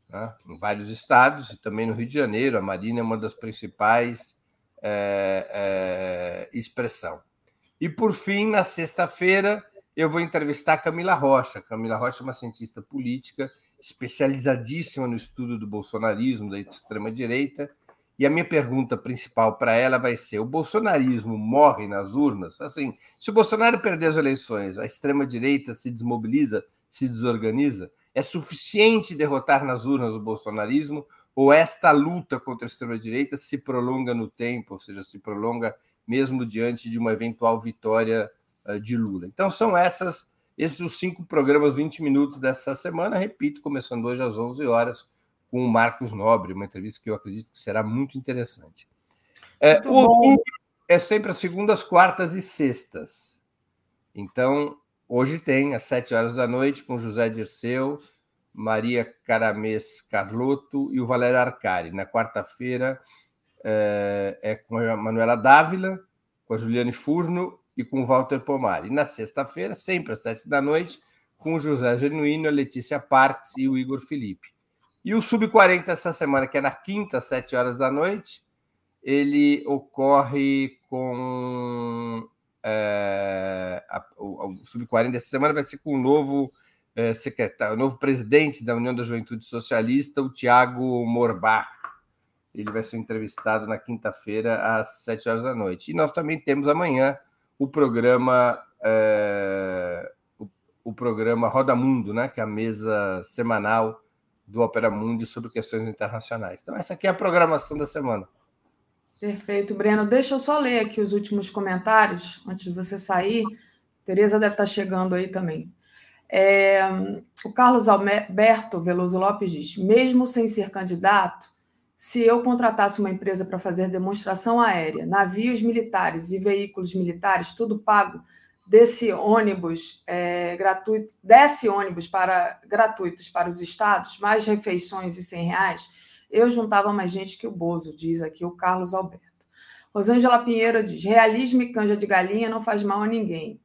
Né? Em vários estados, e também no Rio de Janeiro, a Marina é uma das principais é, é, expressão. E, por fim, na sexta-feira, eu vou entrevistar Camila Rocha. Camila Rocha é uma cientista política especializadíssima no estudo do bolsonarismo, da extrema-direita, e a minha pergunta principal para ela vai ser: o bolsonarismo morre nas urnas? Assim, se o Bolsonaro perder as eleições, a extrema-direita se desmobiliza, se desorganiza? É suficiente derrotar nas urnas o bolsonarismo? Ou esta luta contra a extrema-direita se prolonga no tempo, ou seja, se prolonga mesmo diante de uma eventual vitória uh, de Lula? Então, são essas esses os cinco programas, 20 minutos dessa semana. Repito, começando hoje às 11 horas com o Marcos Nobre, uma entrevista que eu acredito que será muito interessante. É, o outubro é sempre as segundas, quartas e sextas. Então, hoje tem às sete horas da noite com José Dirceu, Maria Caramês Carlotto e o Valério Arcari. Na quarta-feira é, é, com a Manuela Dávila, com a Juliane Furno e com Walter Pomar. E na sexta-feira, sempre às sete da noite, com José Genuíno, a Letícia Parques e o Igor Felipe. E o Sub-40 essa semana, que é na quinta, às 7 horas da noite, ele ocorre com. É, a, o, o Sub-40 essa semana vai ser com o novo é, secretário, o novo presidente da União da Juventude Socialista, o Tiago Morbach. Ele vai ser entrevistado na quinta-feira, às 7 horas da noite. E nós também temos amanhã o programa. É, o, o programa Roda Mundo, né, que é a mesa semanal do Opera Mundi sobre questões internacionais. Então, essa aqui é a programação da semana. Perfeito, Breno. Deixa eu só ler aqui os últimos comentários antes de você sair. Tereza deve estar chegando aí também. É, o Carlos Alberto Veloso Lopes diz: mesmo sem ser candidato, se eu contratasse uma empresa para fazer demonstração aérea, navios militares e veículos militares, tudo pago desse ônibus é, gratuito, desse ônibus para gratuitos para os estados, mais refeições e 100 reais, eu juntava mais gente que o Bozo, diz aqui o Carlos Alberto. Rosângela Pinheiro diz: realismo e canja de galinha não faz mal a ninguém.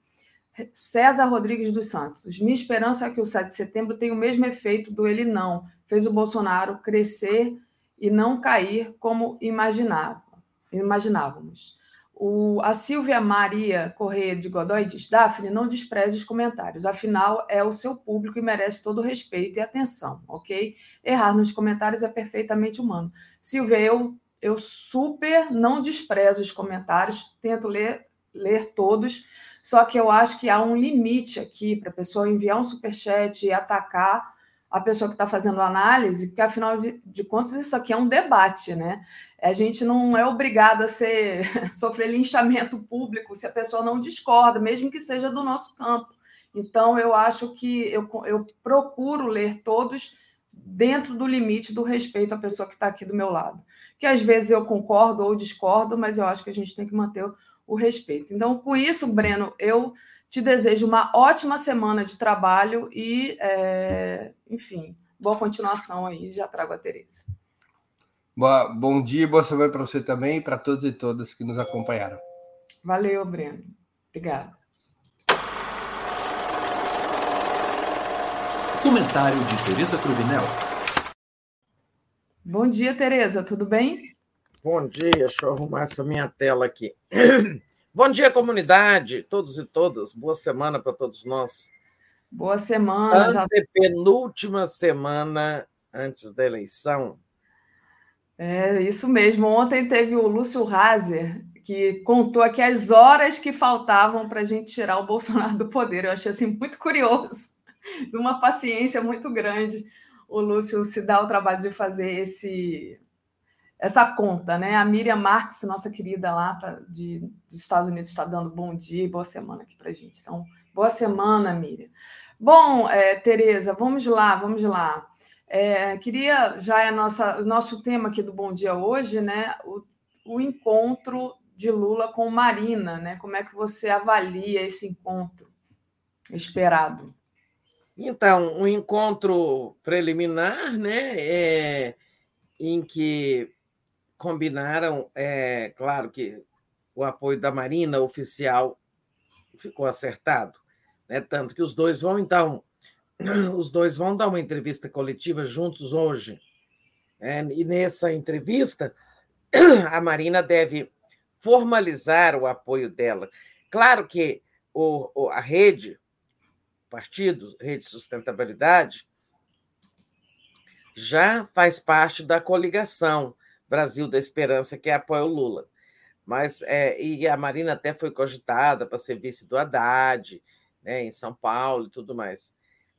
César Rodrigues dos Santos. Minha esperança é que o 7 de setembro tenha o mesmo efeito do ele não. Fez o Bolsonaro crescer e não cair como imaginava, imaginávamos. O, a Silvia Maria Correia de Godoy diz: Daphne, não despreze os comentários, afinal é o seu público e merece todo o respeito e atenção, ok? Errar nos comentários é perfeitamente humano. Silvia, eu, eu super não desprezo os comentários, tento ler, ler todos, só que eu acho que há um limite aqui para a pessoa enviar um superchat e atacar a pessoa que está fazendo análise, que afinal de, de, contas isso aqui é um debate, né? A gente não é obrigado a ser sofrer linchamento público se a pessoa não discorda, mesmo que seja do nosso campo. Então eu acho que eu, eu procuro ler todos dentro do limite do respeito à pessoa que está aqui do meu lado. Que às vezes eu concordo ou discordo, mas eu acho que a gente tem que manter o respeito. Então, com isso, Breno, eu te desejo uma ótima semana de trabalho e, é, enfim, boa continuação aí. Já trago a Tereza. Boa, bom dia, boa semana para você também e para todos e todas que nos acompanharam. Valeu, Breno. Obrigada. Comentário de Tereza Cruvinel. Bom dia, Tereza. Tudo bem? Bom dia. Deixa eu arrumar essa minha tela aqui. Bom dia, comunidade, todos e todas. Boa semana para todos nós. Boa semana. Já... Penúltima semana antes da eleição. É isso mesmo. Ontem teve o Lúcio Razer, que contou aqui as horas que faltavam para a gente tirar o Bolsonaro do poder. Eu achei assim muito curioso, de uma paciência muito grande. O Lúcio se dá o trabalho de fazer esse essa conta, né? A Miriam Marques, nossa querida lá tá de, dos Estados Unidos, está dando bom dia e boa semana aqui para gente. Então, boa semana, Miriam. Bom, é, Tereza, vamos lá, vamos lá. É, queria, já é nossa, nosso tema aqui do Bom Dia hoje, né? O, o encontro de Lula com Marina, né? Como é que você avalia esse encontro esperado? Então, um encontro preliminar, né? É, em que combinaram, é, claro que o apoio da Marina oficial ficou acertado, né? tanto que os dois vão, então, os dois vão dar uma entrevista coletiva juntos hoje. Né? E nessa entrevista, a Marina deve formalizar o apoio dela. Claro que o, a rede, partido, Rede Sustentabilidade, já faz parte da coligação Brasil da Esperança, que apoia o Lula. Mas, é, e a Marina até foi cogitada para ser vice do Haddad, né, em São Paulo e tudo mais.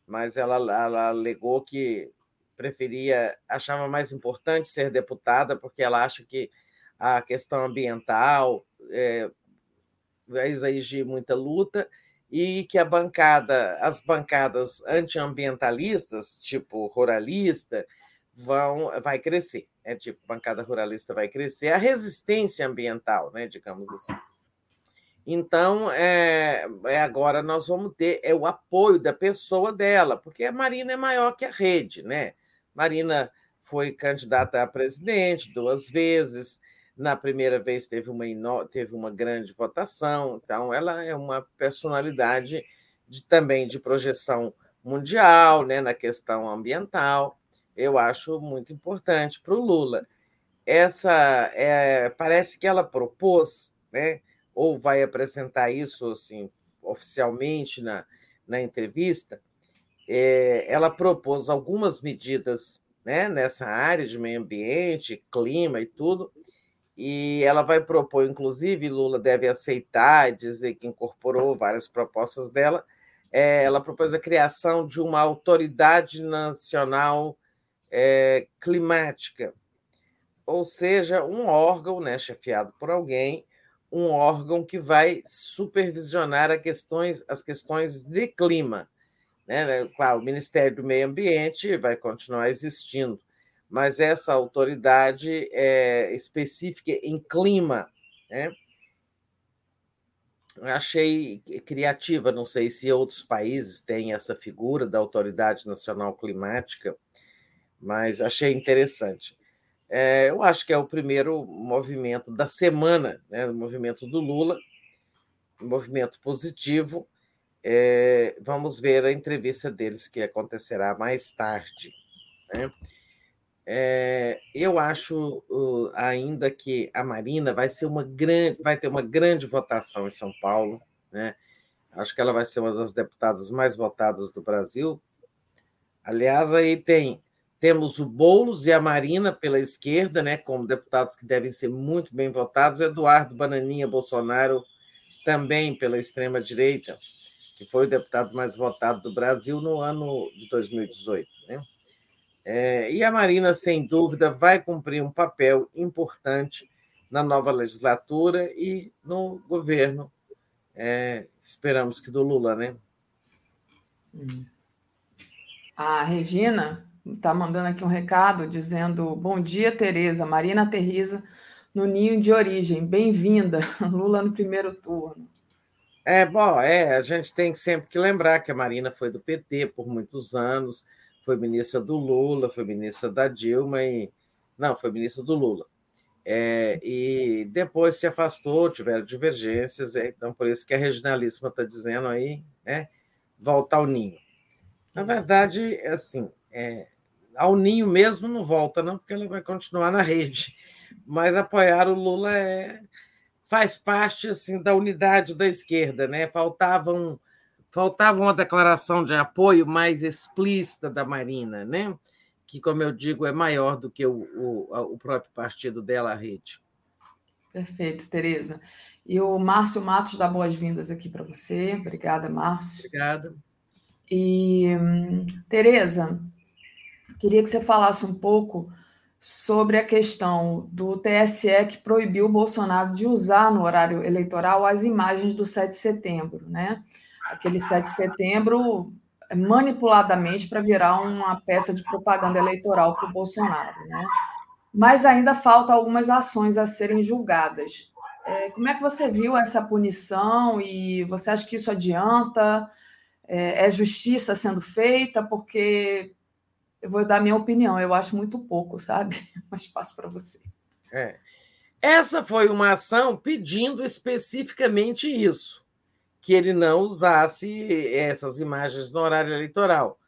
Mas ela, ela alegou que preferia, achava mais importante ser deputada, porque ela acha que a questão ambiental é, vai exigir muita luta e que a bancada, as bancadas antiambientalistas, tipo ruralista, vão vai crescer, é tipo bancada ruralista vai crescer, a resistência ambiental, né, digamos assim. Então, é, é, agora nós vamos ter é o apoio da pessoa dela, porque a Marina é maior que a rede, né? Marina foi candidata a presidente duas vezes, na primeira vez teve uma, teve uma grande votação, então ela é uma personalidade de, também de projeção mundial, né, na questão ambiental eu acho muito importante para o Lula. Essa é, parece que ela propôs, né, ou vai apresentar isso assim, oficialmente na, na entrevista, é, ela propôs algumas medidas né, nessa área de meio ambiente, clima e tudo, e ela vai propor, inclusive, Lula deve aceitar dizer que incorporou várias propostas dela. É, ela propôs a criação de uma autoridade nacional é, climática, ou seja, um órgão né, chefiado por alguém, um órgão que vai supervisionar a questões, as questões de clima. Né? né claro, o Ministério do Meio Ambiente vai continuar existindo, mas essa autoridade é específica em clima. Né? Achei criativa, não sei se outros países têm essa figura da Autoridade Nacional Climática, mas achei interessante. É, eu acho que é o primeiro movimento da semana, né, o movimento do Lula, um movimento positivo. É, vamos ver a entrevista deles, que acontecerá mais tarde. Né? É, eu acho uh, ainda que a Marina vai ser uma grande, vai ter uma grande votação em São Paulo. Né? Acho que ela vai ser uma das deputadas mais votadas do Brasil. Aliás, aí tem temos o Boulos e a Marina pela esquerda, né, como deputados que devem ser muito bem votados. Eduardo Bananinha Bolsonaro também pela extrema-direita. que foi o deputado mais votado do Brasil no ano de 2018. Né? É, e a Marina, sem dúvida, vai cumprir um papel importante na nova legislatura e no governo. É, esperamos que do Lula, né? A Regina está mandando aqui um recado dizendo: Bom dia, Tereza. Marina aterriza no ninho de origem. Bem-vinda. Lula no primeiro turno. É, bom, é, a gente tem sempre que lembrar que a Marina foi do PT por muitos anos, foi ministra do Lula, foi ministra da Dilma e. Não, foi ministra do Lula. É, e depois se afastou, tiveram divergências, é, então por isso que a regionalíssima está dizendo aí, né, volta ao ninho. Na verdade, assim, é, ao ninho mesmo não volta, não, porque ela vai continuar na rede. Mas apoiar o Lula é, faz parte assim da unidade da esquerda, né? Faltava, um, faltava uma declaração de apoio mais explícita da Marina, né? que, como eu digo, é maior do que o, o, o próprio partido dela, a rede. Perfeito, Tereza. E o Márcio Matos dá boas-vindas aqui para você. Obrigada, Márcio. Obrigada. E, Tereza, queria que você falasse um pouco sobre a questão do TSE que proibiu o Bolsonaro de usar no horário eleitoral as imagens do 7 de setembro, né? Aquele 7 de setembro manipuladamente para virar uma peça de propaganda eleitoral para o Bolsonaro. Né? Mas ainda falta algumas ações a serem julgadas. É, como é que você viu essa punição e você acha que isso adianta? É, é justiça sendo feita? Porque eu vou dar minha opinião, eu acho muito pouco, sabe? Mas passo para você. É. Essa foi uma ação pedindo especificamente isso que ele não usasse essas imagens no horário eleitoral.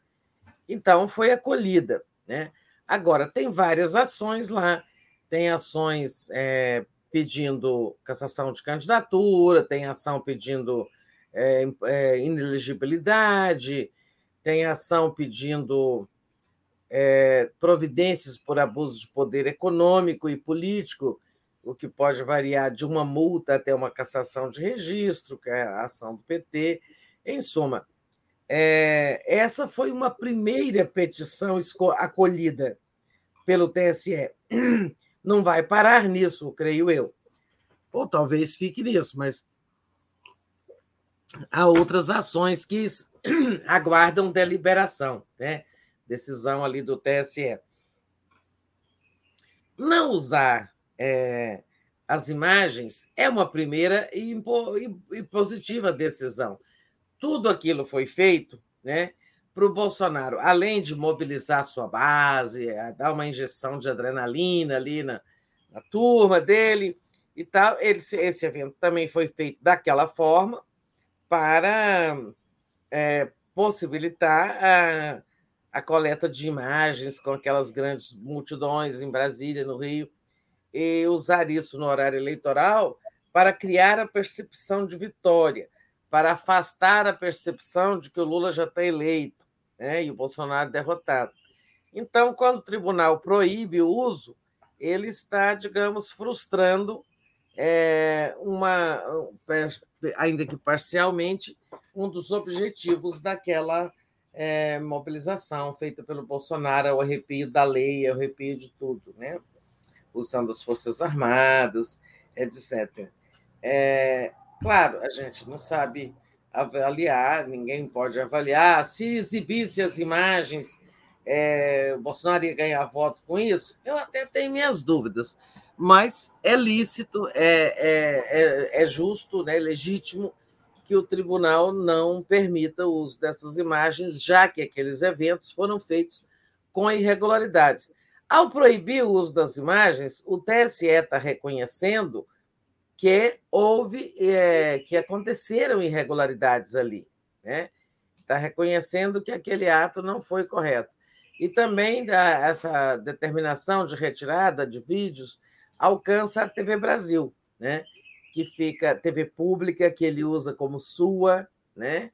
Então, foi acolhida. Né? Agora, tem várias ações lá, tem ações é, pedindo cassação de candidatura, tem ação pedindo é, é, inelegibilidade, tem ação pedindo é, providências por abuso de poder econômico e político o que pode variar de uma multa até uma cassação de registro, que é a ação do PT. Em suma, é, essa foi uma primeira petição acolhida pelo TSE. Não vai parar nisso, creio eu. Ou talvez fique nisso, mas há outras ações que aguardam deliberação, né? Decisão ali do TSE. Não usar é, as imagens é uma primeira e, e, positiva decisão. Tudo aquilo foi feito né, para o Bolsonaro, além de mobilizar sua base, dar uma injeção de adrenalina ali na, na turma dele e tal. Ele, esse evento também foi feito daquela forma para é, possibilitar a, a coleta de imagens com aquelas grandes multidões em Brasília, no Rio e usar isso no horário eleitoral para criar a percepção de vitória, para afastar a percepção de que o Lula já está eleito né, e o Bolsonaro derrotado. Então, quando o tribunal proíbe o uso, ele está, digamos, frustrando é, uma, ainda que parcialmente, um dos objetivos daquela é, mobilização feita pelo Bolsonaro, o arrepio da lei, o arrepio de tudo, né? usando as Forças Armadas, etc. É, claro, a gente não sabe avaliar, ninguém pode avaliar. Se exibisse as imagens, é, o Bolsonaro ia ganhar voto com isso? Eu até tenho minhas dúvidas, mas é lícito, é, é, é, é justo, né, é legítimo que o tribunal não permita o uso dessas imagens, já que aqueles eventos foram feitos com irregularidades. Ao proibir o uso das imagens, o TSE está reconhecendo que houve, é, que aconteceram irregularidades ali, né? Está reconhecendo que aquele ato não foi correto. E também essa determinação de retirada de vídeos alcança a TV Brasil, né? Que fica TV pública que ele usa como sua, né?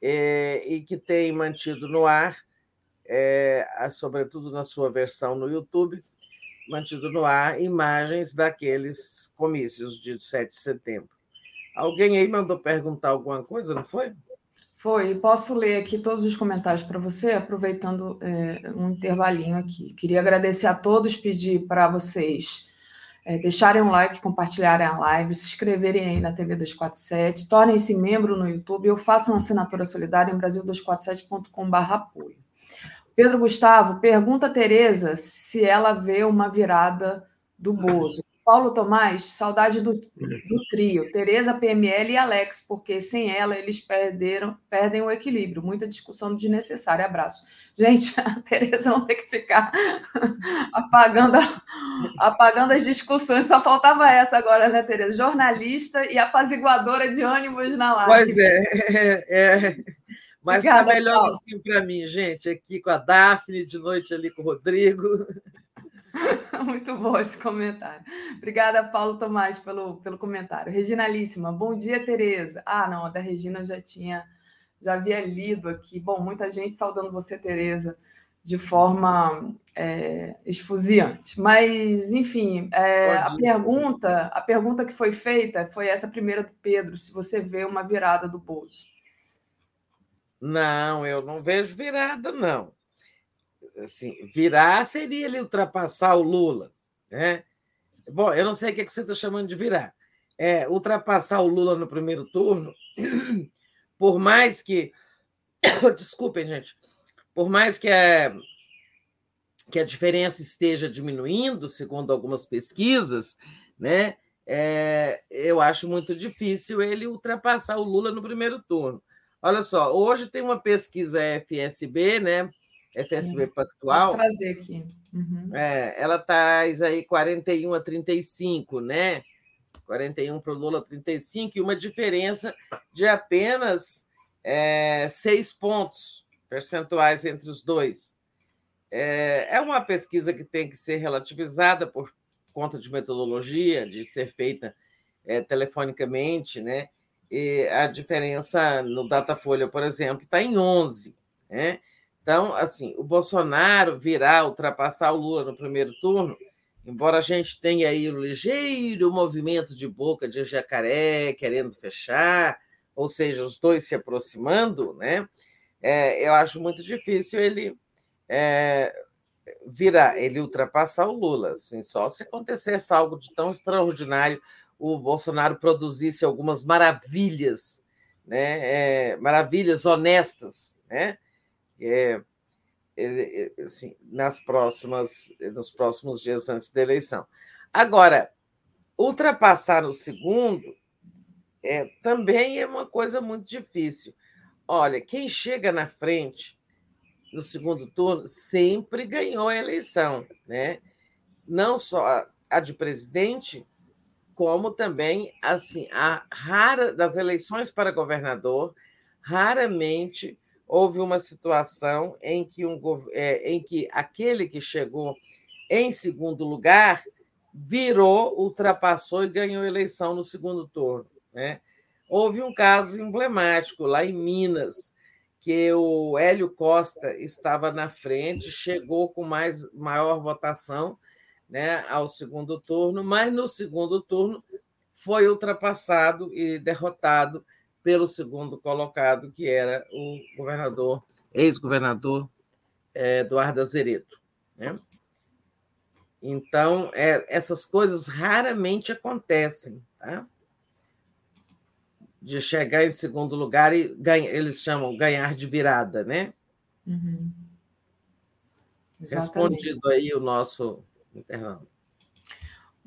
É, e que tem mantido no ar é, sobretudo na sua versão no YouTube, mantido no ar imagens daqueles comícios de 7 de setembro. Alguém aí mandou perguntar alguma coisa, não foi? Foi. Posso ler aqui todos os comentários para você, aproveitando é, um intervalinho aqui. Queria agradecer a todos, pedir para vocês é, deixarem um like, compartilharem a live, se inscreverem aí na TV 247, tornem-se membro no YouTube ou façam assinatura solidária em brasil247.com.br apoio. Pedro Gustavo pergunta a Tereza se ela vê uma virada do Bozo. Paulo Tomás, saudade do, do trio, Tereza, PML e Alex, porque sem ela eles perderam, perdem o equilíbrio. Muita discussão desnecessária. Abraço. Gente, a Tereza não tem que ficar apagando, apagando as discussões. Só faltava essa agora, né, Tereza? Jornalista e apaziguadora de ânimos na live. Pois é, é, é. Mas está melhor Paulo. assim para mim, gente, aqui com a Daphne, de noite ali com o Rodrigo. Muito bom esse comentário. Obrigada, Paulo Tomás, pelo, pelo comentário. Reginalíssima, bom dia, Tereza. Ah, não, a da Regina eu já tinha, já havia lido aqui. Bom, muita gente saudando você, Tereza, de forma é, esfuziante. Mas, enfim, é, a pergunta, a pergunta que foi feita foi essa primeira do Pedro, se você vê uma virada do bolso. Não, eu não vejo virada, não assim, virar seria ele ultrapassar o Lula. Né? Bom, eu não sei o que você está chamando de virar. É, ultrapassar o Lula no primeiro turno, por mais que. Desculpem, gente. Por mais que a, que a diferença esteja diminuindo, segundo algumas pesquisas, né? É, eu acho muito difícil ele ultrapassar o Lula no primeiro turno. Olha só, hoje tem uma pesquisa FSB, né? FSB Sim. Pactual. Vou trazer aqui. Uhum. É, ela traz aí 41 a 35, né? 41 para o Lula, 35, e uma diferença de apenas é, seis pontos percentuais entre os dois. É, é uma pesquisa que tem que ser relativizada por conta de metodologia, de ser feita é, telefonicamente, né? E a diferença no Datafolha, por exemplo, está em 11, né? Então, assim, o Bolsonaro virá ultrapassar o Lula no primeiro turno, embora a gente tenha aí um ligeiro movimento de boca de jacaré querendo fechar, ou seja, os dois se aproximando, né? É, eu acho muito difícil ele é, virar, ele ultrapassar o Lula, assim, só se acontecesse algo de tão extraordinário, o Bolsonaro produzisse algumas maravilhas, né? É, maravilhas honestas, né? É, é, assim, nas próximas, nos próximos dias antes da eleição. Agora, ultrapassar no segundo é, também é uma coisa muito difícil. Olha, quem chega na frente no segundo turno sempre ganhou a eleição, né? Não só a de presidente, como também assim a rara das eleições para governador, raramente houve uma situação em que, um, é, em que aquele que chegou em segundo lugar virou, ultrapassou e ganhou eleição no segundo turno. Né? Houve um caso emblemático lá em Minas, que o Hélio Costa estava na frente, chegou com mais, maior votação né, ao segundo turno, mas no segundo turno foi ultrapassado e derrotado pelo segundo colocado, que era o governador, ex-governador é, Eduardo Azeredo. Né? Então, é, essas coisas raramente acontecem, tá? De chegar em segundo lugar e ganha, eles chamam ganhar de virada, né? Uhum. Respondido aí o nosso internauta.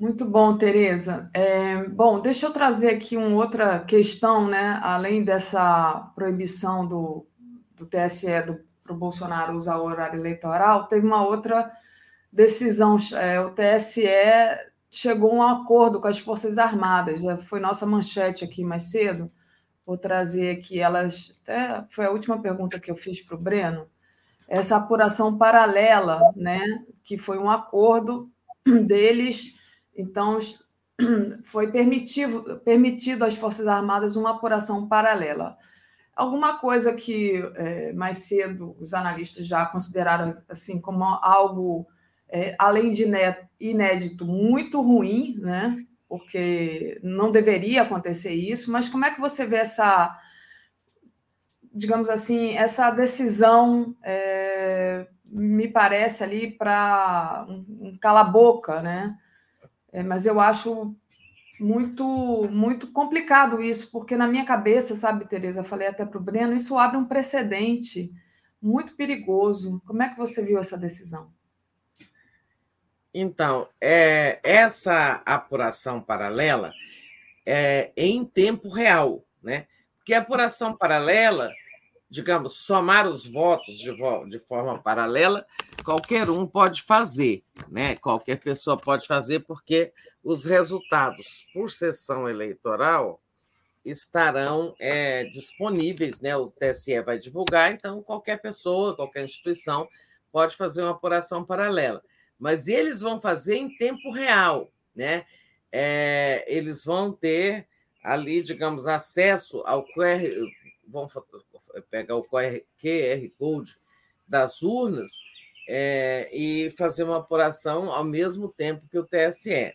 Muito bom, Tereza. É, bom, deixa eu trazer aqui uma outra questão, né? Além dessa proibição do, do TSE para o Bolsonaro usar o horário eleitoral, teve uma outra decisão. É, o TSE chegou a um acordo com as Forças Armadas. Já foi nossa manchete aqui mais cedo. Vou trazer aqui elas. Até foi a última pergunta que eu fiz para o Breno. Essa apuração paralela, né? Que foi um acordo deles então, foi permitido, permitido às Forças Armadas uma apuração paralela. Alguma coisa que é, mais cedo os analistas já consideraram assim como algo, é, além de inédito, muito ruim, né? porque não deveria acontecer isso, mas como é que você vê essa digamos assim, essa decisão é, me parece ali para um, um cala-boca, né? É, mas eu acho muito muito complicado isso, porque na minha cabeça, sabe, Tereza, falei até para o Breno, isso abre um precedente muito perigoso. Como é que você viu essa decisão? Então, é, essa apuração paralela é em tempo real, né? Porque a apuração paralela, digamos, somar os votos de, de forma paralela, qualquer um pode fazer, né? Qualquer pessoa pode fazer, porque os resultados por sessão eleitoral estarão é, disponíveis, né? O TSE vai divulgar, então qualquer pessoa, qualquer instituição pode fazer uma apuração paralela mas eles vão fazer em tempo real, né? É, eles vão ter ali, digamos, acesso ao QR, vão pegar o QR, QR Code das urnas é, e fazer uma apuração ao mesmo tempo que o TSE.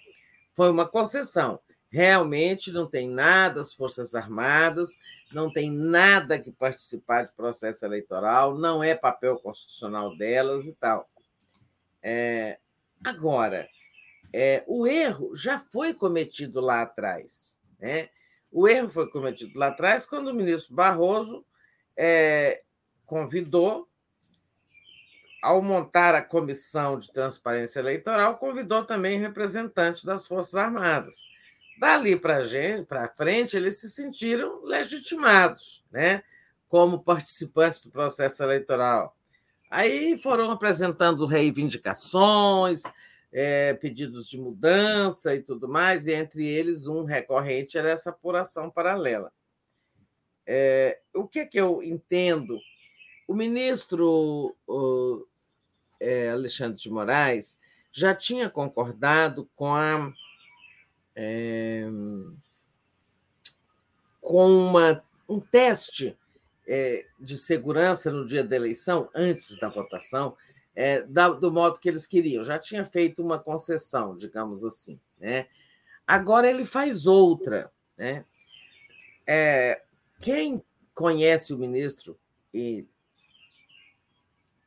Foi uma concessão. Realmente não tem nada as Forças Armadas, não tem nada que participar de processo eleitoral, não é papel constitucional delas e tal. É, agora, é, o erro já foi cometido lá atrás. Né? O erro foi cometido lá atrás quando o ministro Barroso é, convidou, ao montar a comissão de transparência eleitoral, convidou também representantes das Forças Armadas. Dali para frente, eles se sentiram legitimados, né? como participantes do processo eleitoral. Aí foram apresentando reivindicações, é, pedidos de mudança e tudo mais, e entre eles um recorrente era essa apuração paralela. É, o que, é que eu entendo? O ministro é, Alexandre de Moraes já tinha concordado com a é, com uma, um teste é, de segurança no dia da eleição, antes da votação, é, da, do modo que eles queriam. Já tinha feito uma concessão, digamos assim. Né? Agora ele faz outra. Né? É, quem conhece o ministro e,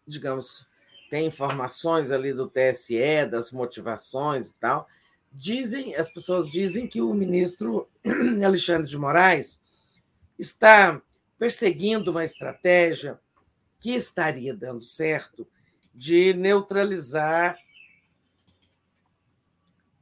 digamos, tem informações ali do TSE, das motivações e tal, dizem, as pessoas dizem que o ministro Alexandre de Moraes está perseguindo uma estratégia que estaria dando certo de neutralizar,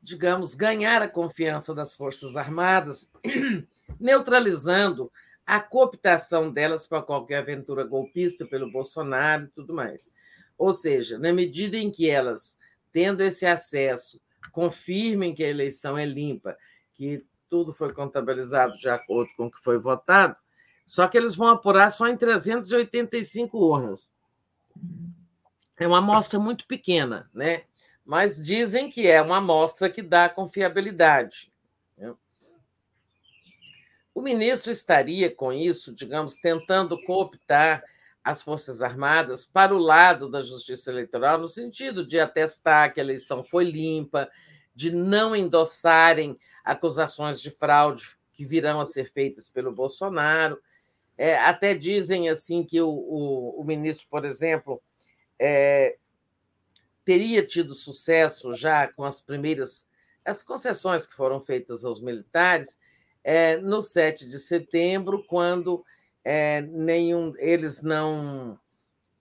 digamos, ganhar a confiança das Forças Armadas, neutralizando a cooptação delas para qualquer aventura golpista pelo Bolsonaro e tudo mais. Ou seja, na medida em que elas, tendo esse acesso, confirmem que a eleição é limpa, que tudo foi contabilizado de acordo com o que foi votado, só que eles vão apurar só em 385 urnas. É uma amostra muito pequena, né? Mas dizem que é uma amostra que dá confiabilidade. Né? O ministro estaria com isso, digamos, tentando cooptar as Forças Armadas para o lado da Justiça Eleitoral, no sentido de atestar que a eleição foi limpa, de não endossarem acusações de fraude que virão a ser feitas pelo Bolsonaro. É, até dizem assim que o, o, o ministro, por exemplo, é, teria tido sucesso já com as primeiras as concessões que foram feitas aos militares é, no 7 de setembro, quando é, nenhum eles não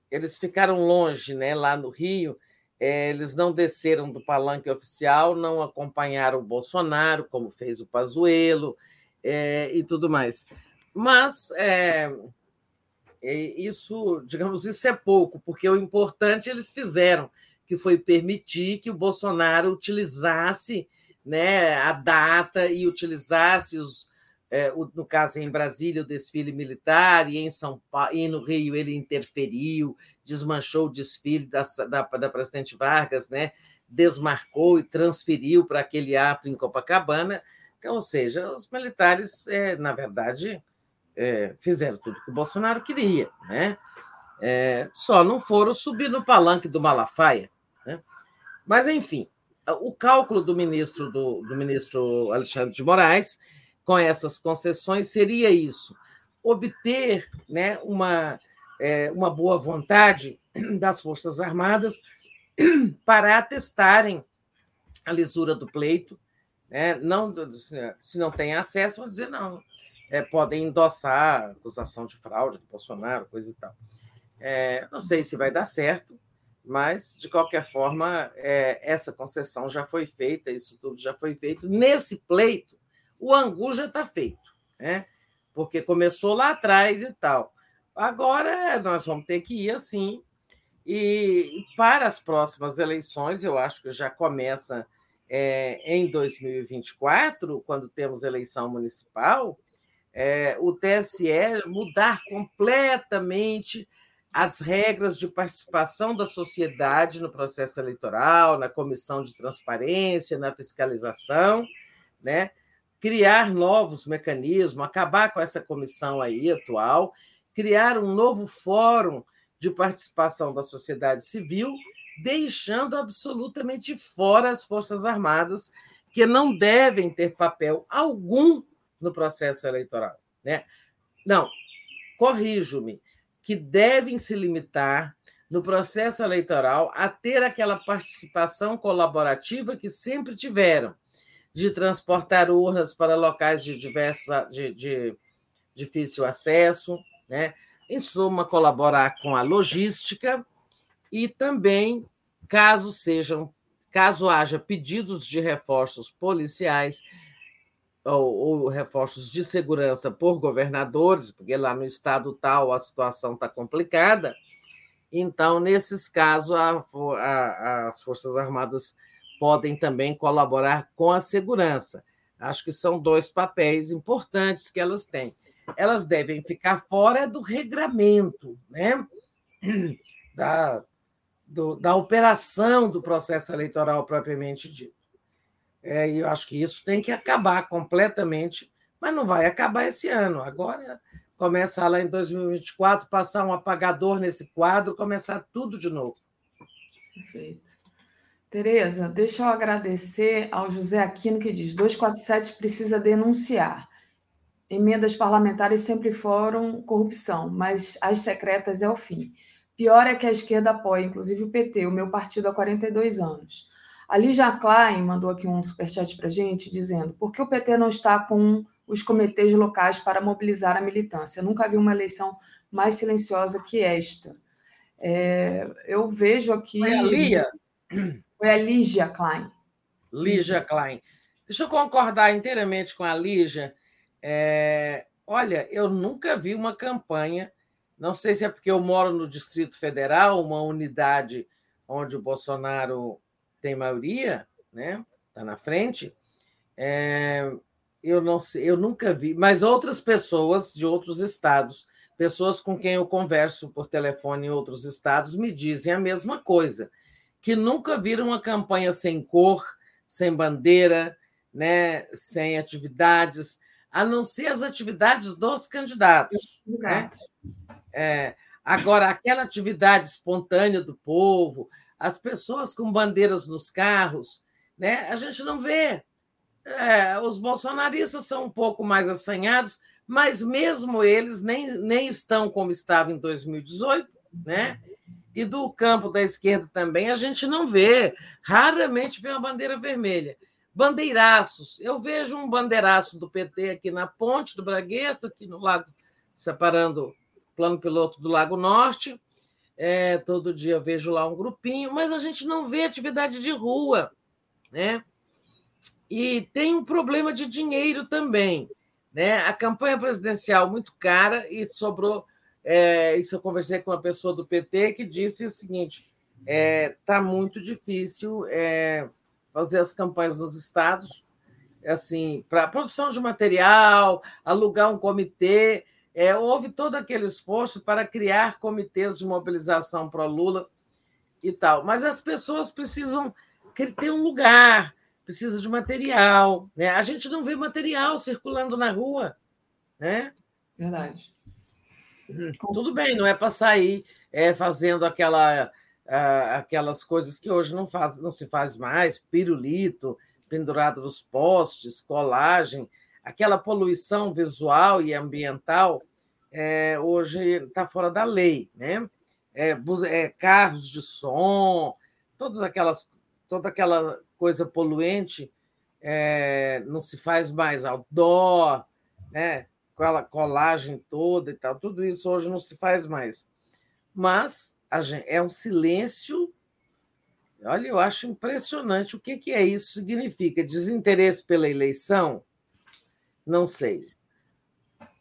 eles ficaram longe, né, lá no Rio, é, eles não desceram do palanque oficial, não acompanharam o Bolsonaro, como fez o Pazuello é, e tudo mais. Mas é, isso, digamos, isso é pouco, porque o importante eles fizeram, que foi permitir que o Bolsonaro utilizasse né, a data e utilizasse os, é, o, no caso em Brasília o desfile militar e em São Paulo e no Rio ele interferiu, desmanchou o desfile da, da, da presidente Vargas, né, desmarcou e transferiu para aquele ato em Copacabana. Então, ou seja, os militares, é, na verdade, é, fizeram tudo que o Bolsonaro queria, né? É, só não foram subir no palanque do Malafaia. Né? Mas, enfim, o cálculo do ministro, do, do ministro Alexandre de Moraes com essas concessões seria isso: obter né, uma, é, uma boa vontade das Forças Armadas para atestarem a lisura do pleito. Né? Não, se não tem acesso, vão dizer não. É, podem endossar acusação de fraude do Bolsonaro, coisa e tal. É, não sei se vai dar certo, mas, de qualquer forma, é, essa concessão já foi feita, isso tudo já foi feito. Nesse pleito, o angu já está feito, né? porque começou lá atrás e tal. Agora nós vamos ter que ir assim. E para as próximas eleições, eu acho que já começa é, em 2024, quando temos eleição municipal, é, o TSE mudar completamente as regras de participação da sociedade no processo eleitoral, na comissão de transparência, na fiscalização, né? Criar novos mecanismos, acabar com essa comissão aí atual, criar um novo fórum de participação da sociedade civil, deixando absolutamente fora as Forças Armadas, que não devem ter papel algum no processo eleitoral. Né? Não, corrijo-me, que devem se limitar no processo eleitoral a ter aquela participação colaborativa que sempre tiveram de transportar urnas para locais de diversos de, de difícil acesso, né? Em suma, colaborar com a logística e também, caso sejam, caso haja pedidos de reforços policiais ou, ou reforços de segurança por governadores, porque lá no estado tal a situação está complicada, então, nesses casos, a, a, as Forças Armadas podem também colaborar com a segurança. Acho que são dois papéis importantes que elas têm. Elas devem ficar fora do regramento, né? da, do, da operação do processo eleitoral propriamente dito. É, e eu acho que isso tem que acabar completamente, mas não vai acabar esse ano. Agora começa lá em 2024, passar um apagador nesse quadro, começar tudo de novo. Perfeito. Tereza, deixa eu agradecer ao José Aquino que diz: 247 precisa denunciar. Emendas parlamentares sempre foram corrupção, mas as secretas é o fim. Pior é que a esquerda apoia, inclusive o PT, o meu partido há 42 anos. A Lígia Klein mandou aqui um superchat para gente, dizendo: por que o PT não está com os comitês locais para mobilizar a militância? Eu nunca vi uma eleição mais silenciosa que esta. É, eu vejo aqui. Foi a Lia? Foi a Lígia Klein. Lígia Klein. Deixa eu concordar inteiramente com a Lígia. É, olha, eu nunca vi uma campanha, não sei se é porque eu moro no Distrito Federal, uma unidade onde o Bolsonaro tem maioria, né? Está na frente. É, eu não sei, eu nunca vi, mas outras pessoas de outros estados, pessoas com quem eu converso por telefone em outros estados, me dizem a mesma coisa que nunca viram uma campanha sem cor, sem bandeira, né, sem atividades, a não ser as atividades dos candidatos. Né? É, agora, aquela atividade espontânea do povo, as pessoas com bandeiras nos carros, né, a gente não vê. É, os bolsonaristas são um pouco mais assanhados, mas mesmo eles nem, nem estão como estavam em 2018, né? E do campo da esquerda também, a gente não vê, raramente vê uma bandeira vermelha. Bandeiraços, eu vejo um bandeiraço do PT aqui na ponte do Bragueto, aqui no lago, separando o plano piloto do Lago Norte. É, todo dia vejo lá um grupinho, mas a gente não vê atividade de rua, né? E tem um problema de dinheiro também, né? A campanha presidencial muito cara e sobrou é, isso eu conversei com uma pessoa do PT que disse o seguinte: está é, muito difícil é, fazer as campanhas nos estados, assim, para produção de material, alugar um comitê. É, houve todo aquele esforço para criar comitês de mobilização para Lula e tal, mas as pessoas precisam ter um lugar, precisa de material. Né? A gente não vê material circulando na rua. Né? Verdade. Tudo bem, não é para sair é, fazendo aquela, aquelas coisas que hoje não, faz, não se faz mais, pirulito, pendurado nos postes, colagem, aquela poluição visual e ambiental é, hoje está fora da lei, né? É, é, carros de som, todas aquelas, toda aquela coisa poluente é, não se faz mais outdoor, né? Aquela colagem toda e tal, tudo isso hoje não se faz mais. Mas gente, é um silêncio. Olha, eu acho impressionante. O que, que é isso? Significa desinteresse pela eleição? Não sei.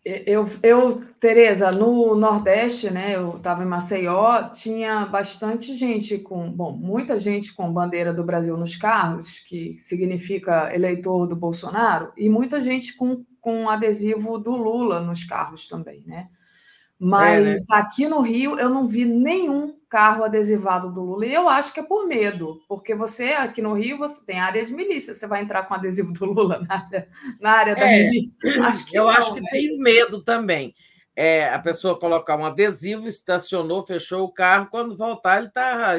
Eu, eu, Tereza, no Nordeste, né? Eu estava em Maceió, tinha bastante gente com, bom, muita gente com bandeira do Brasil nos carros, que significa eleitor do Bolsonaro, e muita gente com, com adesivo do Lula nos carros também, né? Mas é, né? aqui no Rio eu não vi nenhum carro adesivado do Lula. E eu acho que é por medo, porque você aqui no Rio você tem área de milícia, você vai entrar com adesivo do Lula na área, na área da é, milícia? Acho que eu não, acho que né? tem medo também. É, a pessoa colocar um adesivo, estacionou, fechou o carro, quando voltar ele está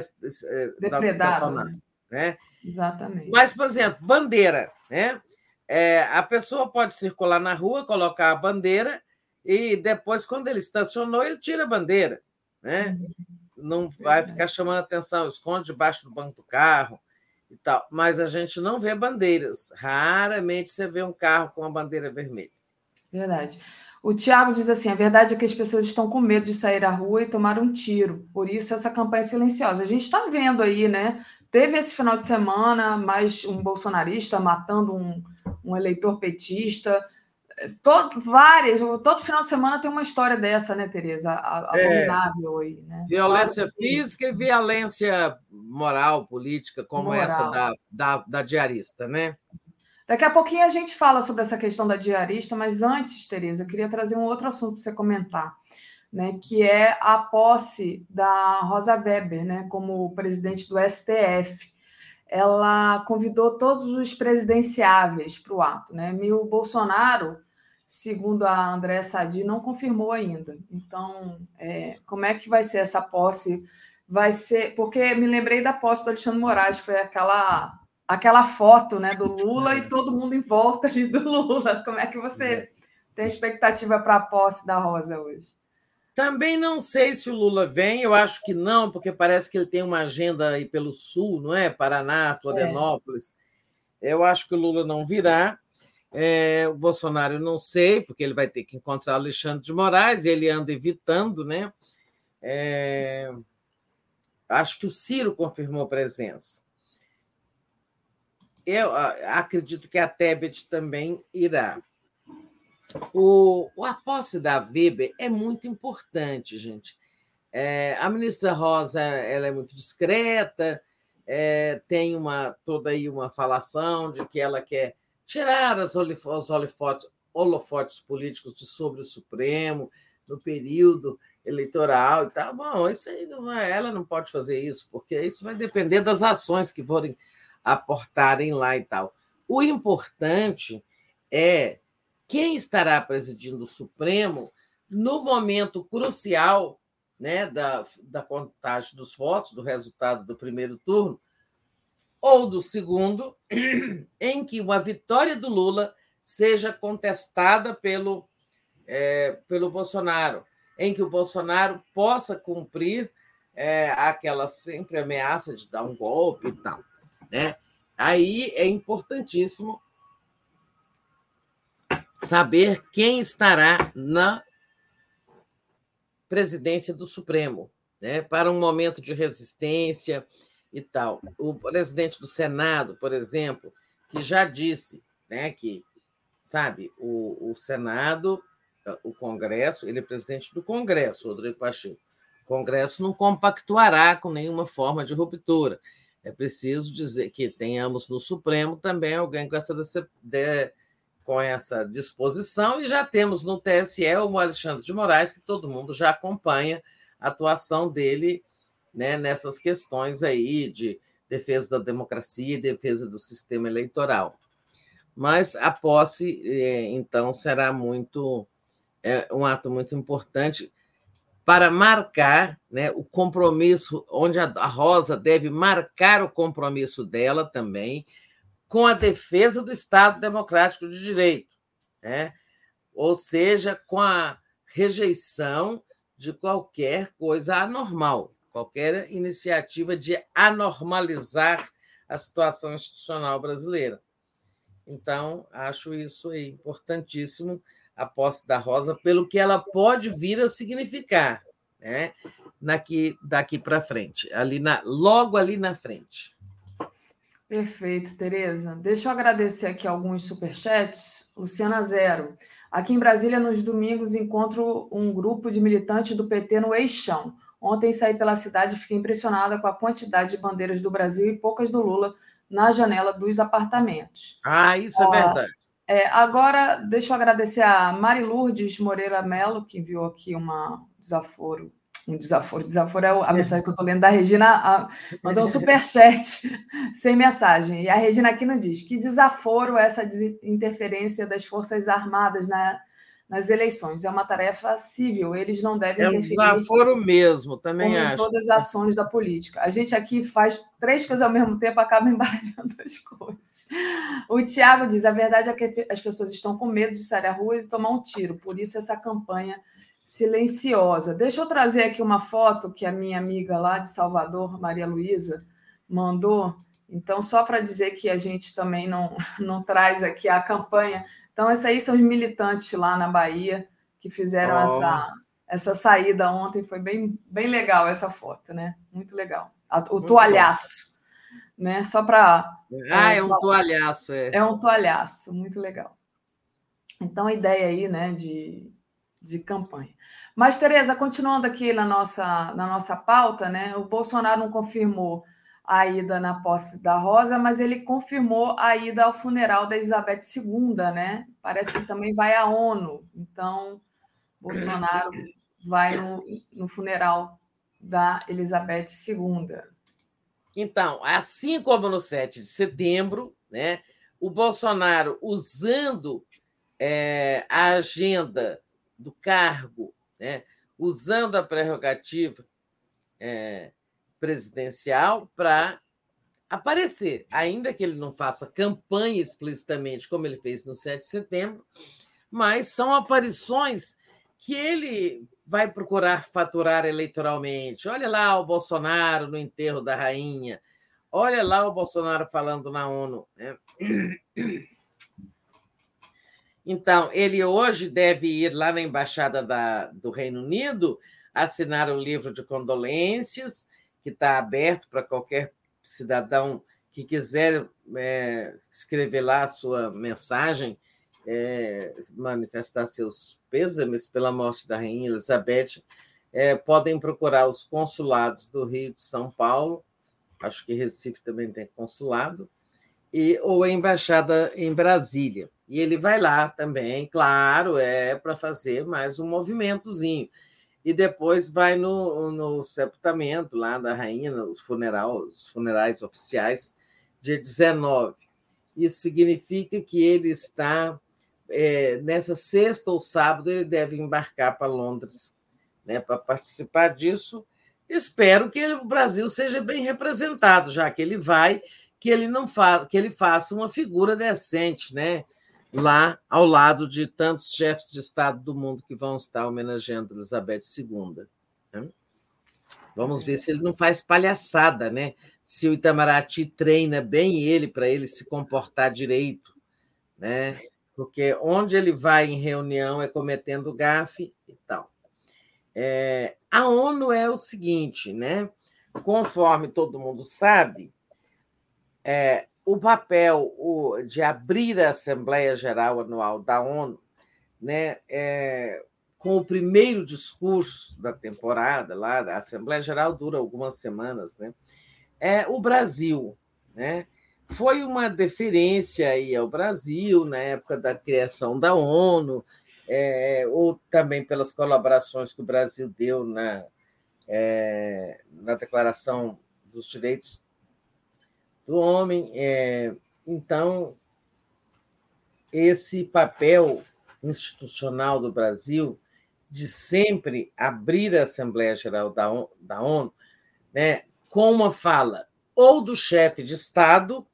é, depredado. Né? né? Exatamente. Mas, por exemplo, bandeira, né? É, a pessoa pode circular na rua, colocar a bandeira e depois, quando ele estacionou, ele tira a bandeira. Né? Uhum. Não vai ficar chamando atenção, esconde debaixo do banco do carro e tal. Mas a gente não vê bandeiras. Raramente você vê um carro com uma bandeira vermelha. Verdade. O Tiago diz assim: a verdade é que as pessoas estão com medo de sair à rua e tomar um tiro. Por isso, essa campanha é silenciosa. A gente está vendo aí, né? Teve esse final de semana mais um bolsonarista matando um, um eleitor petista. Todo, várias, todo final de semana tem uma história dessa, né, Tereza? Abominável é, aí, né? Violência física e violência moral, política, como moral. essa da, da, da, diarista, né? Daqui a pouquinho a gente fala sobre essa questão da diarista, mas antes, Tereza, eu queria trazer um outro assunto para você comentar, né? Que é a posse da Rosa Weber, né, como presidente do STF ela convidou todos os presidenciáveis para o ato. Né? E o Bolsonaro segundo a André Sadi, não confirmou ainda. Então, é, como é que vai ser essa posse? Vai ser. Porque me lembrei da posse do Alexandre Moraes, foi aquela aquela foto né, do Lula e todo mundo em volta ali do Lula. Como é que você tem expectativa para a posse da Rosa hoje? Também não sei se o Lula vem, eu acho que não, porque parece que ele tem uma agenda aí pelo sul, não é? Paraná, Florianópolis. É. Eu acho que o Lula não virá. É, o Bolsonaro não sei, porque ele vai ter que encontrar Alexandre de Moraes, e ele anda evitando, né? É, acho que o Ciro confirmou presença. Eu acredito que a Tebet também irá. O, a posse da Weber é muito importante, gente. É, a ministra Rosa ela é muito discreta, é, tem uma toda aí uma falação de que ela quer tirar as os holofotes, holofotes políticos de sobre o Supremo no período eleitoral e tal. Bom, isso aí não é, ela não pode fazer isso, porque isso vai depender das ações que forem aportarem lá e tal. O importante é quem estará presidindo o Supremo no momento crucial né, da, da contagem dos votos, do resultado do primeiro turno, ou do segundo, em que uma vitória do Lula seja contestada pelo, é, pelo Bolsonaro, em que o Bolsonaro possa cumprir é, aquela sempre ameaça de dar um golpe e tal. Né? Aí é importantíssimo saber quem estará na presidência do Supremo, né? para um momento de resistência, e tal. O presidente do Senado, por exemplo, que já disse né, que, sabe, o, o Senado, o Congresso, ele é presidente do Congresso, Rodrigo Pacheco. O Congresso não compactuará com nenhuma forma de ruptura. É preciso dizer que tenhamos no Supremo também alguém com essa, com essa disposição, e já temos no TSE o Alexandre de Moraes, que todo mundo já acompanha a atuação dele né, nessas questões aí de defesa da democracia e defesa do sistema eleitoral. Mas a posse, é, então, será muito é, um ato muito importante para marcar né, o compromisso, onde a Rosa deve marcar o compromisso dela também com a defesa do Estado Democrático de Direito, né? ou seja, com a rejeição de qualquer coisa anormal, qualquer iniciativa de anormalizar a situação institucional brasileira. Então, acho isso importantíssimo, a posse da Rosa, pelo que ela pode vir a significar, né? Daqui, para frente, ali na, logo ali na frente. Perfeito, Tereza. Deixa eu agradecer aqui alguns superchats. Luciana Zero. Aqui em Brasília, nos domingos, encontro um grupo de militantes do PT no Eixão. Ontem saí pela cidade e fiquei impressionada com a quantidade de bandeiras do Brasil e poucas do Lula na janela dos apartamentos. Ah, isso é verdade. É, agora, deixa eu agradecer a Mari Lourdes Moreira Mello, que enviou aqui uma desaforo um desaforo. Desaforo é a mensagem que eu estou lendo da Regina, a, mandou um superchat sem mensagem. E a Regina aqui nos diz que desaforo essa interferência das Forças Armadas na, nas eleições. É uma tarefa civil, eles não devem É um desaforo mesmo, também acho. todas as ações da política. A gente aqui faz três coisas ao mesmo tempo, acaba embaralhando as coisas. O Tiago diz: a verdade é que as pessoas estão com medo de sair à rua e tomar um tiro, por isso essa campanha silenciosa. Deixa eu trazer aqui uma foto que a minha amiga lá de Salvador, Maria Luísa, mandou. Então, só para dizer que a gente também não, não traz aqui a campanha. Então, esses aí são os militantes lá na Bahia que fizeram oh. essa, essa saída ontem. Foi bem, bem legal essa foto, né? Muito legal. O Muito toalhaço, bom. né? Só para. Ah, é, é um toalhaço, é. É um toalhaço, muito legal. Então, a ideia aí, né, de, de campanha. Mas, Tereza, continuando aqui na nossa, na nossa pauta, né? O Bolsonaro não confirmou a ida na posse da Rosa, mas ele confirmou a ida ao funeral da Elizabeth II, né? Parece que também vai à ONU. Então, Bolsonaro vai no, no funeral da Elizabeth II. Então, assim como no 7 de setembro, né, o Bolsonaro usando é, a agenda do cargo, né, usando a prerrogativa é, presidencial para aparecer, ainda que ele não faça campanha explicitamente, como ele fez no 7 de setembro, mas são aparições que ele vai procurar faturar eleitoralmente. Olha lá o Bolsonaro no enterro da rainha, olha lá o Bolsonaro falando na ONU. Né? Então, ele hoje deve ir lá na Embaixada da, do Reino Unido assinar o livro de condolências, que está aberto para qualquer cidadão que quiser é, escrever lá a sua mensagem, é, manifestar seus pêsames pela morte da Rainha Elizabeth, é, podem procurar os consulados do Rio de São Paulo, acho que Recife também tem consulado, e, ou a embaixada em Brasília. E ele vai lá também, claro, é para fazer mais um movimentozinho. E depois vai no, no sepultamento lá da rainha, no funeral, os funerais oficiais, dia 19. Isso significa que ele está, é, nessa sexta ou sábado, ele deve embarcar para Londres né, para participar disso. Espero que o Brasil seja bem representado, já que ele vai, que ele não fa que ele faça uma figura decente, né? lá ao lado de tantos chefes de Estado do mundo que vão estar homenageando Elizabeth II. Né? Vamos ver se ele não faz palhaçada, né? Se o Itamaraty treina bem ele para ele se comportar direito, né? Porque onde ele vai em reunião é cometendo gafe e tal. É, a ONU é o seguinte, né? Conforme todo mundo sabe, é, o papel o, de abrir a Assembleia Geral Anual da ONU, né, é, com o primeiro discurso da temporada, lá da Assembleia Geral dura algumas semanas, né, é o Brasil. Né? Foi uma deferência aí ao Brasil na época da criação da ONU, é, ou também pelas colaborações que o Brasil deu na, é, na Declaração dos Direitos do homem. É, então, esse papel institucional do Brasil de sempre abrir a Assembleia Geral da ONU, da ONU né, com uma fala ou do chefe de Estado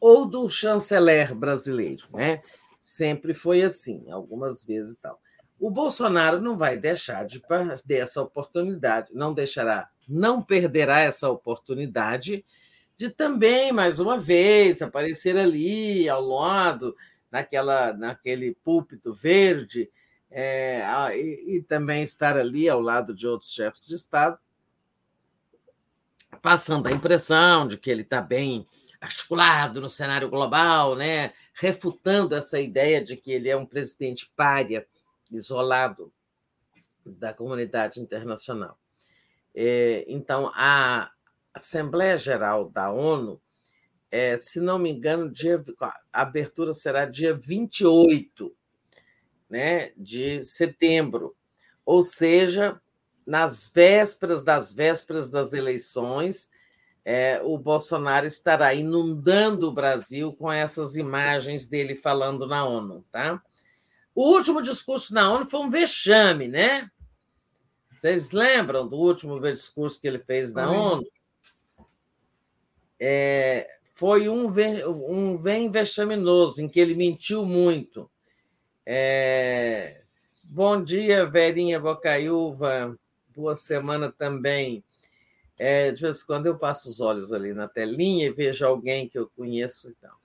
ou do chanceler brasileiro. Né? Sempre foi assim, algumas vezes e tal. o Bolsonaro não vai deixar de perder essa oportunidade, não deixará, não perderá essa oportunidade de também, mais uma vez, aparecer ali ao lado, naquela, naquele púlpito verde, é, e, e também estar ali ao lado de outros chefes de Estado, passando a impressão de que ele está bem articulado no cenário global, né? refutando essa ideia de que ele é um presidente pária, isolado da comunidade internacional. É, então, a Assembleia Geral da ONU, é, se não me engano, dia, a abertura será dia 28 né, de setembro, ou seja, nas vésperas das vésperas das eleições, é, o Bolsonaro estará inundando o Brasil com essas imagens dele falando na ONU, tá? O último discurso na ONU foi um vexame, né? Vocês lembram do último discurso que ele fez na ONU? É, foi um, um bem vexaminoso, em que ele mentiu muito. É, bom dia, Verinha Bocaiúva. Boa semana também. É, de vez em quando eu passo os olhos ali na telinha e vejo alguém que eu conheço e tal.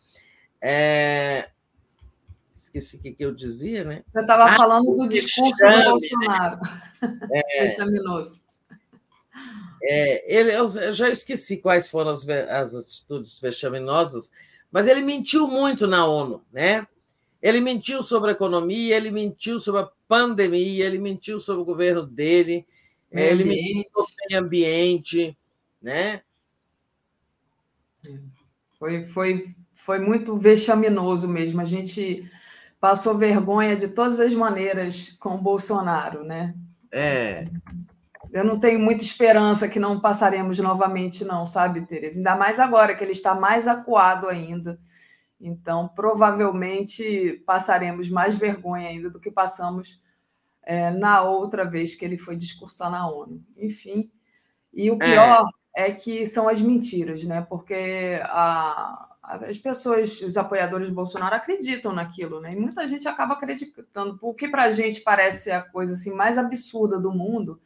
É, esqueci o que, eu dizia, né? Você estava ah, falando do discurso do Bolsonaro. É, Vexaminoso. É, ele, eu já esqueci quais foram as, as atitudes vexaminosas, mas ele mentiu muito na ONU, né? Ele mentiu sobre a economia, ele mentiu sobre a pandemia, ele mentiu sobre o governo dele, meio ele ambiente. mentiu sobre o meio ambiente, né? Foi, foi, foi muito vexaminoso mesmo. A gente passou vergonha de todas as maneiras com o Bolsonaro, né? É. Eu não tenho muita esperança que não passaremos novamente, não, sabe, Tereza? Ainda mais agora que ele está mais acuado ainda. Então, provavelmente passaremos mais vergonha ainda do que passamos é, na outra vez que ele foi discursar na ONU. Enfim. E o pior é, é que são as mentiras, né? Porque a, as pessoas, os apoiadores do Bolsonaro acreditam naquilo, né? E muita gente acaba acreditando. O que para a gente parece a coisa assim mais absurda do mundo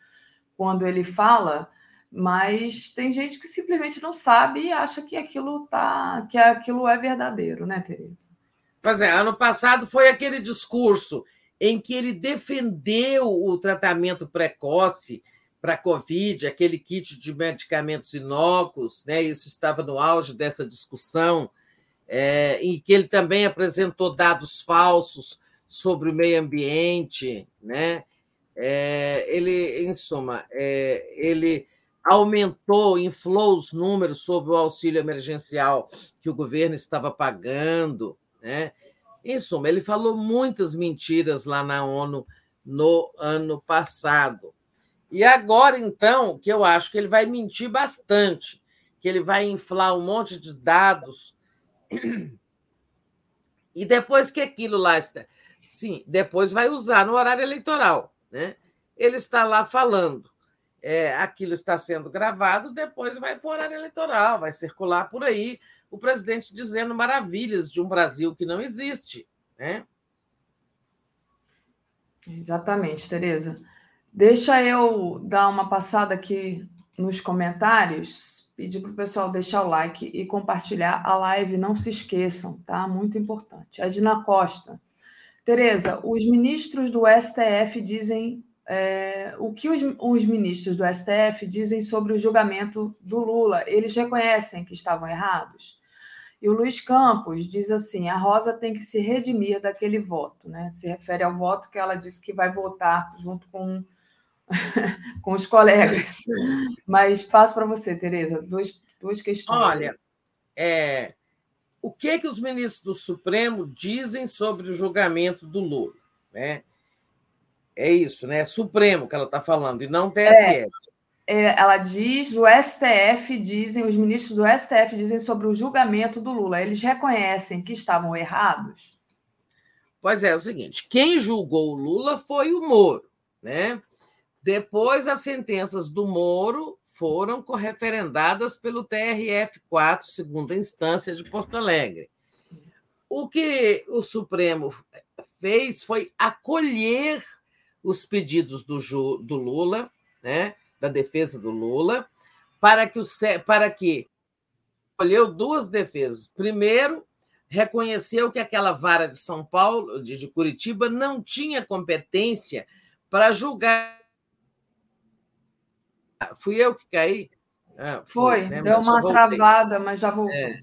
quando ele fala, mas tem gente que simplesmente não sabe e acha que aquilo tá, que aquilo é verdadeiro, né, Tereza? Pois é, ano passado foi aquele discurso em que ele defendeu o tratamento precoce para a Covid, aquele kit de medicamentos inócuos, né? isso estava no auge dessa discussão, é, em que ele também apresentou dados falsos sobre o meio ambiente, né? É, ele, em suma, é, ele aumentou, inflou os números sobre o auxílio emergencial que o governo estava pagando, né? Em suma, ele falou muitas mentiras lá na ONU no ano passado. E agora, então, que eu acho que ele vai mentir bastante, que ele vai inflar um monte de dados. E depois que aquilo lá. Sim, depois vai usar no horário eleitoral. Né? Ele está lá falando. É, aquilo está sendo gravado, depois vai para o horário eleitoral, vai circular por aí o presidente dizendo maravilhas de um Brasil que não existe. Né? Exatamente, Tereza. Deixa eu dar uma passada aqui nos comentários, pedir para o pessoal deixar o like e compartilhar a live. Não se esqueçam, tá? Muito importante. Edna Costa. Tereza, os ministros do STF dizem. É, o que os, os ministros do STF dizem sobre o julgamento do Lula? Eles reconhecem que estavam errados? E o Luiz Campos diz assim: a Rosa tem que se redimir daquele voto, né? Se refere ao voto que ela disse que vai votar junto com com os colegas. Mas passo para você, Tereza, duas, duas questões. Olha, é, o que que os ministros do Supremo dizem sobre o julgamento do Lula? Né? É isso, né? É Supremo que ela está falando, e não TSE. É, é, ela diz, o STF dizem, os ministros do STF dizem sobre o julgamento do Lula. Eles reconhecem que estavam errados? Pois é, é o seguinte: quem julgou o Lula foi o Moro, né? Depois, as sentenças do Moro foram referendadas pelo TRF4, segunda instância de Porto Alegre. O que o Supremo fez foi acolher os pedidos do, do Lula, né, da defesa do Lula, para que, o, para que escolheu duas defesas. Primeiro, reconheceu que aquela vara de São Paulo, de Curitiba, não tinha competência para julgar. Fui eu que caí? Ah, foi, foi né? deu uma travada, mas já voltou. É.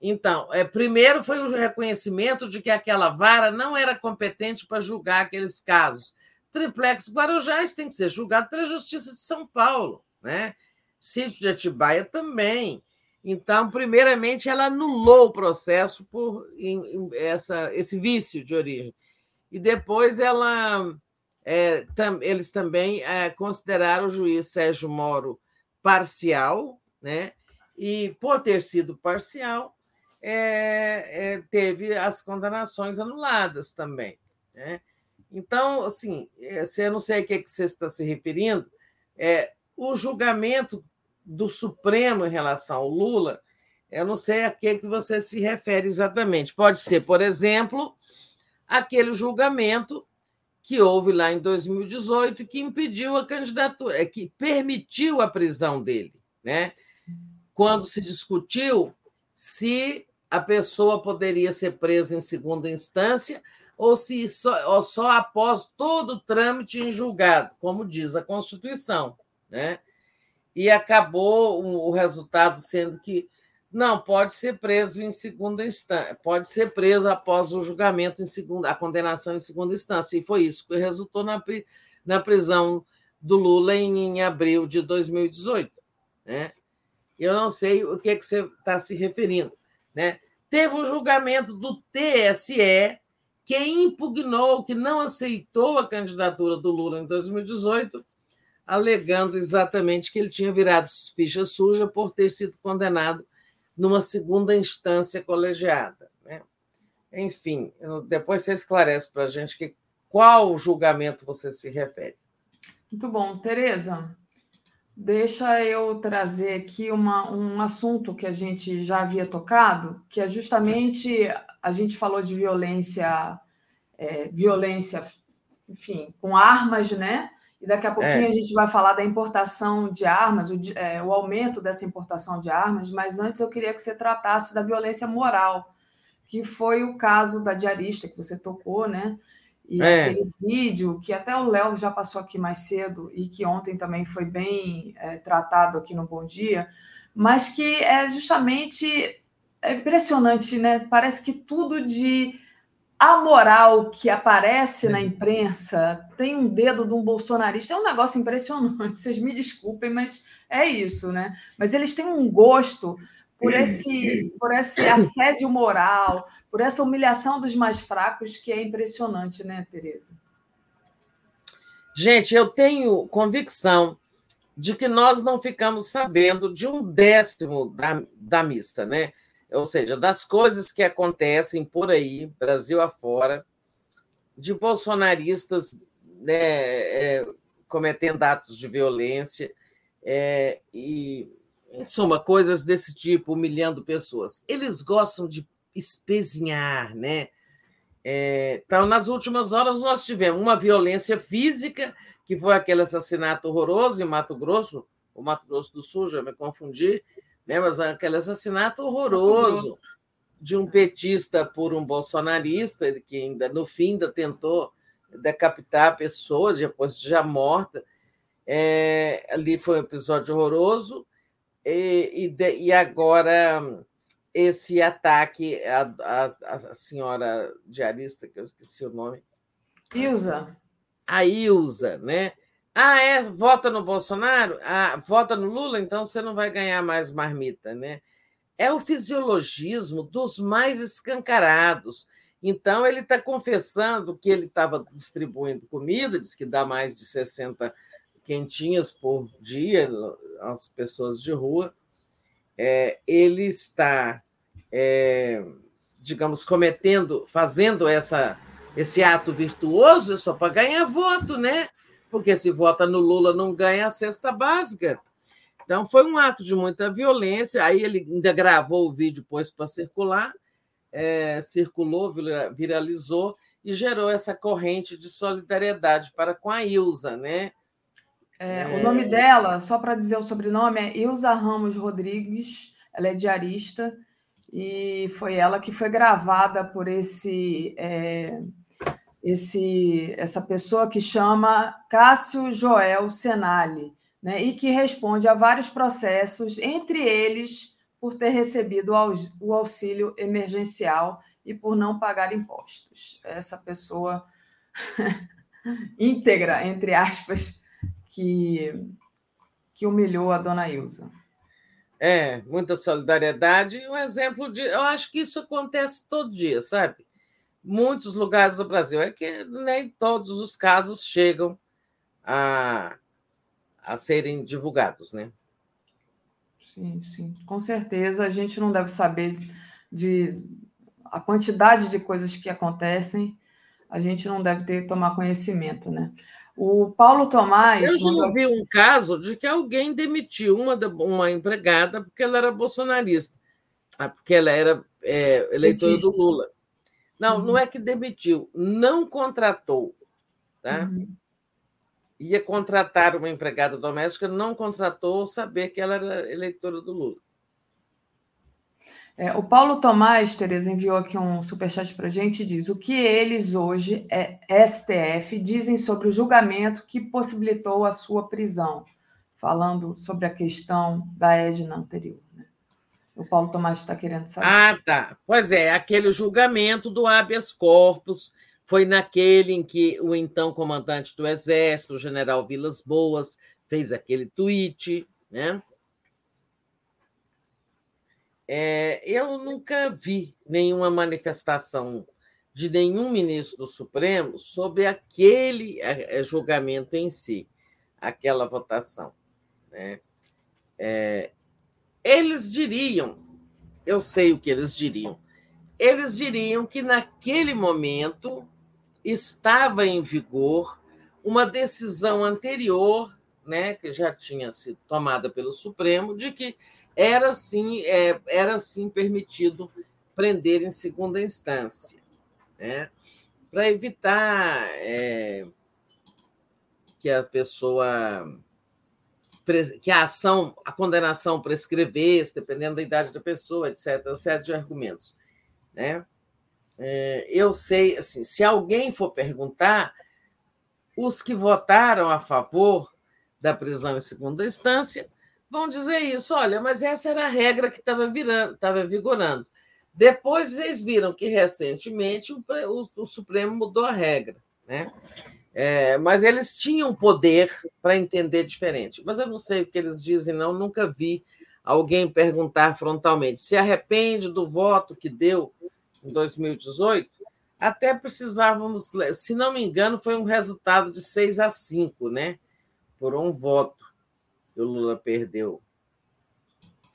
Então, é, primeiro foi o reconhecimento de que aquela vara não era competente para julgar aqueles casos. Triplex Guarujás tem que ser julgado pela Justiça de São Paulo, né? Sítio de Atibaia também. Então, primeiramente, ela anulou o processo por essa, esse vício de origem. E depois ela, é, tam, eles também é, consideraram o juiz Sérgio Moro parcial, né? e por ter sido parcial, é, é, teve as condenações anuladas também. Né? Então, assim, é, eu não sei a que, que você está se referindo, é, o julgamento do Supremo em relação ao Lula, eu não sei a que, que você se refere exatamente. Pode ser, por exemplo, aquele julgamento que houve lá em 2018 que impediu a candidatura, é, que permitiu a prisão dele, né? Quando se discutiu se a pessoa poderia ser presa em segunda instância ou se só, ou só após todo o trâmite em julgado, como diz a Constituição, né? E acabou o resultado sendo que não pode ser preso em segunda instância, pode ser preso após o julgamento em segunda, a condenação em segunda instância. E foi isso que resultou na, na prisão do Lula em, em abril de 2018, né? Eu não sei o que, é que você está se referindo. Né? Teve o um julgamento do TSE, que impugnou, que não aceitou a candidatura do Lula em 2018, alegando exatamente que ele tinha virado ficha suja por ter sido condenado numa segunda instância colegiada. Né? Enfim, depois você esclarece para a gente que, qual julgamento você se refere. Muito bom. Tereza, Deixa eu trazer aqui uma, um assunto que a gente já havia tocado, que é justamente a gente falou de violência, é, violência, enfim, com armas, né? E daqui a pouquinho é. a gente vai falar da importação de armas, o, é, o aumento dessa importação de armas, mas antes eu queria que você tratasse da violência moral, que foi o caso da diarista que você tocou, né? E é. aquele vídeo que até o Léo já passou aqui mais cedo e que ontem também foi bem é, tratado aqui no Bom Dia, mas que é justamente é impressionante, né? Parece que tudo de amoral que aparece na imprensa tem um dedo de um bolsonarista. É um negócio impressionante. Vocês me desculpem, mas é isso, né? Mas eles têm um gosto por esse, por esse assédio moral, por essa humilhação dos mais fracos, que é impressionante, né, Tereza? Gente, eu tenho convicção de que nós não ficamos sabendo de um décimo da, da mista, né? Ou seja, das coisas que acontecem por aí, Brasil afora, de bolsonaristas né, é, cometendo atos de violência é, e em suma, coisas desse tipo, humilhando pessoas. Eles gostam de espezinhar, né? É, então, nas últimas horas, nós tivemos uma violência física, que foi aquele assassinato horroroso em Mato Grosso, o Mato Grosso do Sul, já me confundi, né? mas aquele assassinato horroroso de um petista por um bolsonarista, que ainda no fim ainda tentou decapitar pessoas, depois já morta. É, ali foi um episódio horroroso. E, e, e agora esse ataque à, à, senhora diarista, que eu esqueci o nome. Ilza. A Ilza, né? Ah, é? Vota no Bolsonaro? Ah, vota no Lula, então você não vai ganhar mais marmita, né? É o fisiologismo dos mais escancarados. Então, ele está confessando que ele estava distribuindo comida, diz que dá mais de 60 quentinhas por dia às pessoas de rua, é, ele está, é, digamos, cometendo, fazendo essa, esse ato virtuoso só para ganhar voto, né? Porque se vota no Lula não ganha a cesta básica. Então foi um ato de muita violência. Aí ele ainda gravou o vídeo, pôs para circular, é, circulou, viralizou e gerou essa corrente de solidariedade para com a Ilza, né? É, é... O nome dela, só para dizer o sobrenome, é Ilza Ramos Rodrigues, ela é diarista, e foi ela que foi gravada por esse, é, esse essa pessoa que chama Cássio Joel Senali, né, e que responde a vários processos, entre eles por ter recebido o auxílio emergencial e por não pagar impostos. Essa pessoa íntegra, entre aspas, que, que humilhou a dona Ilza. É, muita solidariedade. Um exemplo de. Eu acho que isso acontece todo dia, sabe? Muitos lugares do Brasil. É que nem todos os casos chegam a, a serem divulgados, né? Sim, sim. Com certeza a gente não deve saber de a quantidade de coisas que acontecem, a gente não deve ter tomar conhecimento, né? O Paulo Tomás. Eu já ouvi um caso de que alguém demitiu uma, uma empregada porque ela era bolsonarista, ah, porque ela era é, eleitora do Lula. Não, uhum. não é que demitiu, não contratou. Tá? Uhum. Ia contratar uma empregada doméstica, não contratou, saber que ela era eleitora do Lula. É, o Paulo Tomás, Tereza, enviou aqui um superchat para a gente e diz: o que eles hoje, é STF, dizem sobre o julgamento que possibilitou a sua prisão, falando sobre a questão da Edna anterior. O Paulo Tomás está querendo saber. Ah, tá. Pois é, aquele julgamento do habeas corpus foi naquele em que o então comandante do Exército, o general Vilas Boas, fez aquele tweet, né? É, eu nunca vi nenhuma manifestação de nenhum ministro do Supremo sobre aquele é, é, julgamento em si, aquela votação. Né? É, eles diriam, eu sei o que eles diriam, eles diriam que naquele momento estava em vigor uma decisão anterior, né, que já tinha sido tomada pelo Supremo, de que era sim, é, era sim permitido prender em segunda instância, né? para evitar é, que a pessoa que a ação, a condenação prescrevesse, dependendo da idade da pessoa, etc., série de argumentos. Né? É, eu sei, assim, se alguém for perguntar, os que votaram a favor da prisão em segunda instância vão dizer isso. Olha, mas essa era a regra que estava virando, estava vigorando. Depois eles viram que recentemente o, o, o Supremo mudou a regra, né? É, mas eles tinham poder para entender diferente. Mas eu não sei o que eles dizem, não. Nunca vi alguém perguntar frontalmente. Se arrepende do voto que deu em 2018? Até precisávamos, se não me engano, foi um resultado de 6 a 5, né? Por um voto que o Lula perdeu.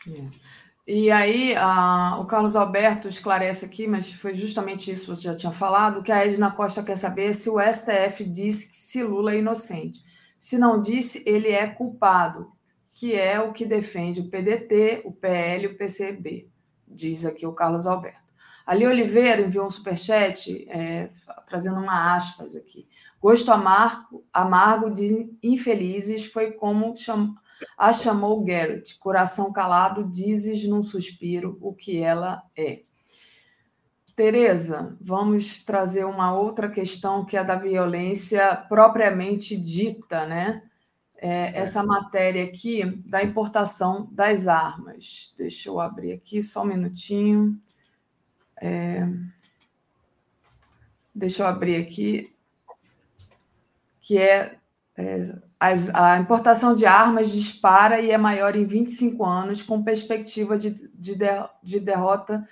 É. E aí, a, o Carlos Alberto esclarece aqui, mas foi justamente isso que você já tinha falado, que a Edna Costa quer saber se o STF disse que se Lula é inocente. Se não disse, ele é culpado, que é o que defende o PDT, o PL e o PCB, diz aqui o Carlos Alberto. Ali Oliveira enviou um superchat é, trazendo uma aspas aqui. Gosto amargo, amargo de infelizes foi como cham, a chamou Garrett. Coração calado, dizes num suspiro o que ela é. Tereza, vamos trazer uma outra questão que é da violência propriamente dita, né? É, é. essa matéria aqui da importação das armas. Deixa eu abrir aqui só um minutinho. É... Deixa eu abrir aqui. Que é é, as, a importação de armas dispara e é maior em 25 anos, com perspectiva de, de, de derrota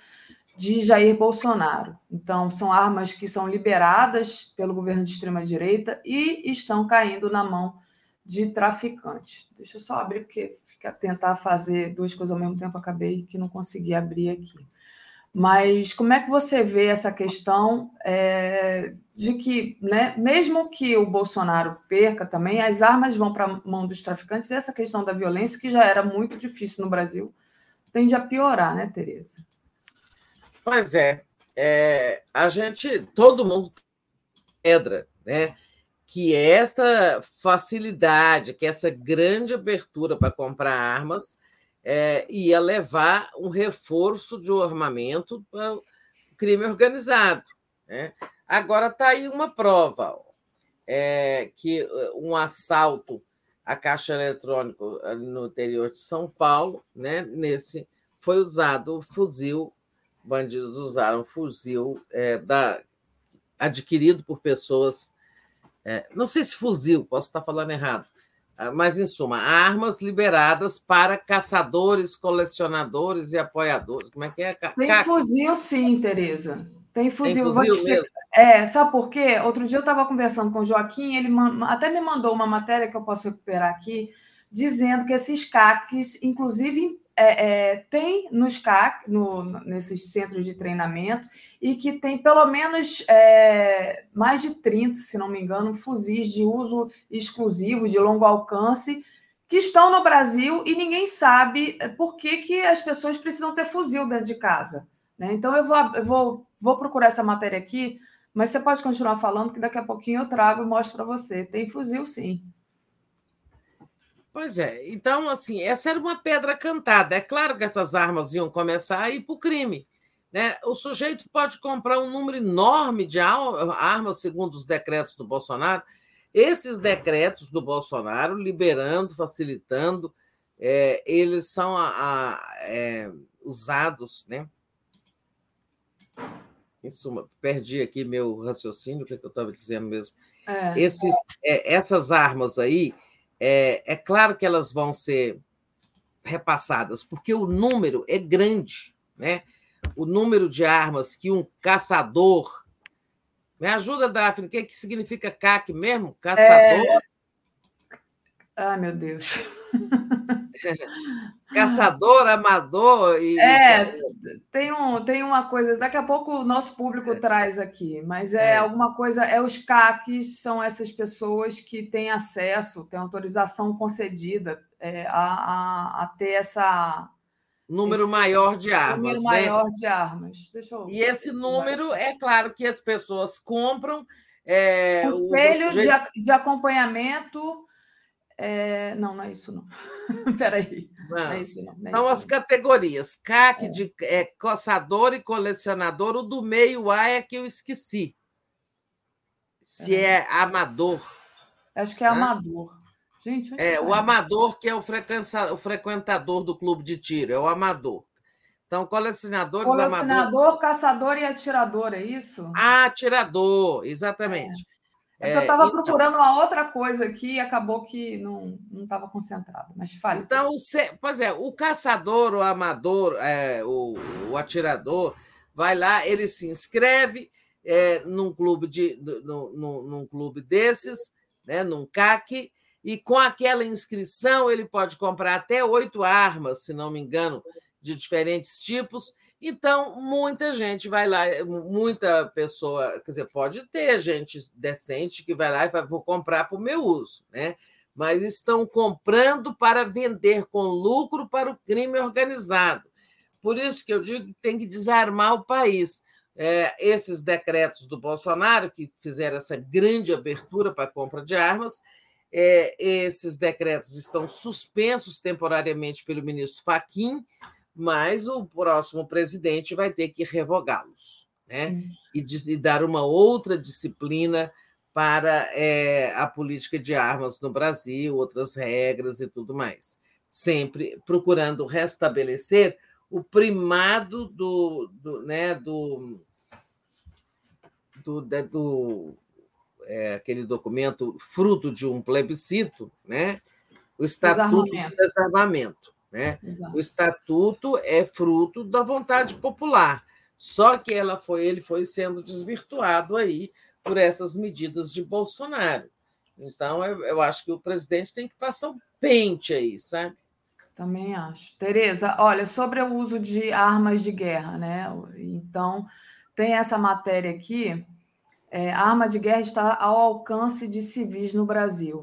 de Jair Bolsonaro. Então, são armas que são liberadas pelo governo de extrema-direita e estão caindo na mão de traficantes. Deixa eu só abrir, porque fica, tentar fazer duas coisas ao mesmo tempo, acabei que não consegui abrir aqui. Mas como é que você vê essa questão é, de que, né, mesmo que o Bolsonaro perca também, as armas vão para a mão dos traficantes e essa questão da violência, que já era muito difícil no Brasil, tende a piorar, né, Tereza? Pois é. é a gente, todo mundo pedra, né? que esta facilidade, que essa grande abertura para comprar armas é, ia levar um reforço de um armamento para o crime organizado. Né? Agora está aí uma prova é, que um assalto à caixa eletrônica no interior de São Paulo, né? nesse foi usado o fuzil, bandidos usaram fuzil é, da, adquirido por pessoas, é, não sei se fuzil, posso estar falando errado, mas em suma, armas liberadas para caçadores, colecionadores e apoiadores. Como é que é? Tem fuzil, sim, Tereza. Tem fuzil. Tem fuzil mesmo. É, sabe por quê? Outro dia eu estava conversando com o Joaquim, ele até me mandou uma matéria que eu posso recuperar aqui, dizendo que esses CACs, inclusive é, é, tem nos CAC, no, nesses centros de treinamento, e que tem pelo menos é, mais de 30, se não me engano, fuzis de uso exclusivo, de longo alcance, que estão no Brasil e ninguém sabe por que, que as pessoas precisam ter fuzil dentro de casa. Né? Então, eu, vou, eu vou, vou procurar essa matéria aqui, mas você pode continuar falando, que daqui a pouquinho eu trago e mostro para você. Tem fuzil, sim. Pois é. Então, assim, essa era uma pedra cantada. É claro que essas armas iam começar a ir para o crime. Né? O sujeito pode comprar um número enorme de armas, segundo os decretos do Bolsonaro. Esses decretos do Bolsonaro, liberando, facilitando, é, eles são a, a, é, usados. Né? Em suma, perdi aqui meu raciocínio, o que, é que eu estava dizendo mesmo. É. Esses, é, essas armas aí é, é claro que elas vão ser repassadas, porque o número é grande, né? O número de armas que um caçador. Me ajuda, Daphne, o que, que significa CAC mesmo? Caçador? É... Ai, meu Deus. Caçador, amador e. É, tem, um, tem uma coisa. Daqui a pouco o nosso público é. traz aqui, mas é, é, alguma coisa. É os CACs, são essas pessoas que têm acesso, têm autorização concedida é, a, a, a, ter essa. Número esse, maior de armas. Número né? maior de armas. Deixa eu, e esse número, é claro que as pessoas compram. É, Conselho de, de acompanhamento é... Não, não é isso, não. Peraí. Não, não é isso, não. não é São as categorias. CAC é. de é, coçador e colecionador. O do meio A é que eu esqueci. Se é, é amador. Acho que é né? amador. Gente, é, o amador que é o, frequentador, o frequentador do clube de tiro, é o amador. Então, colecionadores, Colecionador, amador... caçador e atirador, é isso? atirador, exatamente. É eu estava então, procurando uma outra coisa aqui e acabou que não estava concentrado, mas fale. Então, pois é, o caçador, o amador, é, o, o, atirador, vai lá, ele se inscreve é, num, clube de, no, no, num clube desses, né, num CAC, e com aquela inscrição ele pode comprar até oito armas, se não me engano, de diferentes tipos, então, muita gente vai lá, muita pessoa, quer dizer, pode ter gente decente que vai lá e vai, vou comprar para o meu uso, né? Mas estão comprando para vender com lucro para o crime organizado. Por isso que eu digo que tem que desarmar o país. É, esses decretos do Bolsonaro, que fizeram essa grande abertura para a compra de armas, é, esses decretos estão suspensos temporariamente pelo ministro Faquim, mas o próximo presidente vai ter que revogá-los né? E, e, dar uma outra disciplina para é, a política de armas no Brasil, outras regras e tudo mais. Sempre procurando restabelecer o primado do, do, né, do, do, do é, aquele documento fruto de um plebiscito, né? o Estatuto do Desarmamento. Né? O estatuto é fruto da vontade popular, só que ela foi, ele foi sendo desvirtuado aí por essas medidas de Bolsonaro. Então, eu, eu acho que o presidente tem que passar o pente aí, sabe? Também acho. Tereza, olha, sobre o uso de armas de guerra, né? Então, tem essa matéria aqui. É, a arma de guerra está ao alcance de civis no Brasil.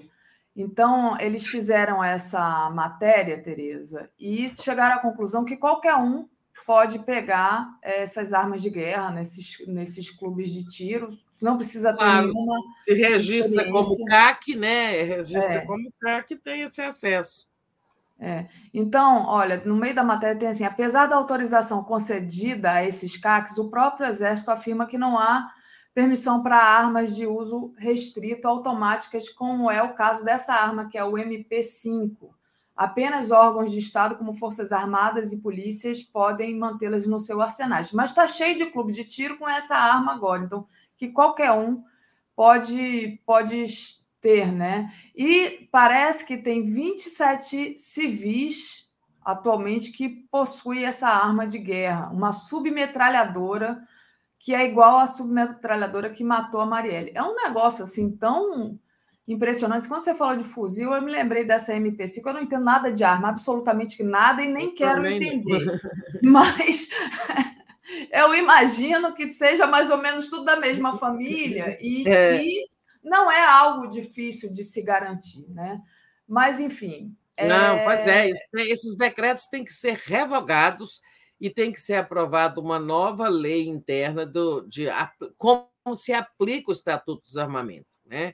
Então, eles fizeram essa matéria, Tereza, e chegaram à conclusão que qualquer um pode pegar essas armas de guerra nesses, nesses clubes de tiro, não precisa ter Claro, nenhuma. se registra como. CAC, né? Registra É. como CAC tem esse acesso. É. Então, olha, no meio da matéria tem assim: apesar da autorização concedida a esses CACs, o próprio Exército afirma que não há permissão para armas de uso restrito automáticas, como é o caso dessa arma, que é o MP5. Apenas órgãos de Estado, como Forças Armadas e polícias, podem mantê-las no seu arsenal. Mas está cheio de clube de tiro com essa arma agora, então, que qualquer um pode, pode ter, né? E parece que tem 27 civis atualmente que possuem essa arma de guerra, uma submetralhadora que é igual à submetralhadora que matou a Marielle. É um negócio assim tão impressionante. Quando você falou de fuzil, eu me lembrei dessa MP5. Eu não entendo nada de arma, absolutamente nada, e nem quero também não. entender. Mas eu imagino que seja mais ou menos tudo da mesma família e É. que não é algo difícil de se garantir, né? Mas, enfim. Não, pois é, isso- esses decretos têm que ser revogados e tem que ser aprovada uma nova lei interna do, de como se aplica o Estatuto dos Armamentos. Né?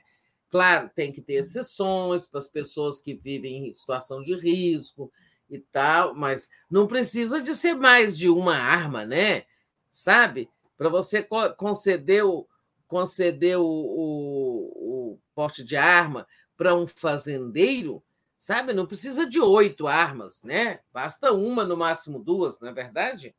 Claro, tem que ter exceções para as pessoas que vivem em situação de risco e tal, mas não precisa de ser mais de uma arma, né? Sabe? Para você co- conceder o, conceder o, o, o porte de arma para um fazendeiro, sabe? Não precisa de oito armas, né? Basta uma, no máximo duas, não é verdade?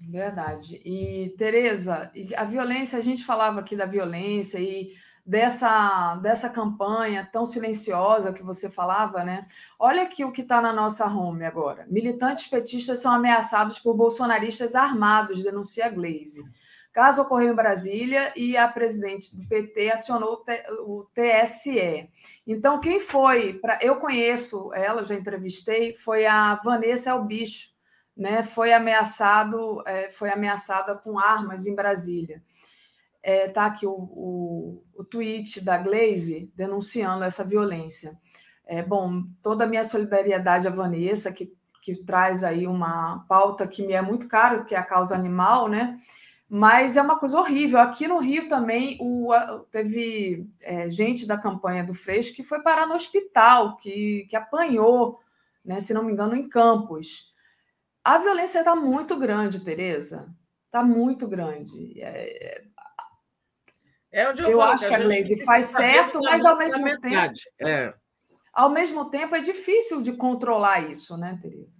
Verdade. E, Tereza, a violência, a gente falava aqui da violência e dessa, dessa campanha tão silenciosa que você falava, né? Olha aqui o que está na nossa home agora. Militantes petistas são ameaçados por bolsonaristas armados, denuncia Glaze. Caso ocorreu em Brasília e a presidente do PT acionou o TSE. Então, quem foi? Pra, eu conheço ela, já entrevistei, foi a Vanessa Elbicho, né? Foi ameaçado, é, foi ameaçada com armas em Brasília. É, tá aqui o, o, o tweet da Glaze denunciando essa violência. É, bom, toda a minha solidariedade à Vanessa, que, que traz aí uma pauta que me é muito cara, que é a causa animal, né? Mas é uma coisa horrível. Aqui no Rio também o, a- teve é, gente da campanha do Freixo que foi parar no hospital, que, que apanhou, né, se não me engano, em Campos. A violência está muito grande, Tereza. Está muito grande. É, É onde eu, Eu falo acho que a Glaze tem faz certo, mas ao mesmo tempo-. É. ao mesmo tempo, é difícil de controlar isso, né, Tereza?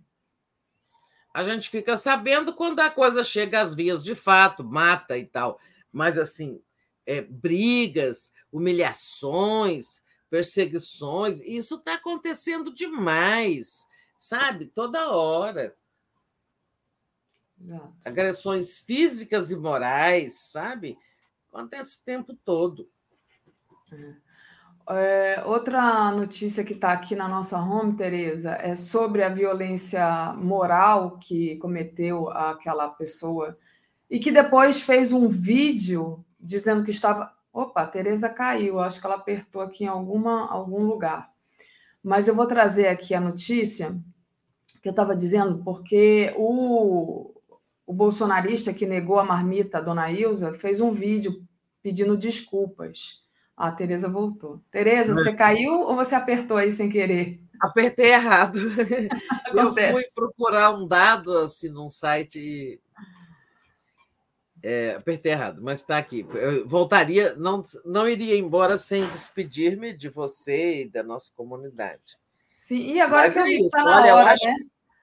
A gente fica sabendo quando a coisa chega às vias de fato, mata e tal. Mas, assim, é, brigas, humilhações, perseguições, isso está acontecendo demais, sabe? Toda hora. Exato. Agressões físicas e morais, sabe? Acontece o tempo todo. É, outra notícia que está aqui na nossa home, Tereza, é sobre a violência moral que cometeu aquela pessoa e que depois fez um vídeo dizendo que estava. Opa, a Tereza caiu, acho que ela apertou aqui em alguma, algum lugar. Mas eu vou trazer aqui a notícia que eu estava dizendo, porque o, o bolsonarista que negou a marmita, a dona Ilza, fez um vídeo pedindo desculpas. Ah, a Tereza voltou. Tereza, você caiu ou você apertou aí sem querer? Apertei errado. Eu fui procurar um dado assim num site e é, apertei errado, mas está aqui. Eu voltaria, não, não iria embora sem despedir-me de você e da nossa comunidade. Sim, e agora Mas que eu é está na olha, eu hora, acho- né?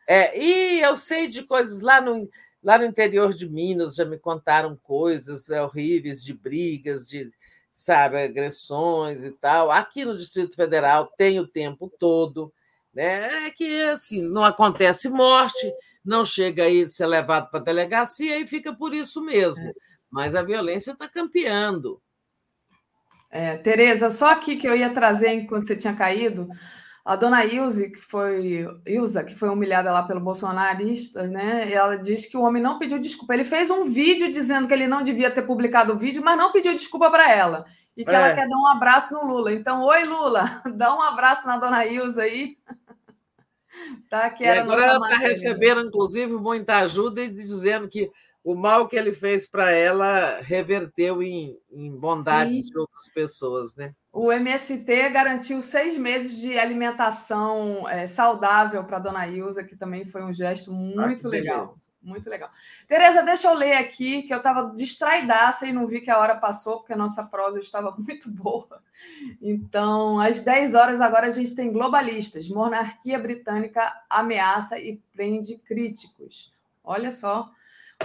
É, e eu sei de coisas lá no, lá no interior de Minas, já me contaram coisas horríveis de brigas, de sabe, agressões e tal. Aqui no Distrito Federal tem o tempo todo, né? É que assim, não acontece morte, não chega aí a ser levado para a delegacia e fica por isso mesmo. Mas a violência está campeando. É, Tereza, só aqui que eu ia trazer enquanto você tinha caído, a dona Ilse, que foi Ilza, que foi humilhada lá pelo bolsonarista, né? Ela diz que o homem não pediu desculpa. Ele fez um vídeo dizendo que ele não devia ter publicado o vídeo, mas não pediu desculpa para ela. E que É. ela quer dar um abraço no Lula. Então, oi, Lula, dá um abraço na dona Ilza aí. Tá, que E era a agora ela está recebendo, inclusive, muita ajuda e dizendo que o mal que ele fez para ela reverteu em, em bondades Sim. de outras pessoas, né? O MST garantiu seis meses de alimentação é, saudável para a dona Ilza, que também foi um gesto muito Ah, legal. beleza. Muito legal. Tereza, deixa eu ler aqui, que eu estava distraidaça e não vi que a hora passou, porque a nossa prosa estava muito boa. Então, às 10 horas agora a gente tem globalistas. Monarquia britânica ameaça e prende críticos. Olha só.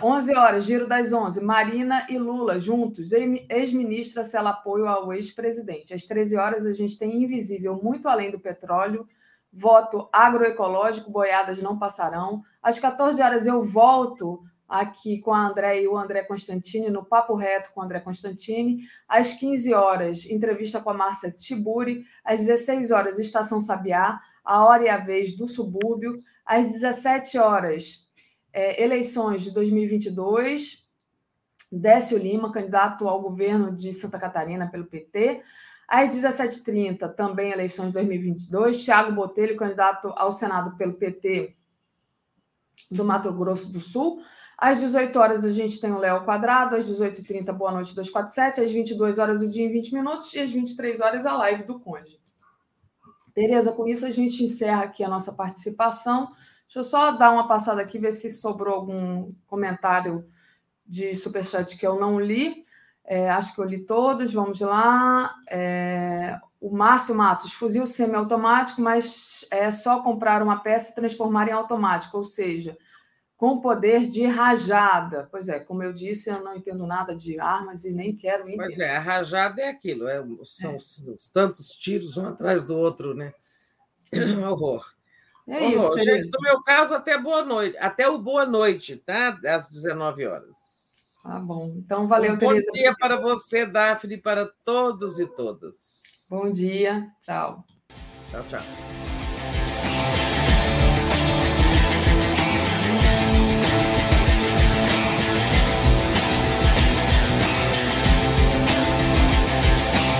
11 horas, giro das 11. Marina e Lula juntos. Ex-ministra sela apoio ao ex-presidente. Às 13 horas, a gente tem Invisível muito além do petróleo. Voto agroecológico, boiadas não passarão. Às 14 horas, eu volto aqui com a André e o André Constantini, no Papo Reto com o André Constantini. Às 15 horas, entrevista com a Márcia Tiburi. Às 16 horas, Estação Sabiá, a hora e a vez do subúrbio. Às 17 horas, é, eleições de 2022. Décio Lima, candidato ao governo de Santa Catarina pelo PT. Às 17h30, também eleições de 2022. Tiago Botelho, candidato ao Senado pelo PT do Mato Grosso do Sul. Às 18 horas a gente tem o Léo Quadrado, às 18h30, Boa Noite 247, às 22 horas o dia em 20 minutos e às 23 horas a live do Conde. Tereza, com isso a gente encerra aqui a nossa participação. Deixa eu só dar uma passada aqui, ver se sobrou algum comentário de superchat que eu não li. É, acho que eu li todos, vamos lá. É, o Márcio Matos, fuzil semiautomático, mas é só comprar uma peça e transformar em automático, ou seja, com poder de rajada. Pois é, como eu disse, eu não entendo nada de armas e nem quero entender. Pois é, a rajada é aquilo, é, são os tantos tiros um atrás do outro, né? Um horror. É isso. Gente, no meu caso, até boa noite, até o boa noite, tá? Às 19 horas. Tá bom. Então, valeu, um bom Tereza. dia para você, Daphne, para todos e todas. Bom dia. Tchau. Tchau, tchau.